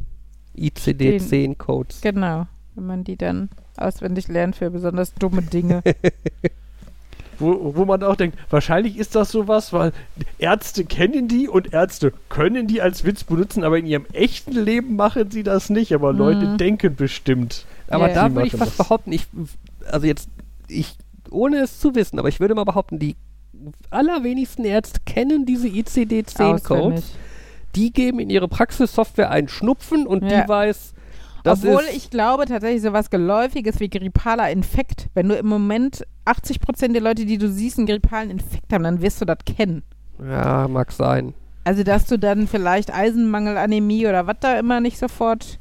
ICD-10-Codes. genau, wenn man die dann auswendig lernt für besonders dumme Dinge. wo, wo man auch denkt, wahrscheinlich ist das sowas, weil Ärzte kennen die und Ärzte können die als Witz benutzen, aber in ihrem echten Leben machen sie das nicht. Aber Mhm. Leute denken bestimmt. Aber Ja. da würde ich fast das. behaupten, ich, also jetzt, ich, ohne es zu wissen, aber ich würde mal behaupten, die allerwenigsten Ärzte kennen diese ICD-10-Codes. Auswendig. Die geben in ihre Praxissoftware einen Schnupfen und Ja. die weiß, das Obwohl ich glaube tatsächlich sowas Geläufiges wie grippaler Infekt, wenn du im Moment 80% der Leute, die du siehst, einen grippalen Infekt haben, dann wirst du das kennen. ja, mag sein. Also, dass du dann vielleicht Eisenmangel, Anämie oder was da immer nicht sofort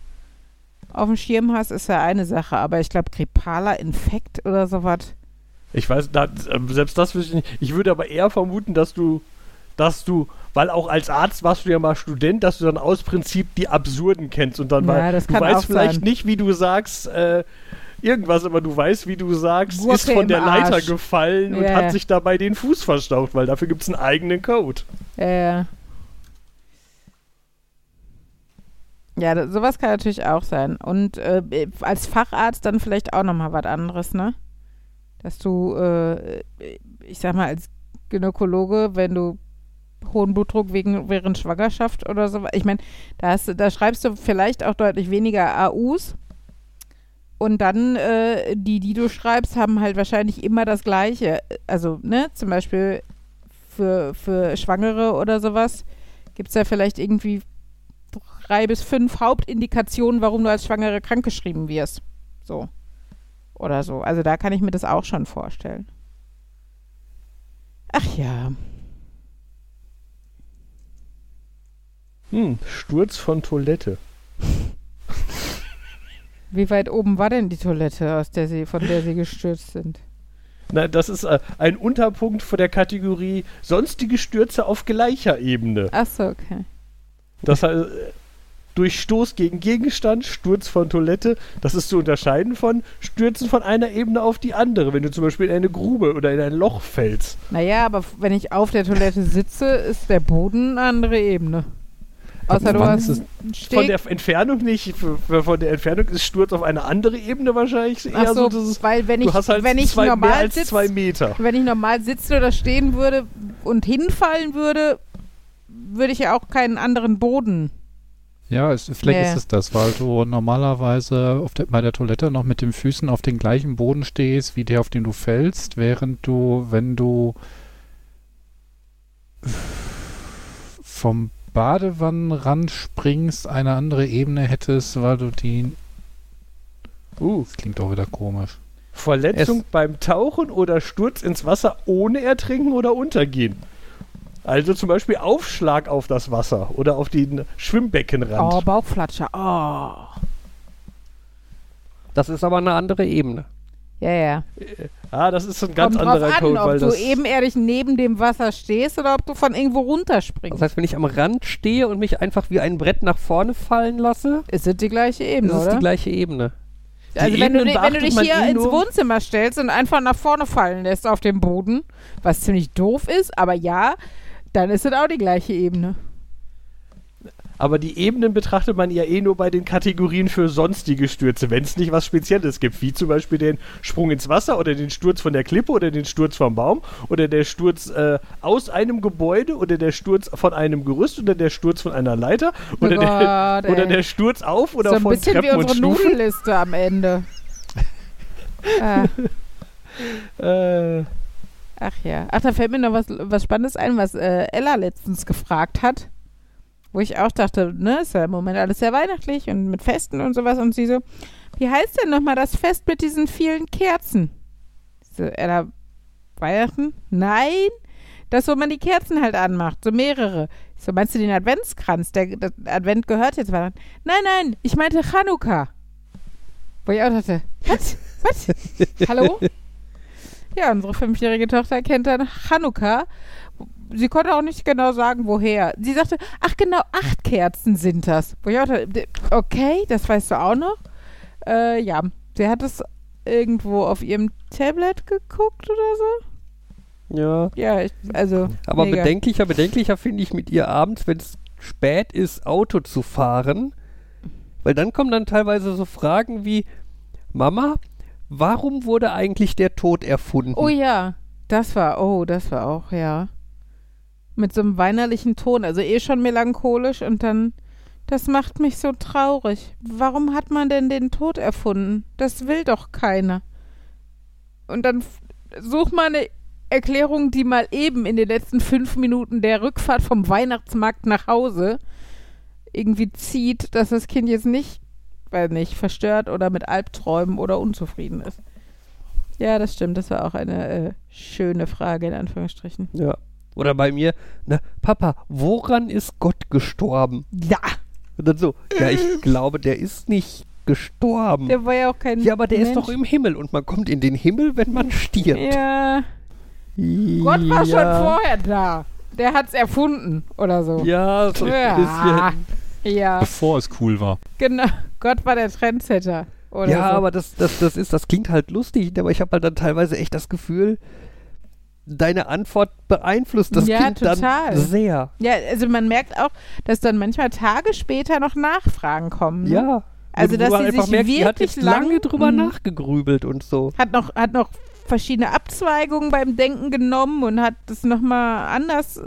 auf dem Schirm hast, ist ja eine Sache. Aber ich glaube, grippaler Infekt oder sowas. Ich weiß, da, äh, selbst das wüsste ich nicht. Ich würde aber eher vermuten, dass du, dass du, weil auch als Arzt warst du ja mal Student, dass du dann aus Prinzip die Absurden kennst und dann Ja, mal, du weißt vielleicht sein. nicht, wie du sagst, äh, irgendwas, aber du weißt, wie du sagst, Gurke ist von der Leiter Arsch. gefallen und Ja. hat sich dabei den Fuß verstaucht, weil dafür gibt es einen eigenen Code. Äh, ja, da- sowas kann natürlich auch sein. Und äh, als Facharzt dann vielleicht auch nochmal was anderes, ne? Dass du, äh, ich sag mal, als Gynäkologe, wenn du hohen Blutdruck wegen, während Schwangerschaft oder so. Ich meine, da, da schreibst du vielleicht auch deutlich weniger AUs. Und dann, äh, die, die du schreibst, haben halt wahrscheinlich immer das Gleiche. Also, ne, zum Beispiel für, für Schwangere oder sowas gibt es ja vielleicht irgendwie drei bis fünf Hauptindikationen, warum du als Schwangere krankgeschrieben wirst. So. Oder so. Also da kann ich mir das auch schon vorstellen. Ach ja. Hm, Sturz von Toilette. Wie weit oben war denn die Toilette, aus der sie, von der sie gestürzt sind? Na, das ist äh, ein Unterpunkt von der Kategorie sonstige Stürze auf gleicher Ebene. Ach so, okay. Das heißt, äh, durch Stoß gegen Gegenstand, Sturz von Toilette, das ist zu unterscheiden von Stürzen von einer Ebene auf die andere, wenn du zum Beispiel in eine Grube oder in ein Loch fällst. Naja, aber wenn ich auf der Toilette sitze, ist der Boden eine andere Ebene. Außer du hast ist Von der Entfernung nicht, von der Entfernung ist Sturz auf eine andere Ebene wahrscheinlich eher Ach so, so, dass es, weil wenn ich, du hast halt wenn ich zwei, mehr normal als sitz, zwei Meter. wenn ich normal sitzen oder stehen würde und hinfallen würde, würde ich ja auch keinen anderen Boden. Ja, es, vielleicht Nee. ist es das, weil du normalerweise auf der, bei der Toilette noch mit den Füßen auf den gleichen Boden stehst, wie der, auf den du fällst, während du, wenn du vom Badewannenrand springst, eine andere Ebene hättest, weil du die. Uh, Das klingt auch wieder komisch. Verletzung beim Tauchen oder Sturz ins Wasser ohne Ertrinken oder Untergehen. Also zum Beispiel Aufschlag auf das Wasser oder auf den Schwimmbeckenrand. Oh, Bauchflatscher. Oh. Das ist aber eine andere Ebene. Ja, ja. Ah, das ist ein ganz Kommt anderer drauf an, Code, weil ob du das ebenerdig neben dem Wasser stehst oder ob du von irgendwo runterspringst. Das heißt, wenn ich am Rand stehe und mich einfach wie ein Brett nach vorne fallen lasse, ist es die gleiche Ebene, ist es oder? die gleiche Ebene. also Die wenn du, di- wenn du dich hier eh ins Wohnzimmer stellst und einfach nach vorne fallen lässt auf dem Boden, was ziemlich doof ist, aber ja, dann ist es auch die gleiche Ebene. Aber die Ebenen betrachtet man ja eh nur bei den Kategorien für sonstige Stürze, wenn es nicht was Spezielles gibt, wie zum Beispiel den Sprung ins Wasser oder den Sturz von der Klippe oder den Sturz vom Baum oder der Sturz äh, aus einem Gebäude oder der Sturz von einem Gerüst oder der Sturz von einer Leiter oder, Oh der, Gott, oder der Sturz auf oder so ein von bisschen wie Treppen und unsere Stufen. Nudelliste am Ende. ah, Äh, ach ja. Ach, da fällt mir noch was, was Spannendes ein, was äh, Ella letztens gefragt hat. Wo ich auch dachte, ne, ist ja im Moment alles sehr weihnachtlich und mit Festen und sowas. Und sie so, wie heißt denn nochmal das Fest mit diesen vielen Kerzen? So, Ella, Weihnachten? Nein, das, wo man die Kerzen halt anmacht, so mehrere. Ich so, meinst du den Adventskranz? Der, der Advent gehört jetzt Weihnachten. Nein, nein, ich meinte Chanukka. Wo ich auch dachte, was? Was? Hallo? Ja, unsere fünfjährige Tochter kennt dann Chanukka. Sie konnte auch nicht genau sagen, woher. Sie sagte, ach genau, acht Kerzen sind das. Wo ich auch dachte, d- okay, das weißt du auch noch. Äh, ja, sie hat es irgendwo auf ihrem Tablet geguckt oder so. Ja. Ja, ich, also. Aber mega. bedenklicher, bedenklicher finde ich mit ihr abends, wenn es spät ist, Auto zu fahren. Weil dann kommen dann teilweise so Fragen wie, Mama, warum wurde eigentlich der Tod erfunden? Oh ja, das war, oh, das war auch, ja. Mit so einem weinerlichen Ton, also eh schon melancholisch und dann, das macht mich so traurig. Warum hat man denn den Tod erfunden? Das will doch keiner. Und dann such mal eine Erklärung, die mal eben in den letzten fünf Minuten der Rückfahrt vom Weihnachtsmarkt nach Hause irgendwie zieht, dass das Kind jetzt nicht, weiß nicht, verstört oder mit Albträumen oder unzufrieden ist. Ja, das stimmt. Das war auch eine äh, schöne Frage, in Anführungsstrichen. Ja. Oder bei mir, na, Papa, woran ist Gott gestorben? Ja, Und dann so, ja, ich glaube, der ist nicht gestorben. der war ja auch kein ja, aber der ist Mensch. doch im Himmel und man kommt in den Himmel, wenn man stirbt. Ja, Gott war schon vorher da. Der hat's erfunden oder so. Ja, so Ja. ein bisschen. Ja, Bevor es cool war. genau. Gott war der Trendsetter. Oder Ja, so. aber das, das, das ist, das klingt halt lustig, aber ich habe halt dann teilweise echt das Gefühl, deine Antwort beeinflusst das Ja, Kind total. dann sehr. Ja, also man merkt auch, dass dann manchmal Tage später noch Nachfragen kommen. Ne? Ja. Also, dass sie sich merkt, die hat wirklich jetzt lange lang- drüber Mhm. nachgegrübelt und so. Hat noch, hat noch verschiedene Abzweigungen beim Denken genommen und hat das nochmal anders äh,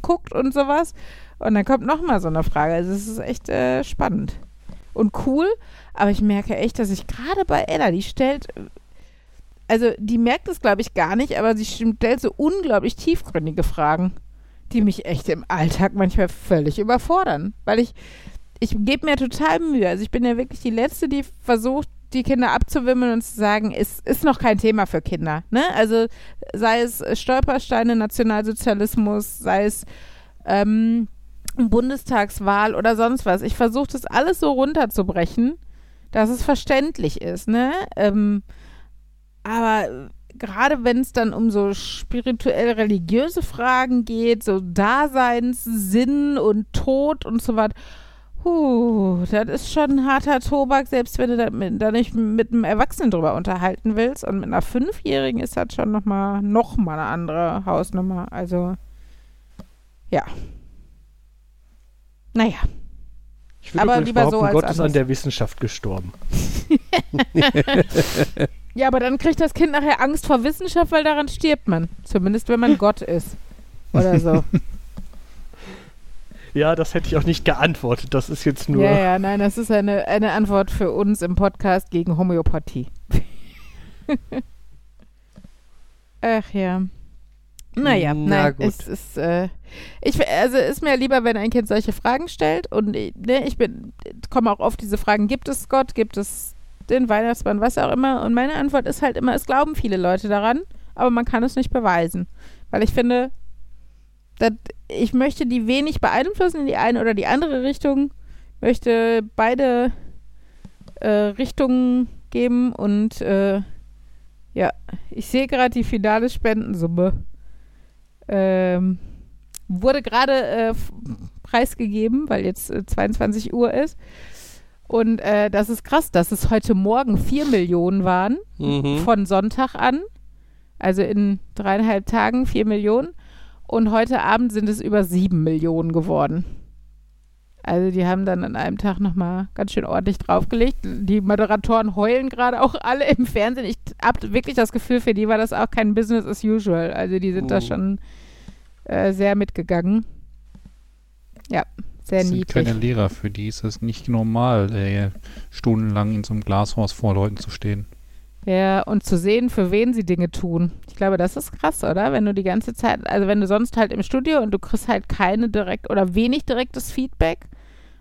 guckt und sowas. Und dann kommt nochmal so eine Frage. Also es ist echt äh, spannend und cool. Aber ich merke echt, dass ich gerade bei Ella, die stellt, also die merkt es, glaube ich, gar nicht, aber sie stellt so unglaublich tiefgründige Fragen, die mich echt im Alltag manchmal völlig überfordern. Weil ich, ich gebe mir total Mühe. Also ich bin ja wirklich die Letzte, die versucht, die Kinder abzuwimmeln und zu sagen, es ist noch kein Thema für Kinder. Ne? Also sei es Stolpersteine, Nationalsozialismus, sei es ähm, Bundestagswahl oder sonst was. Ich versuche das alles so runterzubrechen, dass es verständlich ist. Ne? Ähm, aber gerade wenn es dann um so spirituell religiöse Fragen geht, so Daseinssinn und Tod und so weiter, Huh, das ist schon ein harter Tobak, selbst wenn du da, mit, da nicht mit einem Erwachsenen drüber unterhalten willst. Und mit einer Fünfjährigen ist das schon nochmal noch mal eine andere Hausnummer. Also, ja. Naja. Ich würde Aber lieber so als Gott ist an der Wissenschaft gestorben. Ja, aber dann kriegt das Kind nachher Angst vor Wissenschaft, weil daran stirbt man. Zumindest wenn man Gott ist. Oder so. Ja, das hätte ich auch nicht geantwortet. Das ist jetzt nur. Ja, ja, nein, das ist eine, eine Antwort für uns im Podcast gegen Homöopathie. Ach ja. Naja, Na nein, gut. es ist, äh, ich, also ist mir lieber, wenn ein Kind solche Fragen stellt und ich- ne, ich bin, komme auch oft diese Fragen, gibt es Gott, gibt es den Weihnachtsmann, was auch immer und meine Antwort ist halt immer, es glauben viele Leute daran, aber man kann es nicht beweisen, weil ich finde, dat, ich möchte die wenig beeinflussen in die eine oder die andere Richtung, möchte beide äh, Richtungen geben und äh, ja, ich sehe gerade die finale Spendensumme. Ähm, wurde gerade äh, preisgegeben, weil jetzt äh, 22 Uhr ist. Und äh, das ist krass, dass es heute Morgen 4 Millionen waren Mhm. von Sonntag an. Also in dreieinhalb Tagen 4 Millionen. Und heute Abend sind es über 7 Millionen geworden. Also die haben dann an einem Tag nochmal ganz schön ordentlich draufgelegt. Die Moderatoren heulen gerade auch alle im Fernsehen. Ich habe wirklich das Gefühl, für die war das auch kein Business as usual. Also die sind da Mhm. schon äh, sehr mitgegangen. Ja, sehr Das sind niedlich. keine Lehrer, für die ist es nicht normal, äh, stundenlang in so einem Glashaus vor Leuten zu stehen. Ja, und zu sehen, für wen sie Dinge tun. Ich glaube, das ist krass, oder? Wenn du die ganze Zeit, also wenn du sonst halt im Studio und du kriegst halt keine direkt oder wenig direktes Feedback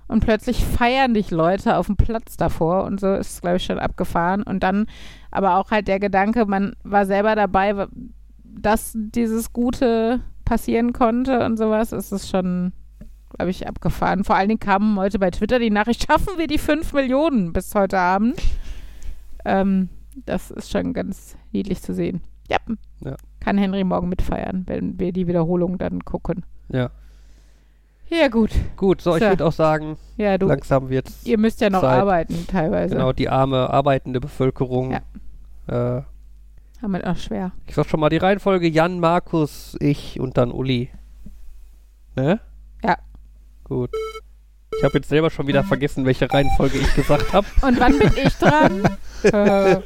und plötzlich feiern dich Leute auf dem Platz davor und so ist es, glaube ich, schon abgefahren. Und dann aber auch halt der Gedanke, man war selber dabei, dass dieses Gute passieren konnte und sowas, ist es schon, glaube ich, abgefahren. Vor allen Dingen kam heute bei Twitter die Nachricht, schaffen wir die 5 Millionen bis heute Abend. Ähm, das ist schon ganz niedlich zu sehen. Ja. Ja. Kann Henry morgen mitfeiern, wenn wir die Wiederholung dann gucken. Ja. Ja, gut. Gut, so, ich So. würde auch sagen, Ja, du, langsam wird's. ihr müsst ja noch Zeit. arbeiten teilweise. Genau, die arme, arbeitende Bevölkerung. Äh, Haben wir auch schwer. ich sag schon mal die Reihenfolge: Jan, Markus, ich und dann Uli. Ne? Ja. Gut. Ich habe jetzt selber schon wieder vergessen, welche Reihenfolge ich gesagt habe. Und wann bin ich dran?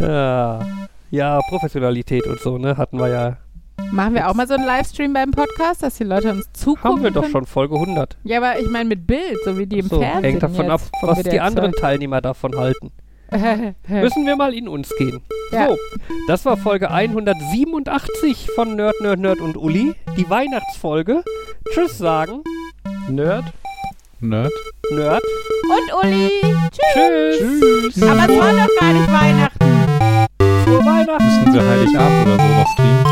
Ja. ja, Professionalität und so, ne? Hatten wir ja. Machen wir auch mal so einen Livestream beim Podcast, dass die Leute uns zugucken Haben wir doch können? schon, Folge 100. Ja, aber ich meine mit Bild, so wie die im So, Fernsehen hängt davon ab, was die anderen Teilnehmer davon halten. Müssen wir mal in uns gehen. Ja. So, das war Folge 187 von Nerd, Nerd, Nerd und Uli. Die Weihnachtsfolge. Tschüss sagen. Nerd. Nerd. Nerd. Und Uli. Tschüss. Tschüss. Tschüss. Aber es war doch gar nicht Weihnachten. Frohe Weihnachten. Müssen wir Heiligabend oder so noch streamen?